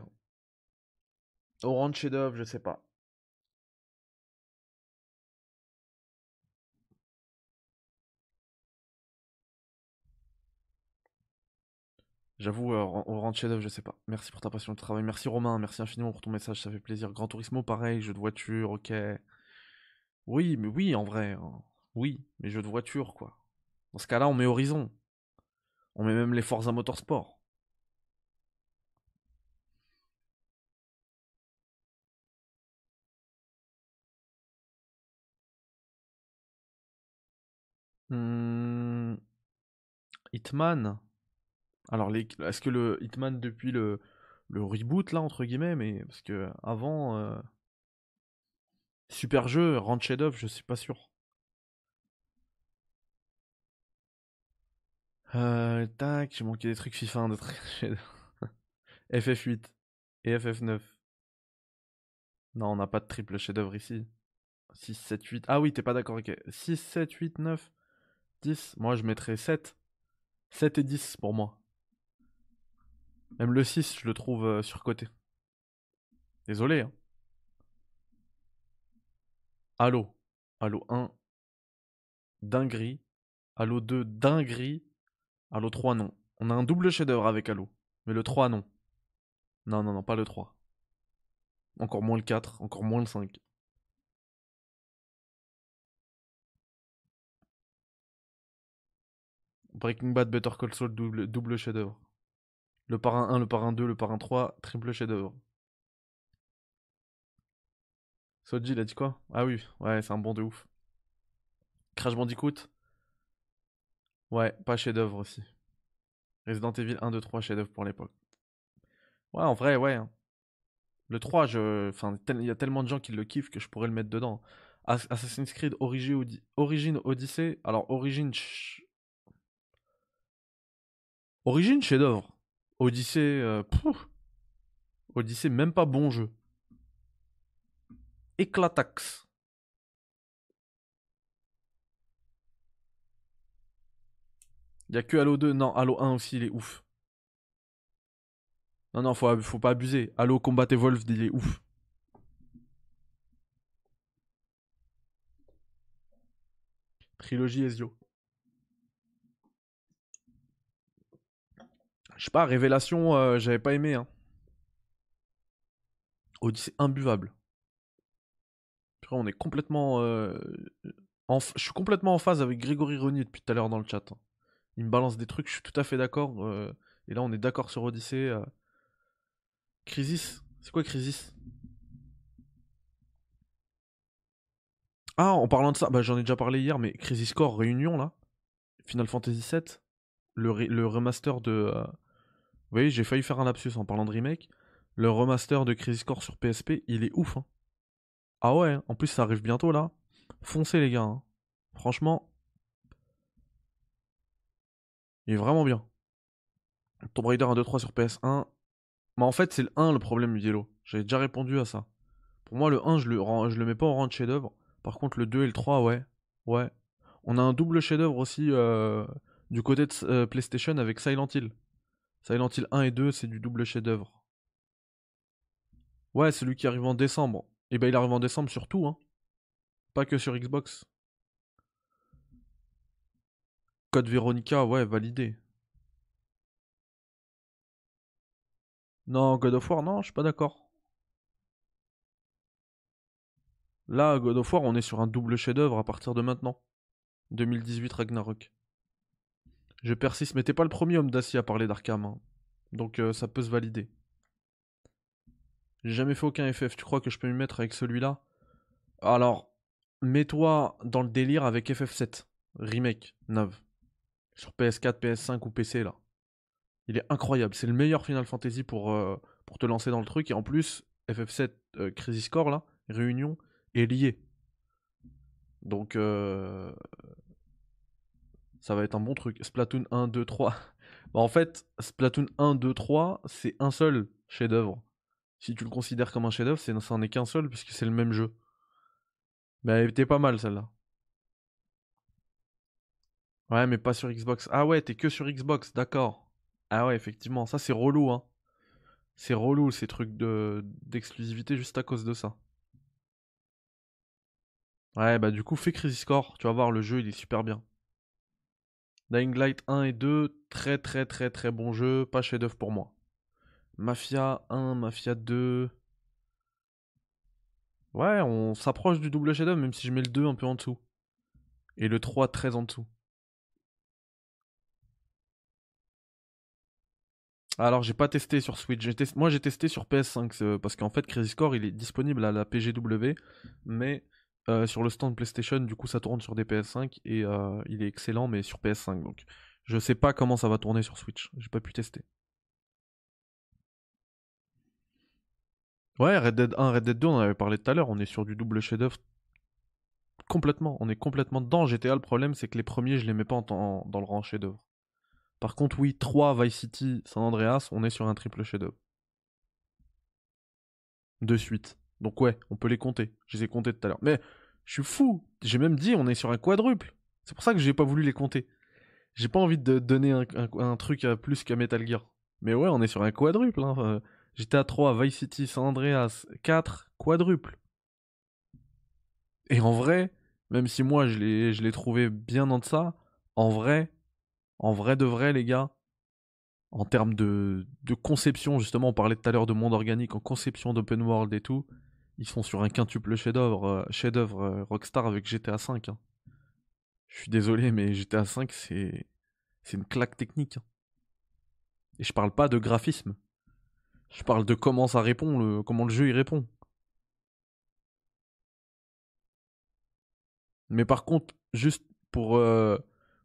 Orange Shadow, je sais pas. J'avoue, euh, Orange Shadow, je sais pas. Merci pour ta passion de travail. Merci Romain, merci infiniment pour ton message, ça fait plaisir. Grand Turismo, pareil, jeu de voiture, ok. Oui, mais oui, en vrai. Hein. Oui, mais jeu de voiture, quoi. Dans ce cas-là, on met Horizon. On met même les Forza Motorsport. Hmm. Hitman. Alors, est-ce que le Hitman depuis le, reboot là entre guillemets, mais parce que avant euh, super jeu, Ranch Shadow, je suis pas sûr. Euh, tac, j'ai manqué des trucs FIFA, de FF8 et FF9. Non, on n'a pas de triple chef-d'œuvre ici. 6, 7, 8. Ah oui, t'es pas d'accord, ok. 6, 7, 8, 9, 10. Moi, je mettrais 7. 7 et 10 pour moi. Même le 6, je le trouve euh, surcoté. Désolé. Hein. Halo. Halo 1. Dinguerie. Halo 2, dinguerie. Halo 3, non. On a un double chef-d'œuvre avec Halo. Mais le 3, non. Non, non, non, pas le 3. Encore moins le 4, encore moins le 5. Breaking Bad, Better Call Saul, double, double chef-d'œuvre. Le parrain 1, le parrain 2, le parrain 3, triple chef-d'œuvre. Soji, il a dit quoi? Ah oui, ouais, c'est un bon de ouf. Crash Bandicoot? Ouais, pas chef-d'œuvre aussi. Resident Evil 1, 2, 3, chef-d'œuvre pour l'époque. Ouais, en vrai, ouais. Hein. Le 3, je... enfin, il y a tellement de gens qui le kiffent que je pourrais le mettre dedans. Assassin's Creed Origin, Odyssey. Alors, Origin. Origin, chef-d'œuvre. Odyssey. Euh, Odyssey, même pas bon jeu. Éclatax. Il a que Halo 2. Non, Halo 1 aussi, il est ouf. Non, non, faut, faut pas abuser. Halo Combat Evolved, il est ouf. Trilogie Ezio. Je sais pas, Révélation, euh, j'avais pas aimé. Hein. Odyssey imbuvable. on est complètement. Euh, je suis complètement en phase avec Grégory Renier depuis tout à l'heure dans le chat. Hein il me balance des trucs, je suis tout à fait d'accord. Euh, et là, on est d'accord sur Odyssey. Crisis? C'est quoi Crisis? Ah, en parlant de ça, bah, j'en ai déjà parlé hier, mais Crisis Core Réunion, là, Final Fantasy VII, le, remaster de... vous voyez, j'ai failli faire un lapsus en parlant de remake. Le remaster de Crisis Core sur PSP, il est ouf. Hein. Ah ouais, hein. en plus ça arrive bientôt là. Foncez les gars. Hein. Franchement, il est vraiment bien. Tomb Raider 1, 2, 3 sur PS1. Mais en fait, c'est le 1 le problème Yellow. J'avais déjà répondu à ça. Pour moi, le 1, je le, je le mets pas en rang de chef-d'œuvre. Par contre, le 2 et le 3, ouais. Ouais. On a un double chef-d'œuvre aussi euh, du côté de euh, PlayStation avec Silent Hill. Silent Hill 1 et 2, c'est du double chef-d'œuvre. Ouais, celui qui arrive en décembre. Et ben il arrive en décembre sur tout, hein. Pas que sur Xbox. Code Veronica, ouais, validé. Non, God of War, non, je suis pas d'accord. Là, God of War, on est sur un double chef-d'œuvre à partir de maintenant. 2018 Ragnarok. Je persiste, mais t'es pas le premier homme d'acier à parler d'Arkham. hein. Donc euh, ça peut se valider. J'ai jamais fait aucun FF, tu crois que je peux m'y mettre avec celui-là? Alors, mets-toi dans le délire avec FF7, remake, neuf. Sur PS4, PS5 ou PC là. Il est incroyable, c'est le meilleur Final Fantasy pour, euh, pour te lancer dans le truc. Et en plus, FF7 euh, Crisis Core là, Réunion, est lié. Donc, euh, ça va être un bon truc. Splatoon 1, 2, 3. Bah, en fait, Splatoon 1, 2, 3, c'est un seul chef-d'œuvre. Si tu le considères comme un chef-d'œuvre, ça n'en est qu'un seul puisque c'est le même jeu. Mais elle était pas mal celle-là. Ouais, mais pas sur Xbox. Ah ouais, t'es que sur Xbox, d'accord. Ah ouais, effectivement, ça c'est relou, hein. C'est relou ces trucs de d'exclusivité juste à cause de ça. Ouais, bah du coup, fais Crisis Core, tu vas voir, le jeu il est super bien. Dying Light 1 et 2, très très très très bon jeu, pas chef-d'œuvre pour moi. Mafia 1, Mafia 2. Ouais, on s'approche du double chef-d'œuvre, même si je mets le 2 un peu en dessous. Et le 3 très en dessous. Alors, j'ai pas testé sur Switch. Moi, j'ai testé sur PS5 c'est- parce qu'en fait, Crisis Core il est disponible à la PGW, mais euh, sur le stand PlayStation, du coup, ça tourne sur des PS5 et euh, il est excellent, mais sur PS5. Donc, je sais pas comment ça va tourner sur Switch. J'ai pas pu tester. Ouais, Red Dead 1, Red Dead 2, on en avait parlé tout à l'heure. On est sur du double chef-d'œuvre complètement. On est complètement dedans. GTA, le problème, c'est que les premiers, je les mets pas dans le rang chef-d'œuvre. Par contre, oui, 3, Vice City, San Andreas, on est sur un triple chef-d'œuvre. De suite. Donc ouais, on peut les compter. Je les ai comptés tout à l'heure. Mais je suis fou. J'ai même dit on est sur un quadruple. C'est pour ça que j'ai pas voulu les compter. J'ai pas envie de donner un, truc à plus qu'à Metal Gear. Mais ouais, on est sur un quadruple. Hein. Euh, GTA 3, Vice City, San Andreas, 4, quadruple. Et en vrai, même si moi je l'ai je l'ai trouvé bien en deçà, en vrai, en vrai de vrai les gars, en termes de, de conception, justement, on parlait tout à l'heure de monde organique, en conception d'open world et tout, ils sont sur un quintuple chef-d'œuvre euh, chef-d'œuvre, euh, Rockstar avec GTA V. hein. Je suis désolé, mais GTA V, c'est une claque technique. hein. Et je parle pas de graphisme. Je parle de comment ça répond, le, comment le jeu y répond. Mais par contre, juste pour, euh,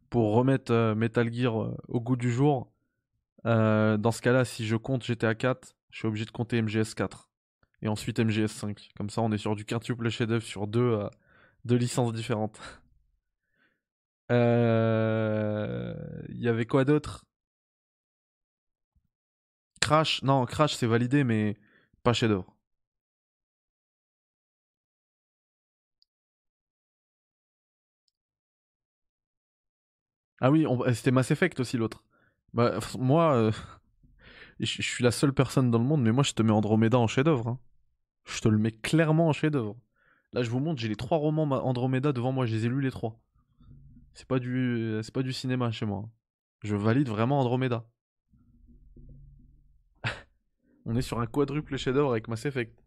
pour remettre Metal Gear au goût du jour, dans ce cas-là, si je compte GTA 4, je suis obligé de compter MGS 4. Et ensuite MGS 5. Comme ça, on est sur du quintuple chef-d'œuvre sur deux, euh, deux licences différentes. Euh, Il y avait quoi d'autre? Crash Non, Crash c'est validé, mais pas chef-d'œuvre. Ah oui, on- c'était Mass Effect aussi l'autre. Bah, moi, euh, je je suis la seule personne dans le monde, mais moi je te mets Andromeda en chef-d'œuvre. hein. Je te le mets clairement en chef-d'œuvre. Là, je vous montre, j'ai les trois romans Ma- Andromeda devant moi, je les ai lus les trois. C'est pas du, cinéma chez moi. Je valide vraiment Andromeda. On est sur un quadruple chef-d'œuvre avec Mass Effect.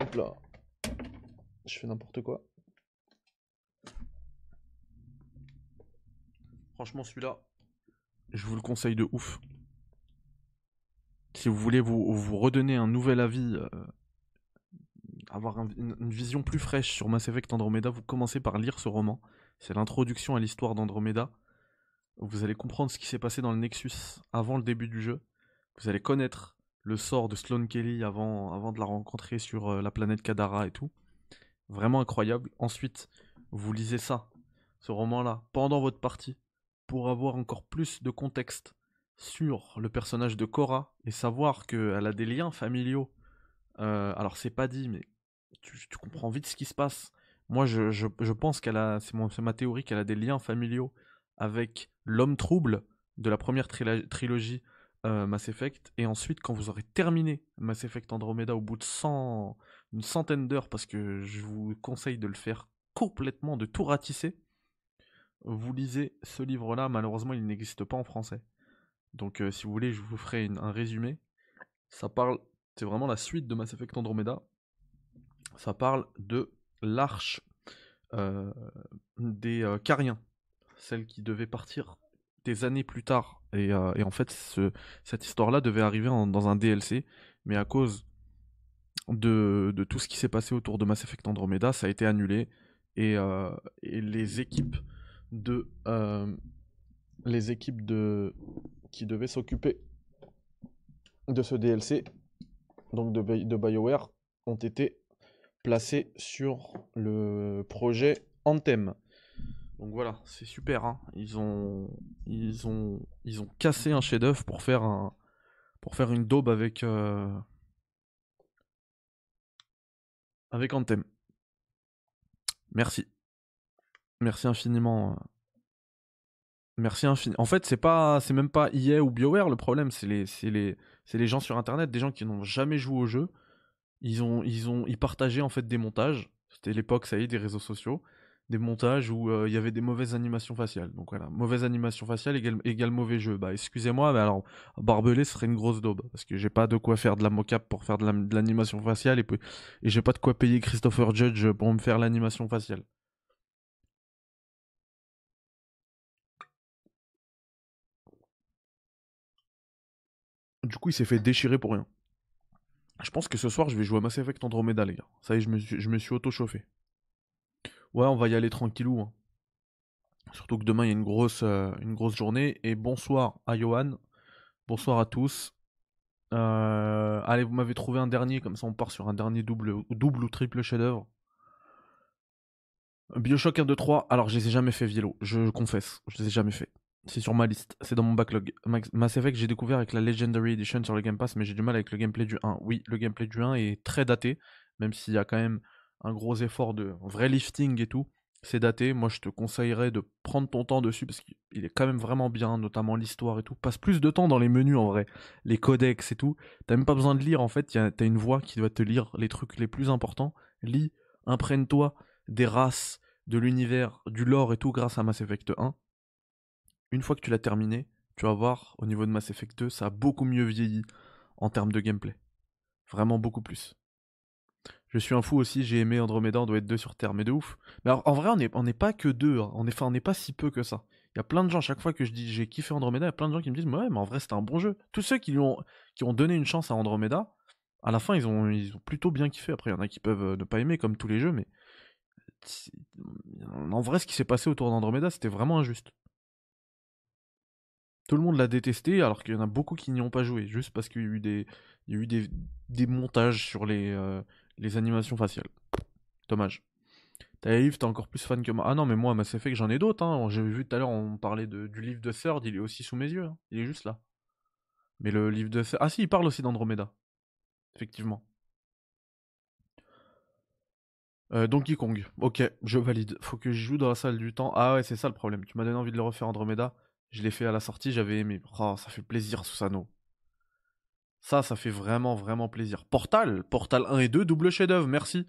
Hop là. Je fais n'importe quoi. Franchement, celui-là, je vous le conseille de ouf. Si vous voulez vous, redonner un nouvel avis, euh, avoir un- une, vision plus fraîche sur Mass Effect Andromeda, vous commencez par lire ce roman. C'est l'introduction à l'histoire d'Andromeda. Vous allez comprendre ce qui s'est passé dans le Nexus avant le début du jeu. Vous allez connaître le sort de Sloane Kelly avant, avant de la rencontrer sur euh, la planète Kadara et tout. Vraiment incroyable. Ensuite, vous lisez ça, ce roman-là, pendant votre partie, pour avoir encore plus de contexte sur le personnage de Cora et savoir qu'elle a des liens familiaux Euh, alors c'est pas dit, mais tu, comprends vite ce qui se passe. Moi, je, pense qu'elle a, c'est ma théorie, qu'elle a des liens familiaux avec l'homme trouble de la première trilogie euh, Mass Effect. Et ensuite, quand vous aurez terminé Mass Effect Andromeda au bout de 100, une centaine d'heures, parce que je vous conseille de le faire complètement, de tout ratisser, vous lisez ce livre-là. Malheureusement, il n'existe pas en français. Donc, euh, si vous voulez, je vous ferai un résumé. Ça parle, c'est vraiment la suite de Mass Effect Andromeda. Ça parle de l'arche euh, des Cariens, celle qui devait partir des années plus tard. Et, euh, en fait, cette histoire-là devait arriver dans un DLC, mais à cause de, tout ce qui s'est passé autour de Mass Effect Andromeda, ça a été annulé. Et, euh, les équipes de euh, les équipes de qui devaient s'occuper de ce DLC, donc de, BioWare, ont été placées sur le projet Anthem. Donc voilà, c'est super. Hein. Ils ont, ils ont, ils ont cassé un chef-d'œuvre pour faire un, pour faire une daube avec, euh, avec Anthem. Merci, merci infiniment. Merci infiniment. En fait, c'est pas, même pas EA ou BioWare le problème, c'est les, c'est les, c'est les gens sur Internet, des gens qui n'ont jamais joué au jeu. Ils ont, ils ont, ils partageaient en fait des montages. C'était l'époque, ça y est, des réseaux sociaux des montages où euh, il y avait des mauvaises animations faciales. Donc voilà, mauvaise animation faciale égale, mauvais jeu. Bah excusez-moi, mais alors barbelé serait une grosse daube parce que j'ai pas de quoi faire de la mocap pour faire de l'animation faciale et, et j'ai pas de quoi payer Christopher Judge pour me faire l'animation faciale. Du coup, il s'est fait déchirer pour rien. Je pense que ce soir, je vais jouer à Mass Effect Andromeda, les gars. Ça y est, je me suis, je me suis auto-chauffé. Ouais, on va y aller tranquillou. Hein. Surtout que demain, il y a une grosse, euh, une grosse journée. Et bonsoir à Johan. Bonsoir à tous. Euh, allez, vous m'avez trouvé un dernier, comme ça on part sur un dernier double, double ou triple chef-d'œuvre. Bioshock 1, 2, 3. Alors, je les ai jamais fait, Vielo. Je confesse. Je les ai jamais fait. C'est sur ma liste. C'est dans mon backlog. Mass Effect, j'ai découvert avec la Legendary Edition sur le Game Pass, mais j'ai du mal avec le gameplay du 1. Oui, le gameplay du 1 est très daté, même s'il y a quand même un gros effort de vrai lifting et tout, c'est daté. Moi, je te conseillerais de prendre ton temps dessus parce qu'il est quand même vraiment bien, notamment l'histoire et tout. Passe plus de temps dans les menus en vrai, les codex et tout. T'as même pas besoin de lire en fait, t'as une voix qui doit te lire les trucs les plus importants. Lis, imprègne-toi des races, de l'univers, du lore et tout grâce à Mass Effect 1. Une fois que tu l'as terminé, tu vas voir au niveau de Mass Effect 2, ça a beaucoup mieux vieilli en termes de gameplay. Vraiment beaucoup plus. Je suis un fou aussi, j'ai aimé Andromeda, on doit être deux sur Terre, mais de ouf. Mais en vrai, on n'est pas que deux, hein. on n'est pas si peu que ça. Il y a plein de gens, chaque fois que je dis j'ai kiffé Andromeda, il y a plein de gens qui me disent ouais, mais en vrai, c'était un bon jeu. Tous ceux qui, ont, donné une chance à Andromeda, à la fin, ils ont, ils ont plutôt bien kiffé. Après, il y en a qui peuvent euh, ne pas aimer, comme tous les jeux, mais en vrai, ce qui s'est passé autour d'Andromeda, c'était vraiment injuste. Tout le monde l'a détesté, alors qu'il y en a beaucoup qui n'y ont pas joué, juste parce qu'il y a eu des, il y a eu des, montages sur les, euh, les animations faciales. Dommage. T'as t'es encore plus fan que moi. Ah non, mais moi, Mass Effect, j'en ai d'autres. Hein. J'ai vu tout à l'heure, on parlait du livre de Third, il est aussi sous mes yeux. Hein. Il est juste là. Mais le livre de Third... Ah si, il parle aussi d'Andromeda. Effectivement. Euh, Donkey Kong. Ok, je valide. Faut que je joue dans la salle du temps. Ah ouais, c'est ça le problème. Tu m'as donné envie de le refaire Andromeda. Je l'ai fait à la sortie, j'avais aimé. Oh, ça fait plaisir, Susano. Ça, ça fait vraiment, vraiment plaisir. Portal, Portal 1 et 2, double chef-d'œuvre, merci.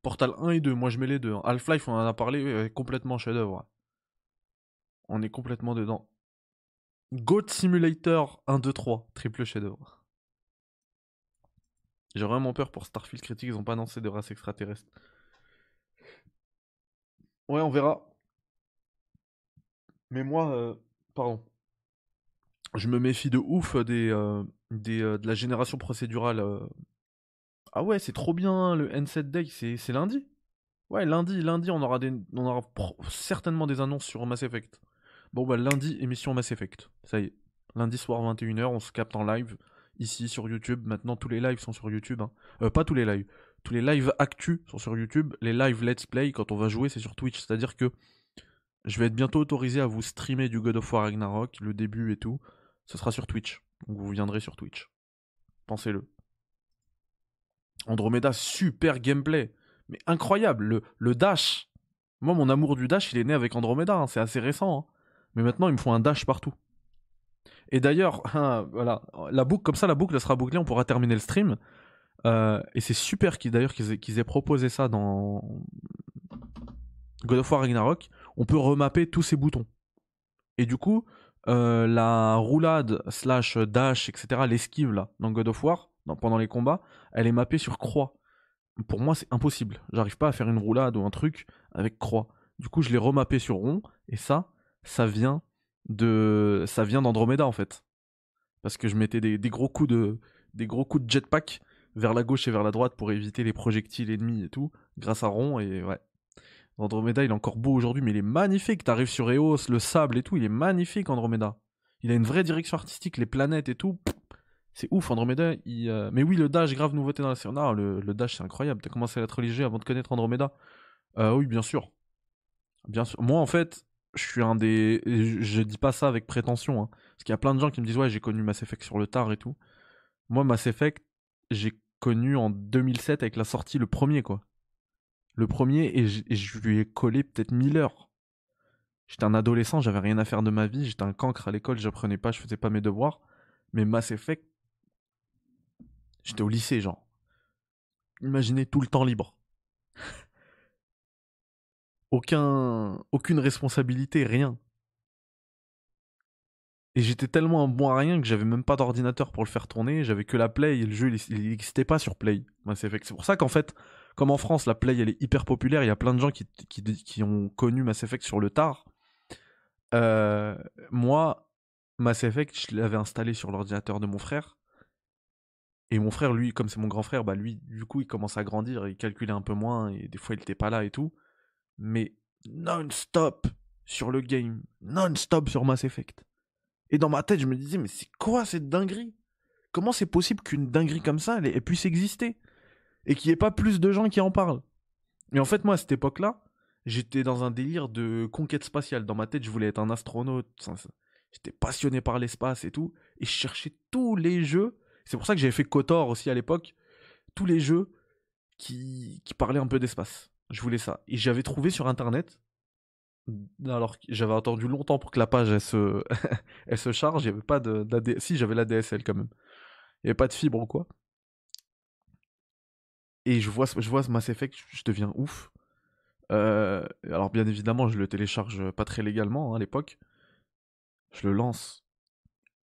Portal 1 et 2, moi je mets les deux. Half-Life, on en a parlé, complètement chef-d'œuvre. On est complètement dedans. Goat Simulator 1, 2, 3, triple chef-d'œuvre. J'ai vraiment peur pour Starfield Critique, ils ont pas annoncé de race extraterrestre. Ouais, on verra. Mais moi, euh, pardon. Je me méfie de ouf euh, euh, de la génération procédurale. Euh. Ah ouais, c'est trop bien, le N7 Day, c'est lundi Ouais, lundi, lundi, on aura, certainement des annonces sur Mass Effect. Bon, bah lundi, émission Mass Effect. Ça y est. Lundi soir, 21h, on se capte en live, ici sur YouTube. Maintenant, tous les lives sont sur YouTube. Hein. Pas tous les lives. Tous les lives actus sont sur YouTube. Les lives Let's Play, quand on va jouer, c'est sur Twitch. C'est-à-dire que je vais être bientôt autorisé à vous streamer du God of War Ragnarok, le début et tout. Ce sera sur Twitch. Donc vous viendrez sur Twitch. Pensez-le. Andromeda, super gameplay. Mais incroyable. Le, dash. Moi, mon amour du dash, il est né avec Andromeda. hein, C'est assez récent. hein. Mais maintenant, ils me font un dash partout. Et d'ailleurs, hein, voilà, la boucle, comme ça, la boucle sera bouclée. On pourra terminer le stream. Euh, et c'est super d'ailleurs aient, qu'ils aient proposé ça dans God of War Ragnarok. On peut remapper tous ces boutons. Et du coup, euh, la roulade slash dash, etc., l'esquive là, dans God of War, pendant les combats, elle est mappée sur croix. Pour moi, c'est impossible. J'arrive pas à faire une roulade ou un truc avec croix. Du coup, je l'ai remappé sur rond, et ça, ça vient de, ça vient d'Andromeda en fait, parce que je mettais des, des gros coups de, des gros coups de jetpack vers la gauche et vers la droite pour éviter les projectiles ennemis et tout, grâce à rond et ouais. Andromeda, il est encore beau aujourd'hui, mais il est magnifique. T'arrives sur Eos, le sable et tout, il est magnifique, Andromeda. Il a une vraie direction artistique, les planètes et tout. C'est ouf, Andromeda. euh, Mais oui, le dash, grave nouveauté dans la série. Non, le, dash, c'est incroyable. T'as commencé à être léger avant de connaître Andromeda. Euh, oui, bien sûr. Bien sûr. Moi, en fait, je suis un des. je dis pas ça avec prétention, hein, parce qu'il y a plein de gens qui me disent ouais, j'ai connu Mass Effect sur le tard et tout. Moi, Mass Effect, j'ai connu en 2007 avec la sortie, le premier, quoi. Le premier, et je lui ai collé peut-être 1000 heures. J'étais un adolescent, j'avais rien à faire de ma vie, j'étais un cancre à l'école, j'apprenais pas, je faisais pas mes devoirs. Mais Mass Effect, j'étais au lycée, genre. Imaginez tout le temps libre. Aucun, aucune responsabilité, rien. Et j'étais tellement un bon à rien que j'avais même pas d'ordinateur pour le faire tourner, j'avais que la Play le jeu il n'existait pas sur Play. Mass Effect. C'est pour ça qu'en fait, comme en France la Play elle est hyper populaire, il y a plein de gens qui, qui, ont connu Mass Effect sur le tard. Euh, moi, Mass Effect, je l'avais installé sur l'ordinateur de mon frère. Et mon frère, lui, comme c'est mon grand frère, bah lui, du coup, il commence à grandir, il calculait un peu moins, et des fois, il était pas là et tout. Mais non-stop sur le game, non-stop sur Mass Effect. Et dans ma tête, je me disais, mais c'est quoi cette dinguerie? Comment c'est possible qu'une dinguerie comme ça, puisse exister Et qu'il n'y ait pas plus de gens qui en parlent Et en fait, moi, à cette époque-là, j'étais dans un délire de conquête spatiale. Dans ma tête, je voulais être un astronaute. J'étais passionné par l'espace et tout. Et je cherchais tous les jeux. C'est pour ça que j'avais fait KOTOR aussi à l'époque. Tous les jeux qui, qui parlaient un peu d'espace. Je voulais ça. Et j'avais trouvé sur internet. Alors j'avais attendu longtemps pour que la page elle se, elle se charge. Il y avait pas de, Si, j'avais la DSL quand même. Il n'y avait pas de fibre ou quoi. Et je vois, ce- je vois Mass Effect, je deviens ouf. Euh, alors bien évidemment, je le télécharge pas très légalement hein, à l'époque. Je le lance.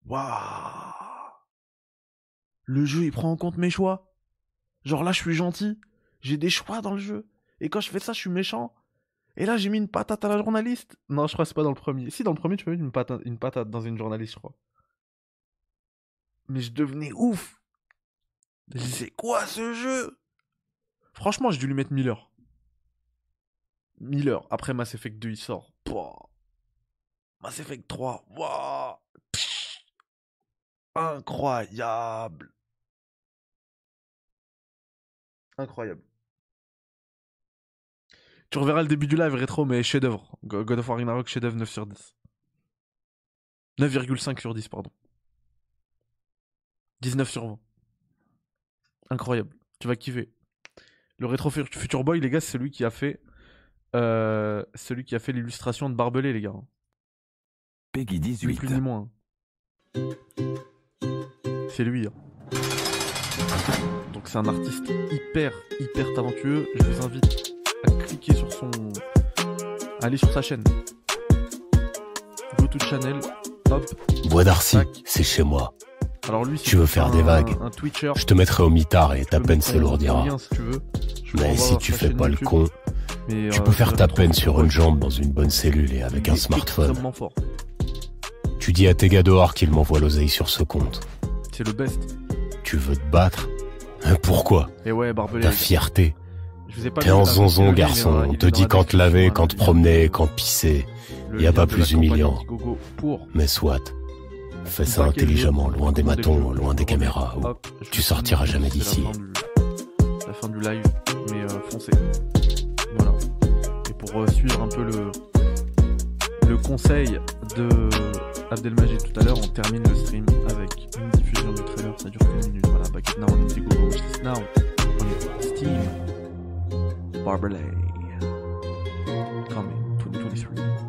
Waouh Le jeu, il prend en compte mes choix. Genre là, je suis gentil. J'ai des choix dans le jeu. Et quand je fais ça, je suis méchant. Et là, j'ai mis une patate à la journaliste. Non, je crois que c'est pas dans le premier. Si, dans le premier, tu peux mettre une patate, une patate dans une journaliste, je crois. Mais je devenais ouf. C'est quoi ce jeu? Franchement, j'ai dû lui mettre 1000 heures. 1000 heures. Après Mass Effect 2, il sort. Mass Effect 3. Waouh. Pff. Incroyable. Incroyable. Tu reverras le début du live rétro, mais chef-d'œuvre. Go- God of War Ragnarok, chef-d'œuvre 9 sur 10. 9,5 sur 10, pardon. 19 sur 20. Incroyable. Tu vas kiffer. Le rétro Fu- Future Boy, les gars, c'est celui qui a fait. euh, celui qui a fait l'illustration de Barbelé, les gars. Peggy Ni 18. plus ni moins. C'est lui. hein. Donc c'est un artiste hyper, hyper talentueux. Je vous invite à cliquer sur son... Allez sur sa chaîne. Go to channel. Hop. Bois d'Arcy, c'est chez moi. Alors lui, c'est Tu veux faire un- des vagues Un Twitcher. Je te mettrai au mitard et ta peine s'alourdira. si Mais si tu fais pas le YouTube. con, Mais, tu euh, peux faire ta peine sur une jambe dans une bonne cellule et avec Il un smartphone. fort. Tu dis à tes gars dehors qu'ils m'envoient l'oseille sur ce compte. C'est le best. Tu veux te battre? Hein, Pourquoi? Et ouais, Barbelé. Ta fierté. T'es en zonzon, il garçon. On il te dit quand te laver, description, quand hein, te promener, quand pisser. Le y a pas plus humiliant. Mais soit. Fais ça intelligemment, loin des matons, loin des caméras. tu sortiras jamais d'ici. La fin du live, mais euh, foncez. Voilà. Et pour euh, suivre un peu le le conseil de Abdelmajid tout à l'heure, on termine le stream avec une diffusion du trailer, ça dure qu'une minute. Voilà, Back It Now on Indiegogo, Watch This Now, on est Steam, Barberley, Coming 2023.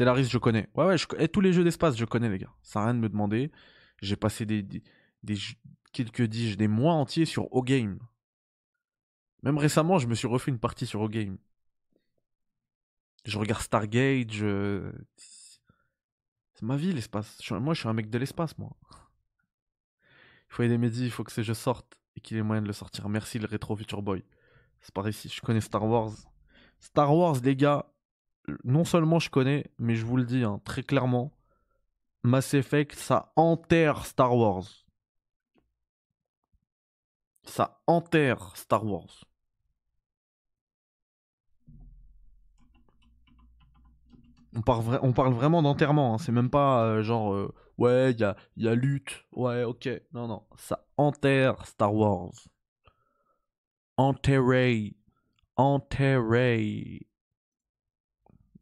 Stellaris, je connais. Ouais, ouais, et tous les jeux d'espace, je connais, les gars. Ça n'a rien de me demander. J'ai passé des, des, quelques dis des mois entiers sur O-Game. Même récemment, je me suis refait une partie sur O-Game. Je regarde Stargate, je... C'est ma vie, l'espace. Moi, je suis un mec de l'espace, moi. Il faut aider Mehdi, il faut que ces jeux sortent et qu'il ait moyen de le sortir. Merci, le Retro Future Boy. C'est pareil ici, je connais Star Wars. Star Wars, les gars, non seulement je connais, mais je vous le dis hein, très clairement, Mass Effect, ça enterre Star Wars. Ça enterre Star Wars. On parle, vraiment d'enterrement, hein. c'est même pas euh, genre euh, ouais, il y a, y a lutte, ouais, ok. Non, non, ça enterre Star Wars. Enterré. Enterré.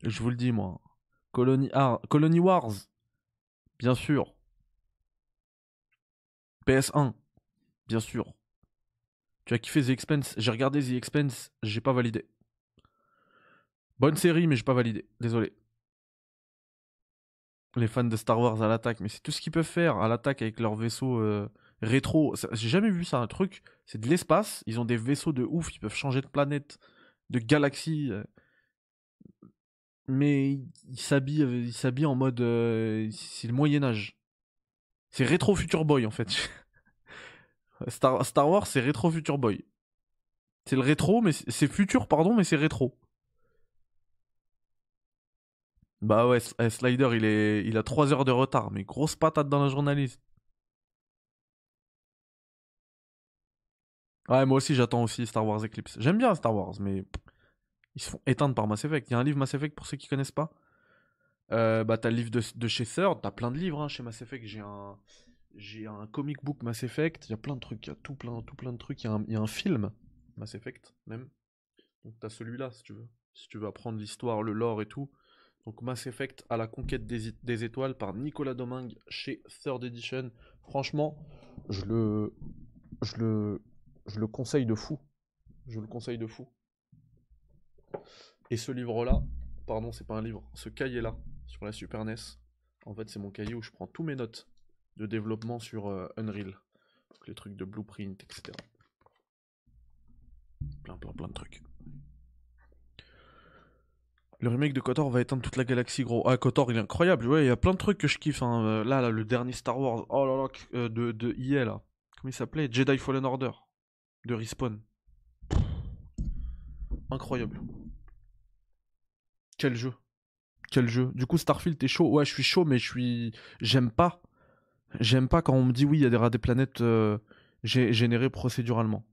Je vous le dis, moi. Colony, ah, Wars, bien sûr. PS1, bien sûr. Tu as kiffé The Expense? J'ai regardé The Expense, j'ai pas validé. Bonne série, mais j'ai pas validé. Désolé. Les fans de Star Wars à l'attaque, mais c'est tout ce qu'ils peuvent faire à l'attaque avec leur vaisseau euh, rétro. J'ai jamais vu ça, un truc. C'est de l'espace, ils ont des vaisseaux de ouf, ils peuvent changer de planète, de galaxie. Euh. mais ils s'habillent, ils en mode. Euh, c'est le Moyen-Âge. C'est rétro Future Boy en fait. Star, Star Wars, c'est rétro Future Boy. C'est le rétro, mais c'est futur, pardon, mais c'est rétro. Bah ouais, eh, Slider, il, est, il a 3 heures de retard, mais grosse patate dans la journaliste. Ouais, moi aussi, j'attends aussi Star Wars Eclipse. J'aime bien Star Wars, mais ils se font éteindre par Mass Effect. Il y a un livre Mass Effect pour ceux qui connaissent pas. Euh, bah, t'as le livre de, chez Third, t'as plein de livres hein, chez Mass Effect. J'ai un, j'ai un comic book Mass Effect, il y a plein de trucs, il y a tout plein, tout plein de trucs, il y, a un, film Mass Effect même. Donc t'as celui-là si tu veux, si tu veux apprendre l'histoire, le lore et tout. Donc Mass Effect à la conquête des, étoiles par Nicolas Domingue chez Third Edition. Franchement, je le, je le, je le conseille de fou. Je le conseille de fou. Et ce livre-là, pardon, c'est pas un livre, ce cahier-là sur la Super NES, en fait, c'est mon cahier où je prends tous mes notes de développement sur euh, Unreal. les trucs de blueprint, etc. Plein, plein, plein de trucs. Le remake de Kotor va éteindre toute la galaxie, gros. Ah, Kotor, il est incroyable. Ouais, il y a plein de trucs que je kiffe. Hein. Euh, là, là, le dernier Star Wars. Oh là là, euh, de, de là. Comment il s'appelait? Jedi Fallen Order. De Respawn. Incroyable. Quel jeu? Quel jeu? Du coup, Starfield, t'es chaud? Ouais, je suis chaud, mais je suis. J'aime pas J'aime pas quand on me dit oui, il y a des rats des planètes euh, générés procéduralement.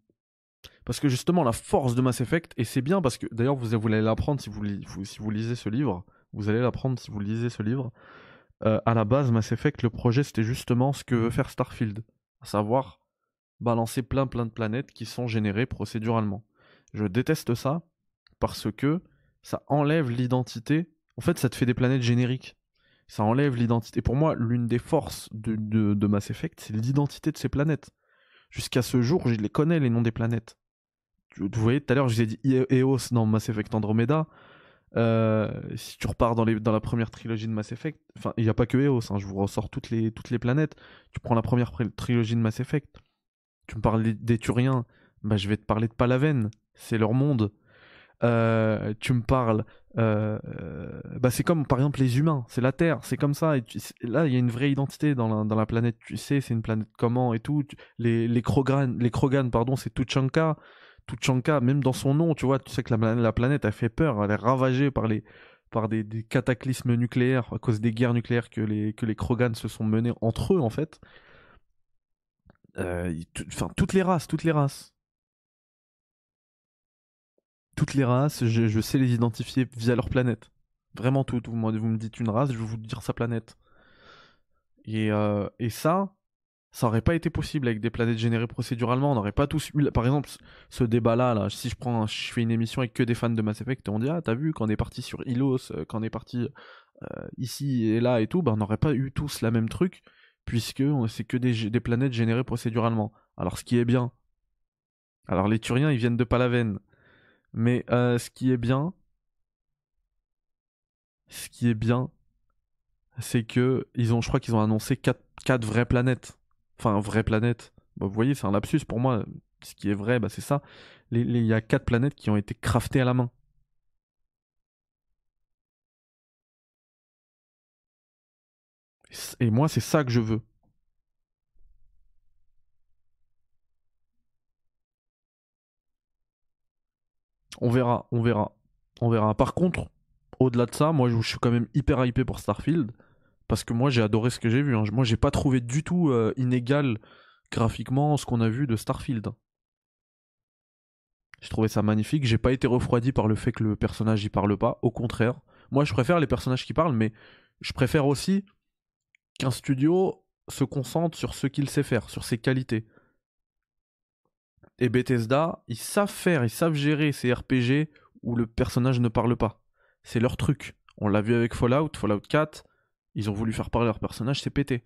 Parce que justement, la force de Mass Effect, et c'est bien parce que d'ailleurs, vous, allez l'apprendre si vous, si vous lisez ce livre, vous allez l'apprendre si vous lisez ce livre. Euh, à la base, Mass Effect, le projet, c'était justement ce que veut faire Starfield, à savoir balancer plein plein de planètes qui sont générées procéduralement. Je déteste ça parce que ça enlève l'identité. En fait, ça te fait des planètes génériques ça enlève l'identité. Pour moi, l'une des forces de, de, Mass Effect, c'est l'identité de ces planètes. Jusqu'à ce jour, je les connais, les noms des planètes. Vous voyez, tout à l'heure, je vous ai dit Eos dans Mass Effect Andromeda. Euh, si tu repars dans, la première trilogie de Mass Effect, enfin, il n'y a pas que Eos, hein, je vous ressors toutes les, toutes les planètes. Tu prends la première trilogie de Mass Effect, tu me parles des Turiens, bah, je vais te parler de Palaven, c'est leur monde. Euh, tu me parles euh, bah c'est comme par exemple les humains, c'est la Terre, c'est comme ça. Là, il y a une vraie identité dans la, planète. Tu sais, c'est une planète comment et tout. Les les Krogan, les Krogan, pardon, c'est Tuchanka. Tuchanka, même dans son nom, tu vois, tu sais que la, la planète a fait peur, elle est ravagée par les par des, des, cataclysmes nucléaires à cause des guerres nucléaires que les que les Krogan se sont menées entre eux en fait. Euh, enfin, toutes les races, toutes les races toutes les races, je, sais les identifier via leur planète. Vraiment toutes. Vous, me dites une race, je vais vous dire sa planète. Et, euh, ça, Ça aurait pas été possible avec des planètes générées procéduralement. On n'aurait pas tous eu, par exemple, ce débat-là. Là, si je prends, je fais une émission avec que des fans de Mass Effect, on dit ah t'as vu quand on est parti sur Ilos, euh, quand on est parti euh, ici et là et tout, bah, on n'aurait pas eu tous la même truc puisque c'est que des, planètes générées procéduralement. Alors ce qui est bien. Alors les Turiens ils viennent de Palaven, mais euh, ce qui est bien, ce qui est bien, c'est que ils ont, je crois qu'ils ont annoncé 4, 4 vraies planètes. Enfin, vraies planètes. Bah, vous voyez, c'est un lapsus pour moi. Ce qui est vrai, bah, c'est ça. Il y a 4 planètes qui ont été craftées à la main. Et moi, c'est ça que je veux. On verra, on verra. On verra. Par contre, au-delà de ça, moi je suis quand même hyper hypé pour Starfield. Parce que moi j'ai adoré ce que j'ai vu. Hein. Moi j'ai pas trouvé du tout euh, inégal graphiquement ce qu'on a vu de Starfield. J'ai trouvé ça magnifique. J'ai pas été refroidi par le fait que le personnage y parle pas. Au contraire. Moi je préfère les personnages qui parlent, mais je préfère aussi qu'un studio se concentre sur ce qu'il sait faire, sur ses qualités. Et Bethesda, ils savent faire, ils savent gérer ces RPG où le personnage ne parle pas. C'est leur truc. On l'a vu avec Fallout, Fallout 4, ils ont voulu faire parler leur personnage, c'est pété.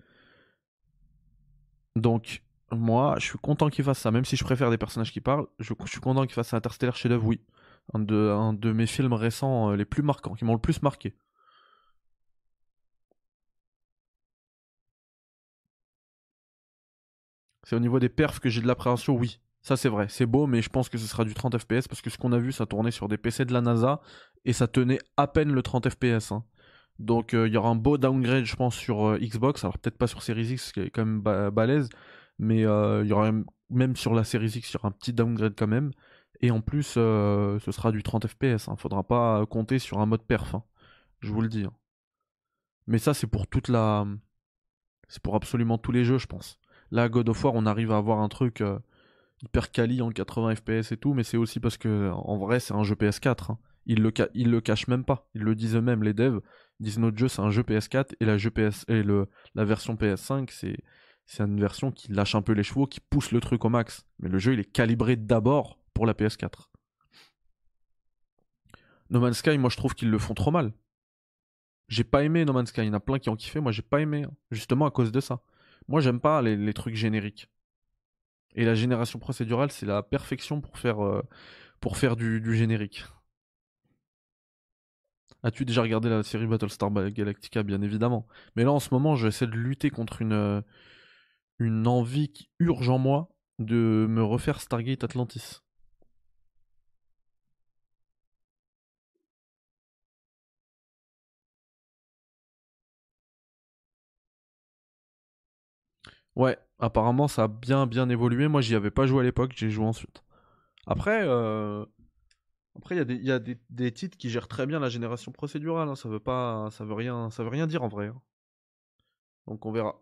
Donc, moi, je suis content qu'ils fassent ça, même si je préfère des personnages qui parlent, je, suis content qu'ils fassent Interstellar chef-d'œuvre, oui. Un de, un de mes films récents euh, les plus marquants, qui m'ont le plus marqué. C'est au niveau des perfs que j'ai de l'appréhension, oui. Ça c'est vrai, c'est beau, mais je pense que ce sera du 30 FPS parce que ce qu'on a vu, ça tournait sur des PC de la NASA et ça tenait à peine le 30 FPS. Hein. Donc euh, il y aura un beau downgrade, je pense, sur euh, Xbox. Alors peut-être pas sur Series X, qui est quand même balèze, mais euh, il y aura même, sur la Series X, il y aura un petit downgrade quand même. Et en plus, ce sera du 30 FPS. Hein. Faudra pas compter sur un mode perf. Hein. Je vous le dis. Hein. Mais ça, c'est pour toute la. C'est pour absolument tous les jeux, je pense. Là, God of War, on arrive à avoir un truc hyper quali en 80 FPS et tout, mais c'est aussi parce que en vrai c'est un jeu PS4. Hein. Ils, le ils cachent même pas, ils le disent eux-mêmes, les devs ils disent notre jeu c'est un jeu PS4 et la, jeu PS la version PS5 c'est c'est une version qui lâche un peu les chevaux, qui pousse le truc au max. Mais le jeu il est calibré d'abord pour la PS4. No Man's Sky, moi je trouve qu'ils le font trop mal. J'ai pas aimé No Man's Sky, il y en a plein qui ont kiffé, moi j'ai pas aimé, hein. justement à cause de ça. Moi j'aime pas les trucs génériques. Et la génération procédurale, c'est la perfection pour faire, euh, pour faire du, générique. As-tu déjà regardé la série Battlestar Galactica? Bien évidemment. Mais là, en ce moment, j'essaie de lutter contre une, euh, une envie qui urge en moi de me refaire Stargate Atlantis. Ouais, apparemment ça a bien bien évolué. Moi j'y avais pas joué à l'époque, j'ai joué ensuite. Après, euh, après il y a, des, titres qui gèrent très bien la génération procédurale. Hein. Ça veut pas, ça veut rien, ça veut rien dire en vrai. Hein. Donc on verra.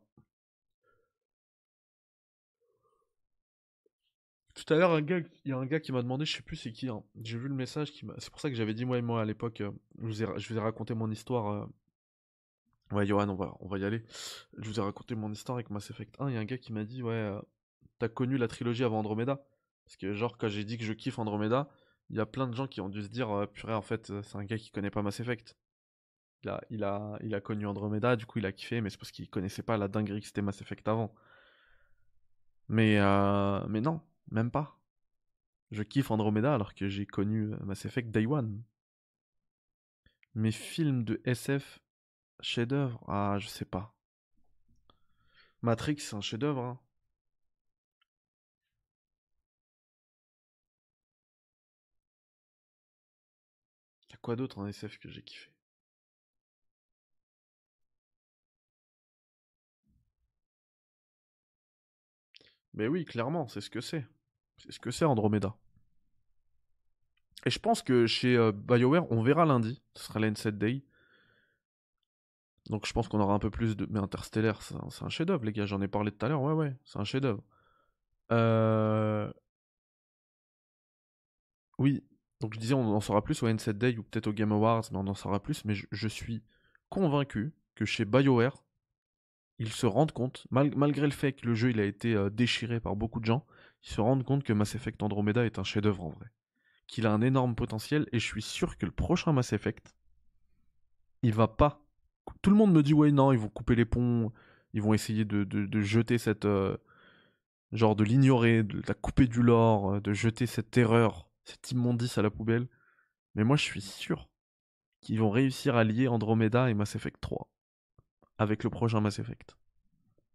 Tout à l'heure, il y a un gars qui m'a demandé, je sais plus c'est qui. Hein. J'ai vu le message qui C'est pour ça que j'avais dit moi et moi à l'époque. Euh, je, vous ai, raconté mon histoire. Euh, Ouais, Johan, on va, on va y aller. Je vous ai raconté mon histoire avec Mass Effect 1. Il y a un gars qui m'a dit Ouais, euh, t'as connu la trilogie avant Andromeda? Parce que, genre, quand j'ai dit que je kiffe Andromeda, il y a plein de gens qui ont dû se dire euh, Purée, en fait, euh, c'est un gars qui connaît pas Mass Effect. Il a, connu Andromeda, du coup, il a kiffé, mais c'est parce qu'il connaissait pas la dinguerie que c'était Mass Effect avant. Mais, mais non, même pas. Je kiffe Andromeda alors que j'ai connu Mass Effect Day One. Mes films de SF Chef-d'œuvre? Ah, je sais pas. Matrix, c'est un chef-d'œuvre. Hein. Y'a quoi d'autre en SF que j'ai kiffé? Mais oui, clairement, c'est ce que c'est. C'est ce que c'est Andromeda. Et je pense que chez euh, BioWare, on verra lundi. Ce sera l'N7 Day. Donc je pense qu'on aura un peu plus de. Mais Interstellar, c'est un, chef-d'œuvre, les gars. J'en ai parlé tout à l'heure. Ouais, ouais, c'est un chef-d'œuvre. Euh... Oui. Donc je disais, on en saura plus au N7 Day ou peut-être au Game Awards, mais on en saura plus. Mais je, suis convaincu que chez BioWare, ils se rendent compte, malgré le fait que le jeu a été euh, déchiré par beaucoup de gens, ils se rendent compte que Mass Effect Andromeda est un chef-d'œuvre en vrai. Qu'il a un énorme potentiel et je suis sûr que le prochain Mass Effect, il va pas. Tout le monde me dit ouais non, ils vont couper les ponts, ils vont essayer de, jeter cette euh, genre de l'ignorer, de la couper du lore, euh, de jeter cette terreur, cette immondice à la poubelle. Mais moi je suis sûr qu'ils vont réussir à lier Andromeda et Mass Effect 3 avec le prochain Mass Effect.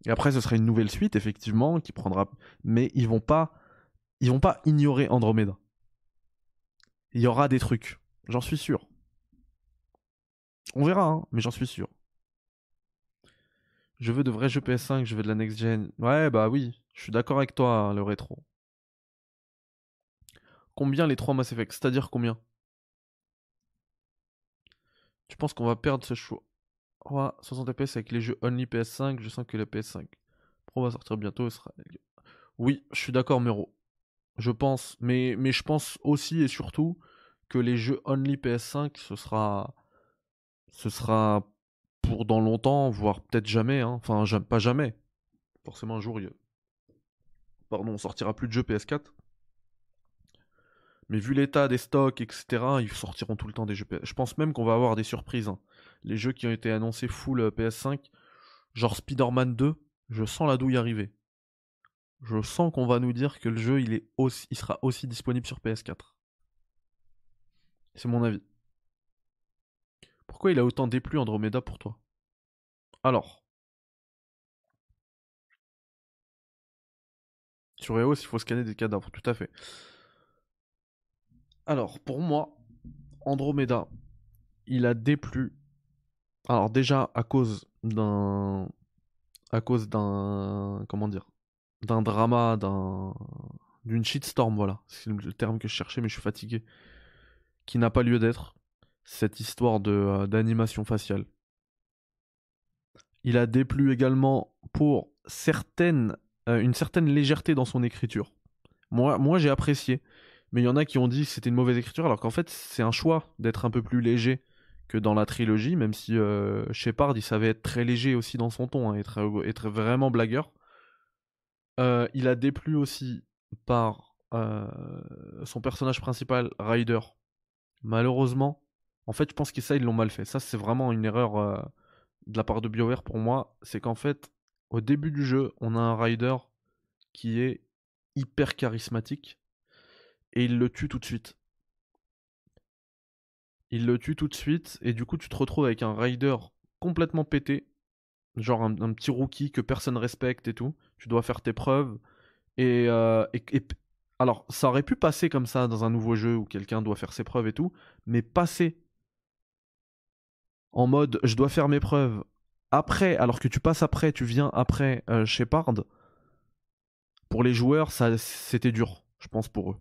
Et après, ce sera une nouvelle suite, effectivement, qui prendra. Mais ils vont pas, ils vont pas ignorer Andromeda. Il y aura des trucs, j'en suis sûr. On verra, hein, mais j'en suis sûr. Je veux de vrais jeux PS5, je veux de la next gen. Ouais, bah oui, je suis d'accord avec toi, hein, le rétro. Combien les trois Mass Effect C'est-à-dire combien? Tu penses qu'on va perdre ce choix? 60 fps avec les jeux only PS5, je sens que la PS5 Pro va sortir bientôt. Sera... Oui, je suis d'accord, Mero. Je pense, mais, mais je pense aussi et surtout que les jeux only PS5, ce sera, ce sera pour dans longtemps, voire peut-être jamais. Hein. Enfin, pas jamais. Forcément, un jour, il... Pardon, on sortira plus de jeux PS4. Mais vu l'état des stocks, etc., ils sortiront tout le temps des jeux PS. Je pense même qu'on va avoir des surprises. Hein les jeux qui ont été annoncés full euh, PS5, genre Spider-Man 2, je sens la douille arriver. Je sens qu'on va nous dire que le jeu il, est aussi, il sera aussi disponible sur PS4. C'est mon avis. Pourquoi il a autant déplu Andromeda pour toi? Alors. Sur EOS, il faut scanner des cadavres, tout à fait. Alors, pour moi, Andromeda, il a déplu. Alors déjà à cause d'un à cause d'un comment dire d'un drama, d'un d'une shitstorm voilà, c'est le terme que je cherchais mais je suis fatigué. Qui n'a pas lieu d'être cette histoire de euh, d'animation faciale. Il a déplu également pour euh, une certaine légèreté dans son écriture. Moi moi j'ai apprécié mais il y en a qui ont dit que c'était une mauvaise écriture alors qu'en fait c'est un choix d'être un peu plus léger que dans la trilogie, même si euh, Shepard il savait être très léger aussi dans son ton, hein, être, être, vraiment blagueur. Il a déplu aussi par son personnage principal, Ryder. Malheureusement, en fait, je pense que ça, ils l'ont mal fait. Ça, c'est vraiment une erreur de la part de BioWare pour moi. C'est qu'en fait, au début du jeu, on a un Ryder qui est hyper charismatique et il le tue tout de suite il le tue tout de suite, et du coup tu te retrouves avec un rider complètement pété, genre un, petit rookie que personne respecte et tout. Tu dois faire tes preuves. Et, euh, alors, ça aurait pu passer comme ça dans un nouveau jeu où quelqu'un doit faire ses preuves et tout, mais passer en mode je dois faire mes preuves après, alors que tu passes après, tu viens après euh, Shepard, pour les joueurs, ça c'était dur, je pense pour eux.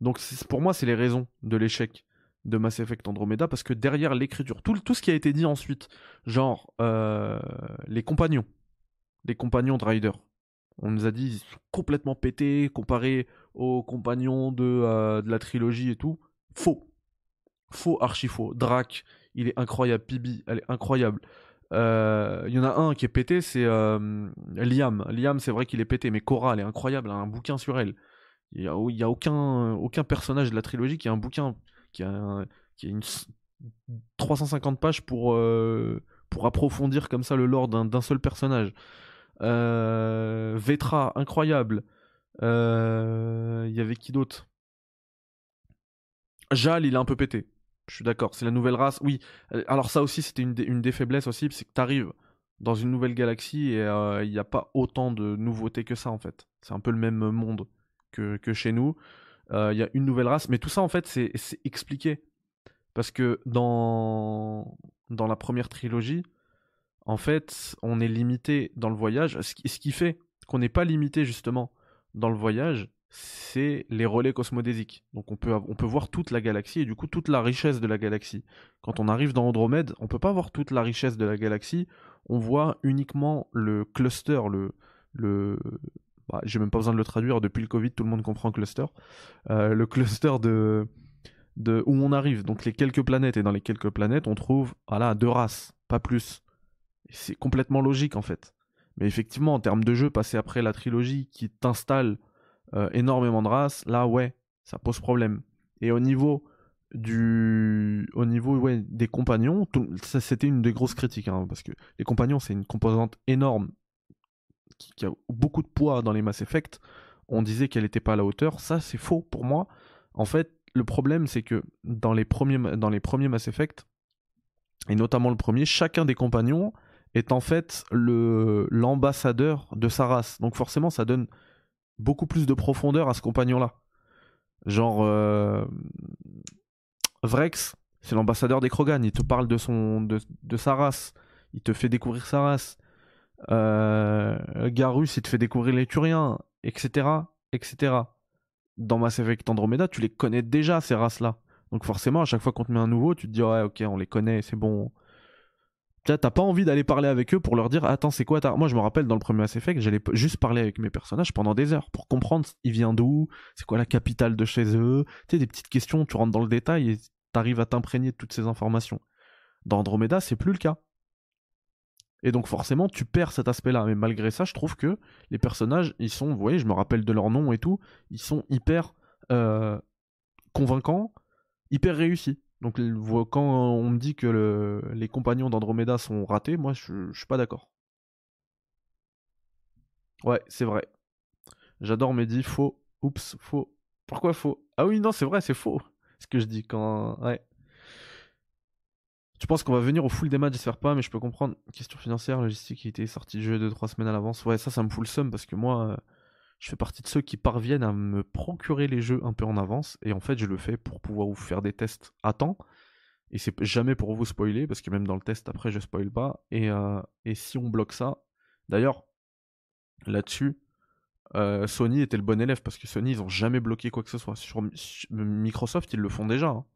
Donc pour moi, c'est les raisons de l'échec de Mass Effect Andromeda parce que derrière l'écriture, tout, tout ce qui a été dit ensuite, genre euh, les compagnons, les compagnons de Ryder, on nous a dit ils sont complètement pétés comparé aux compagnons de, euh, de la trilogie et tout. Faux. Faux, archi faux. Drac, il est incroyable. Pibi, elle est incroyable. Euh, il y en a un qui est pété, c'est Liam. Liam, c'est vrai qu'il est pété, mais Cora, elle est incroyable. Elle a un bouquin sur elle. Il n'y a, y a aucun, personnage de la trilogie qui a un bouquin qui a, une 350 pages pour, euh, pour approfondir comme ça le lore d'un seul personnage. Euh, Vetra, incroyable. Euh, il y avait qui d'autre? Jal, il est un peu pété. Je suis d'accord, c'est la nouvelle race. Oui, alors ça aussi, c'était une, des faiblesses aussi, c'est que tu arrives dans une nouvelle galaxie et il n'y a pas autant de nouveautés que ça en fait. C'est un peu le même monde que, que chez nous. Euh, il y a une nouvelle race, mais tout ça en fait c'est expliqué. Parce que dans, dans la première trilogie, en fait, on est limité dans le voyage. Ce qui fait qu'on n'est pas limité justement dans le voyage, c'est les relais cosmodésiques. Donc on peut, on peut voir toute la galaxie et du coup toute la richesse de la galaxie. Quand on arrive dans Andromède, on peut pas voir toute la richesse de la galaxie, on voit uniquement le cluster, le, le, bah, j'ai même pas besoin de le traduire, depuis le Covid, tout le monde comprend cluster. Euh, le cluster de, de où on arrive, donc les quelques planètes, et dans les quelques planètes, on trouve voilà, deux races, pas plus. C'est complètement logique en fait. Mais effectivement, en termes de jeu, passer après la trilogie qui t'installe euh, énormément de races, là ouais, ça pose problème. Et au niveau du au niveau ouais, des compagnons, ça c'était une des grosses critiques, hein, parce que les compagnons c'est une composante énorme qui, a beaucoup de poids dans les Mass Effect. On disait qu'elle n'était pas à la hauteur, ça c'est faux pour moi. En fait, le problème c'est que dans les premiers dans les premiers Mass Effect et notamment le premier, chacun des compagnons est en fait le l'ambassadeur de sa race. Donc forcément, ça donne beaucoup plus de profondeur à ce compagnon-là. Genre euh, Vrex, c'est l'ambassadeur des Krogan. Il te parle de son de, sa race. Il te fait découvrir sa race. Euh, Garus, il te fait découvrir les Turiens, etc., etc. Dans Mass Effect Andromeda, tu les connais déjà ces races-là. Donc forcément, à chaque fois qu'on te met un nouveau, tu te dis ouais, ok, on les connaît, c'est bon. T'as pas envie d'aller parler avec eux pour leur dire attends c'est quoi. Moi je me rappelle dans le premier Mass Effect j'allais juste parler avec mes personnages pendant des heures pour comprendre il vient d'où, c'est quoi la capitale de chez eux, tu sais des petites questions, tu rentres dans le détail et t'arrives à t'imprégner de toutes ces informations. Dans Andromeda c'est plus le cas. Et donc forcément tu perds cet aspect-là, mais malgré ça je trouve que les personnages ils sont, vous voyez je me rappelle de leur nom et tout, ils sont hyper euh, convaincants, hyper réussis. Donc quand on me dit que les compagnons d'Andromeda sont ratés, moi je, suis pas d'accord. Ouais, c'est vrai. J'adore Mehdi, faux. Oups, faux. Pourquoi faux? Ah oui, non, c'est vrai, c'est faux. Ce que je dis quand. Ouais. Tu penses qu'on va venir au full des matchs, j'espère pas, mais je peux comprendre. Question financière, logistique qui était sorti de jeu 2-3 semaines à l'avance. Ouais, ça, ça me fout le seum parce que moi, je fais partie de ceux qui parviennent à me procurer les jeux un peu en avance. Et en fait, je le fais pour pouvoir vous faire des tests à temps. Et c'est jamais pour vous spoiler, parce que même dans le test, après, je spoil pas. Et, euh, si on bloque ça. D'ailleurs, là-dessus, euh, Sony était le bon élève, parce que Sony, ils ont jamais bloqué quoi que ce soit. Sur, Microsoft, ils le font déjà. Hein.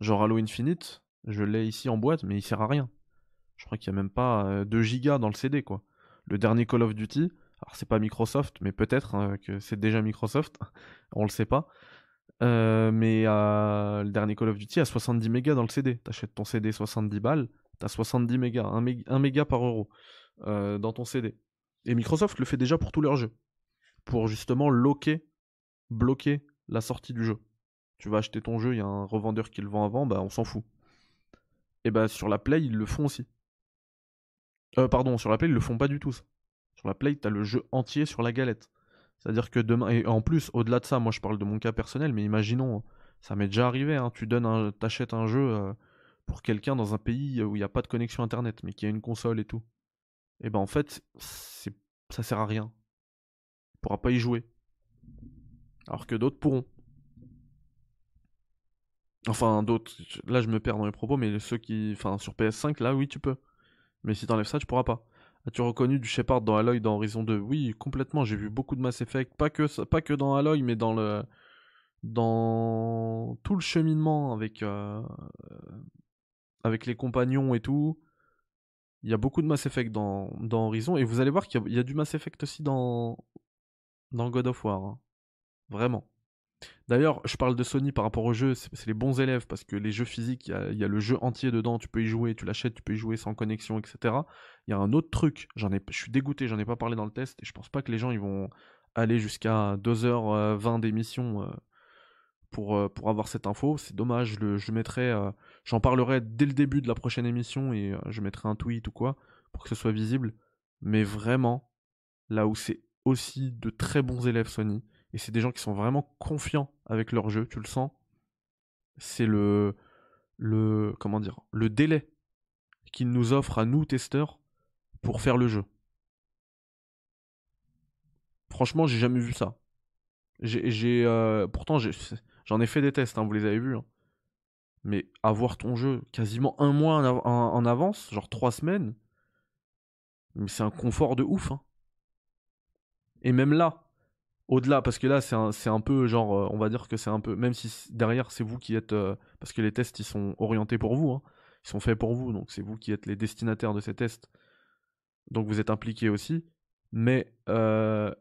Genre Halo Infinite, je l'ai ici en boîte, mais il sert à rien. Je crois qu'il n'y a même pas 2 euh, gigas dans le CD, quoi. Le dernier Call of Duty, alors c'est pas Microsoft, mais peut-être hein, que c'est déjà Microsoft, on le sait pas. Euh, mais euh, le dernier Call of Duty a 70 mégas dans le CD. T'achètes ton CD 70 balles, t'as 70 mégas, 1 méga, par euro euh, dans ton CD. Et Microsoft le fait déjà pour tous leurs jeux. Pour justement loquer, bloquer la sortie du jeu. Tu vas acheter ton jeu, il y a un revendeur qui le vend avant, bah on s'en fout. Et bah sur la Play, ils le font aussi. Pardon, sur la Play, ils le font pas du tout ça. Sur la Play, tu le jeu entier sur la galette. C'est-à-dire que demain, et en plus, au-delà de ça, moi je parle de mon cas personnel, mais imaginons, ça m'est déjà arrivé, hein, tu donnes un, t'achètes un jeu euh, pour quelqu'un dans un pays où il n'y a pas de connexion internet, mais qui a une console et tout. Et ben en fait, c'est, ça sert à rien. Il pourra pas y jouer. Alors que d'autres pourront. Enfin, d'autres, là je me perds dans les propos, mais ceux qui. Enfin, sur PS5, là oui, tu peux. Mais si t'enlèves ça, tu pourras pas. As-tu reconnu du Shepard dans Aloy dans Horizon 2 Oui, complètement. J'ai vu beaucoup de Mass Effect. Pas que, pas que dans Aloy, mais dans le. Dans tout le cheminement avec. Euh, avec les compagnons et tout. Il y a beaucoup de Mass Effect dans, dans Horizon. Et vous allez voir qu'il y, a du Mass Effect aussi dans. Dans God of War. Hein. Vraiment. D'ailleurs, je parle de Sony par rapport aux jeux, c'est les bons élèves parce que les jeux physiques, il y, a le jeu entier dedans, tu peux y jouer, tu l'achètes, tu peux y jouer sans connexion, etc. Il y a un autre truc, ai, je suis dégoûté, j'en ai pas parlé dans le test et je pense pas que les gens ils vont aller jusqu'à 2h20 d'émission euh, pour, euh, pour avoir cette info. C'est dommage, je mettrai, euh, j'en parlerai dès le début de la prochaine émission et je mettrai un tweet ou quoi pour que ce soit visible. Mais vraiment, là où c'est aussi de très bons élèves Sony, et c'est des gens qui sont vraiment confiants avec leur jeu, tu le sens. C'est le, le, comment dire, le délai qu'ils nous offrent à nous, testeurs, pour faire le jeu. Franchement, j'ai jamais vu ça. J'ai, euh, pourtant, j'en ai, fait des tests, hein, vous les avez vus. Hein. Mais avoir ton jeu quasiment un mois en, avance, genre trois semaines, c'est un confort de ouf. Hein. Et même là, au-delà, parce que là, c'est un, peu genre, euh, on va dire que c'est un peu, même si derrière, c'est vous qui êtes, euh, parce que les tests, ils sont orientés pour vous, hein. ils sont faits pour vous, donc c'est vous qui êtes les destinataires de ces tests, donc vous êtes impliqués aussi, mais euh,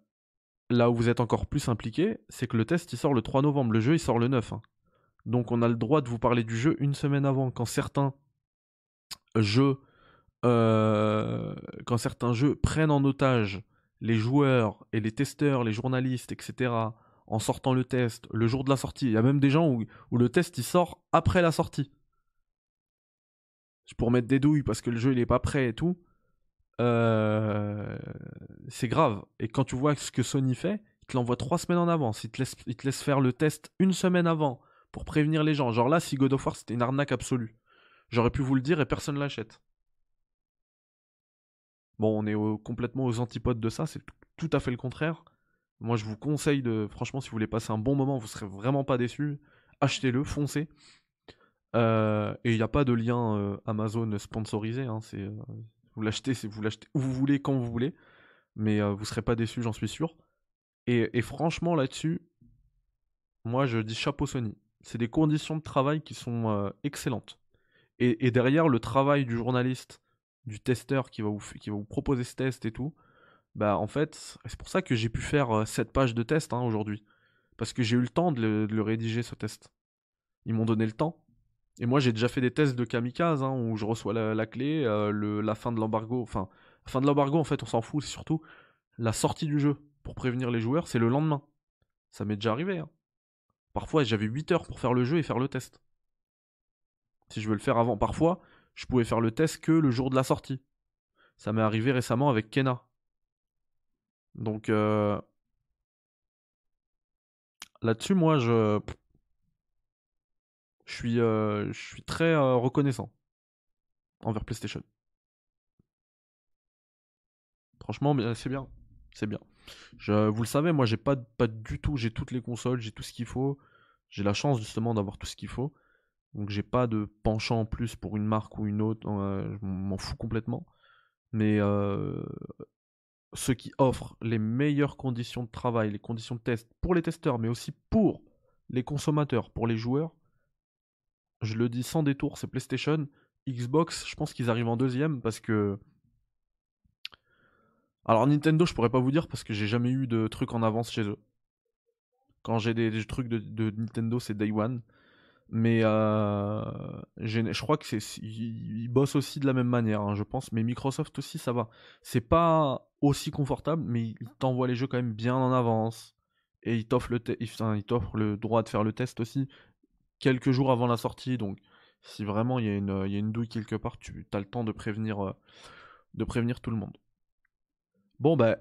là où vous êtes encore plus impliqués, c'est que le test, il sort le 3 novembre, le jeu, il sort le 9, hein. donc on a le droit de vous parler du jeu une semaine avant, quand certains jeux quand certains jeux prennent en otage les joueurs et les testeurs, les journalistes, etc., en sortant le test le jour de la sortie. Il y a même des gens où, le test il sort après la sortie. Pour mettre des douilles parce que le jeu il est pas prêt et tout. Euh, c'est grave. Et quand tu vois ce que Sony fait, il te l'envoie trois semaines en avance. Il te, laisse, il te laisse faire le test une semaine avant pour prévenir les gens. Genre là, si God of War c'était une arnaque absolue, j'aurais pu vous le dire et personne l'achète. Bon, on est complètement aux antipodes de ça, c'est tout à fait le contraire. Moi, je vous conseille de, franchement, si vous voulez passer un bon moment, vous serez vraiment pas déçus. Achetez-le, foncez. Euh, et il n'y a pas de lien euh, Amazon sponsorisé. Hein, c'est, euh, vous l'achetez, vous l'achetez où vous voulez, quand vous voulez. Mais vous serez pas déçus, j'en suis sûr. Et, franchement, là-dessus, moi, je dis chapeau Sony. C'est des conditions de travail qui sont excellentes. Et, derrière, le travail du journaliste, du testeur qui va vous, qui proposer ce test et tout, bah en fait, c'est pour ça que j'ai pu faire 7 pages de test hein, aujourd'hui. Parce que j'ai eu le temps de le, rédiger ce test. Ils m'ont donné le temps. Et moi j'ai déjà fait des tests de kamikaze hein, où je reçois la, clé, le, la fin de l'embargo. Enfin, la fin de l'embargo en fait on s'en fout, c'est surtout la sortie du jeu pour prévenir les joueurs, c'est le lendemain. Ça m'est déjà arrivé. Hein. Parfois j'avais 8 heures pour faire le jeu et faire le test. Si je veux le faire avant, parfois je pouvais faire le test que le jour de la sortie. Ça m'est arrivé récemment avec Kena. Donc euh, là-dessus, moi, je, euh, suis très euh, reconnaissant envers PlayStation. Franchement, c'est bien, c'est bien. Vous le savez, moi, j'ai pas, pas du tout, j'ai toutes les consoles, j'ai tout ce qu'il faut. J'ai la chance justement d'avoir tout ce qu'il faut. Donc j'ai pas de penchant en plus pour une marque ou une autre, je m'en fous complètement. Mais ceux qui offrent les meilleures conditions de travail, les conditions de test pour les testeurs, mais aussi pour les consommateurs, pour les joueurs, je le dis sans détour, c'est PlayStation. Xbox, je pense qu'ils arrivent en deuxième parce que. Alors Nintendo, je pourrais pas vous dire parce que j'ai jamais eu de trucs en avance chez eux. Quand j'ai des, trucs de Nintendo, c'est Day One. Mais euh, je crois que c'est ils bossent aussi de la même manière, hein, je pense. Mais Microsoft aussi, ça va. C'est pas aussi confortable, mais ils t'envoient les jeux quand même bien en avance. Et ils t'offrent le, droit de faire le test aussi quelques jours avant la sortie. Donc, si vraiment il y, a une, douille quelque part, tu as le temps de prévenir, euh, de prévenir tout le monde. Bon, ben,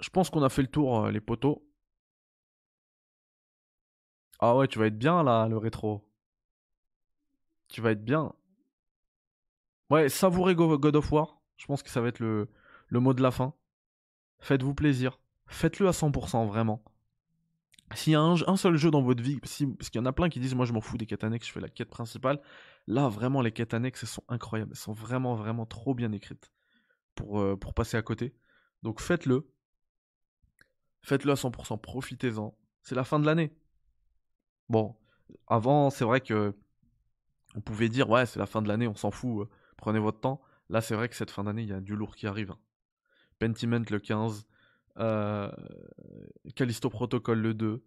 je pense qu'on a fait le tour, euh, les potos. Ah ouais, tu vas être bien là, le rétro. Tu vas être bien. Ouais, savourez God of War. Je pense que ça va être le, mot de la fin. Faites-vous plaisir. Faites-le à 100%, vraiment. S'il y a un, seul jeu dans votre vie, parce qu'il y en a plein qui disent Moi je m'en fous des quêtes annexes, je fais la quête principale. Là, vraiment, les quêtes annexes, sont incroyables. Elles sont vraiment, vraiment trop bien écrites pour, euh, pour passer à côté. Donc faites-le. Faites-le à 100%, profitez-en. C'est la fin de l'année. Bon, avant, c'est vrai que on pouvait dire ouais, c'est la fin de l'année, on s'en fout, euh, prenez votre temps. Là, c'est vrai que cette fin d'année, il y a du lourd qui arrive. Hein. Pentiment le 15, euh, Callisto Protocol le 2,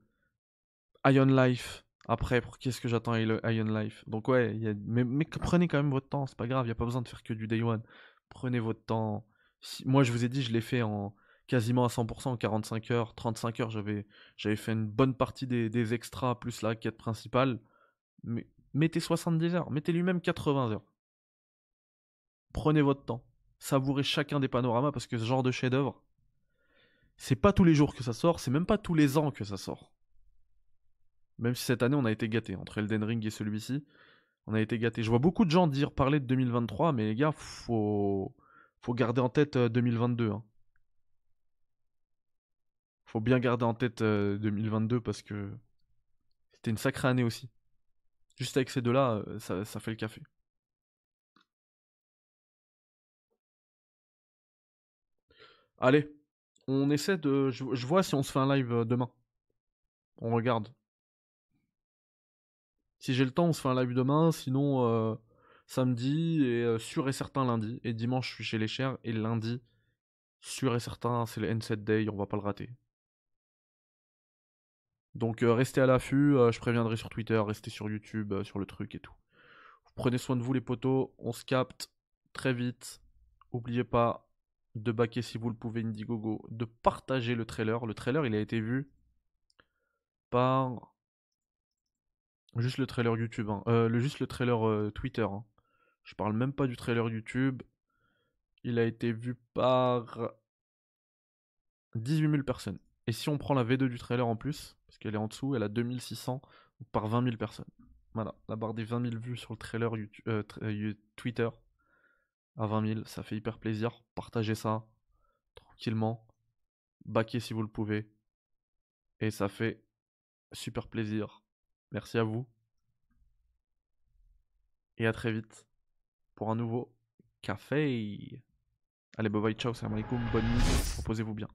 Ion Life. Après, pour qu'est-ce que j'attends Ion Life? Donc ouais, mais, prenez quand même votre temps, c'est pas grave, il n'y a pas besoin de faire que du Day One. Prenez votre temps. Moi, je vous ai dit, je l'ai fait en quasiment à 100% en 45 heures, 35 heures, j'avais, j'avais fait une bonne partie des, extras plus la quête principale. Mais mettez 70 heures, mettez lui-même 80 heures. Prenez votre temps, savourez chacun des panoramas parce que ce genre de chef-d'œuvre, c'est pas tous les jours que ça sort, c'est même pas tous les ans que ça sort. Même si cette année on a été gâté entre Elden Ring et celui-ci, on a été gâté. Je vois beaucoup de gens dire parler de 2023, mais les gars, faut faut garder en tête 2022. Euh, faut bien garder en tête 2022 euh, parce que c'était une sacrée année aussi. Juste avec ces deux-là, euh, ça, fait le café. Allez, on essaie de. Je, vois si on se fait un live euh, demain. On regarde. Si j'ai le temps, on se fait un live demain. Sinon, samedi et sûr et certain lundi. Et dimanche, je suis chez les chers. Et lundi, sûr et certain, c'est le N7 Day. On va pas le rater. Donc euh, restez à l'affût, euh, je préviendrai sur Twitter, restez sur YouTube, euh, sur le truc et tout. Prenez soin de vous les potos, on se capte. très vite. Oubliez pas de baquer si vous le pouvez Indiegogo, de partager le trailer. Le trailer, il a été vu par juste le trailer YouTube, hein. Juste le trailer Twitter. hein. Je parle même pas du trailer YouTube. Il a été vu par 18 000 personnes. Et si on prend la V2 du trailer en plus, parce qu'elle est en dessous, elle a 2600 donc par 20 000 personnes. Voilà, la barre des 20 000 vues sur le trailer YouTube, euh, euh, Twitter à 20 000, ça fait hyper plaisir. Partagez ça tranquillement. Baquez si vous le pouvez. Et ça fait super plaisir. Merci à vous. Et à très vite pour un nouveau café. Allez, bye bye, ciao, salam alaikum, bonne nuit, reposez-vous bien.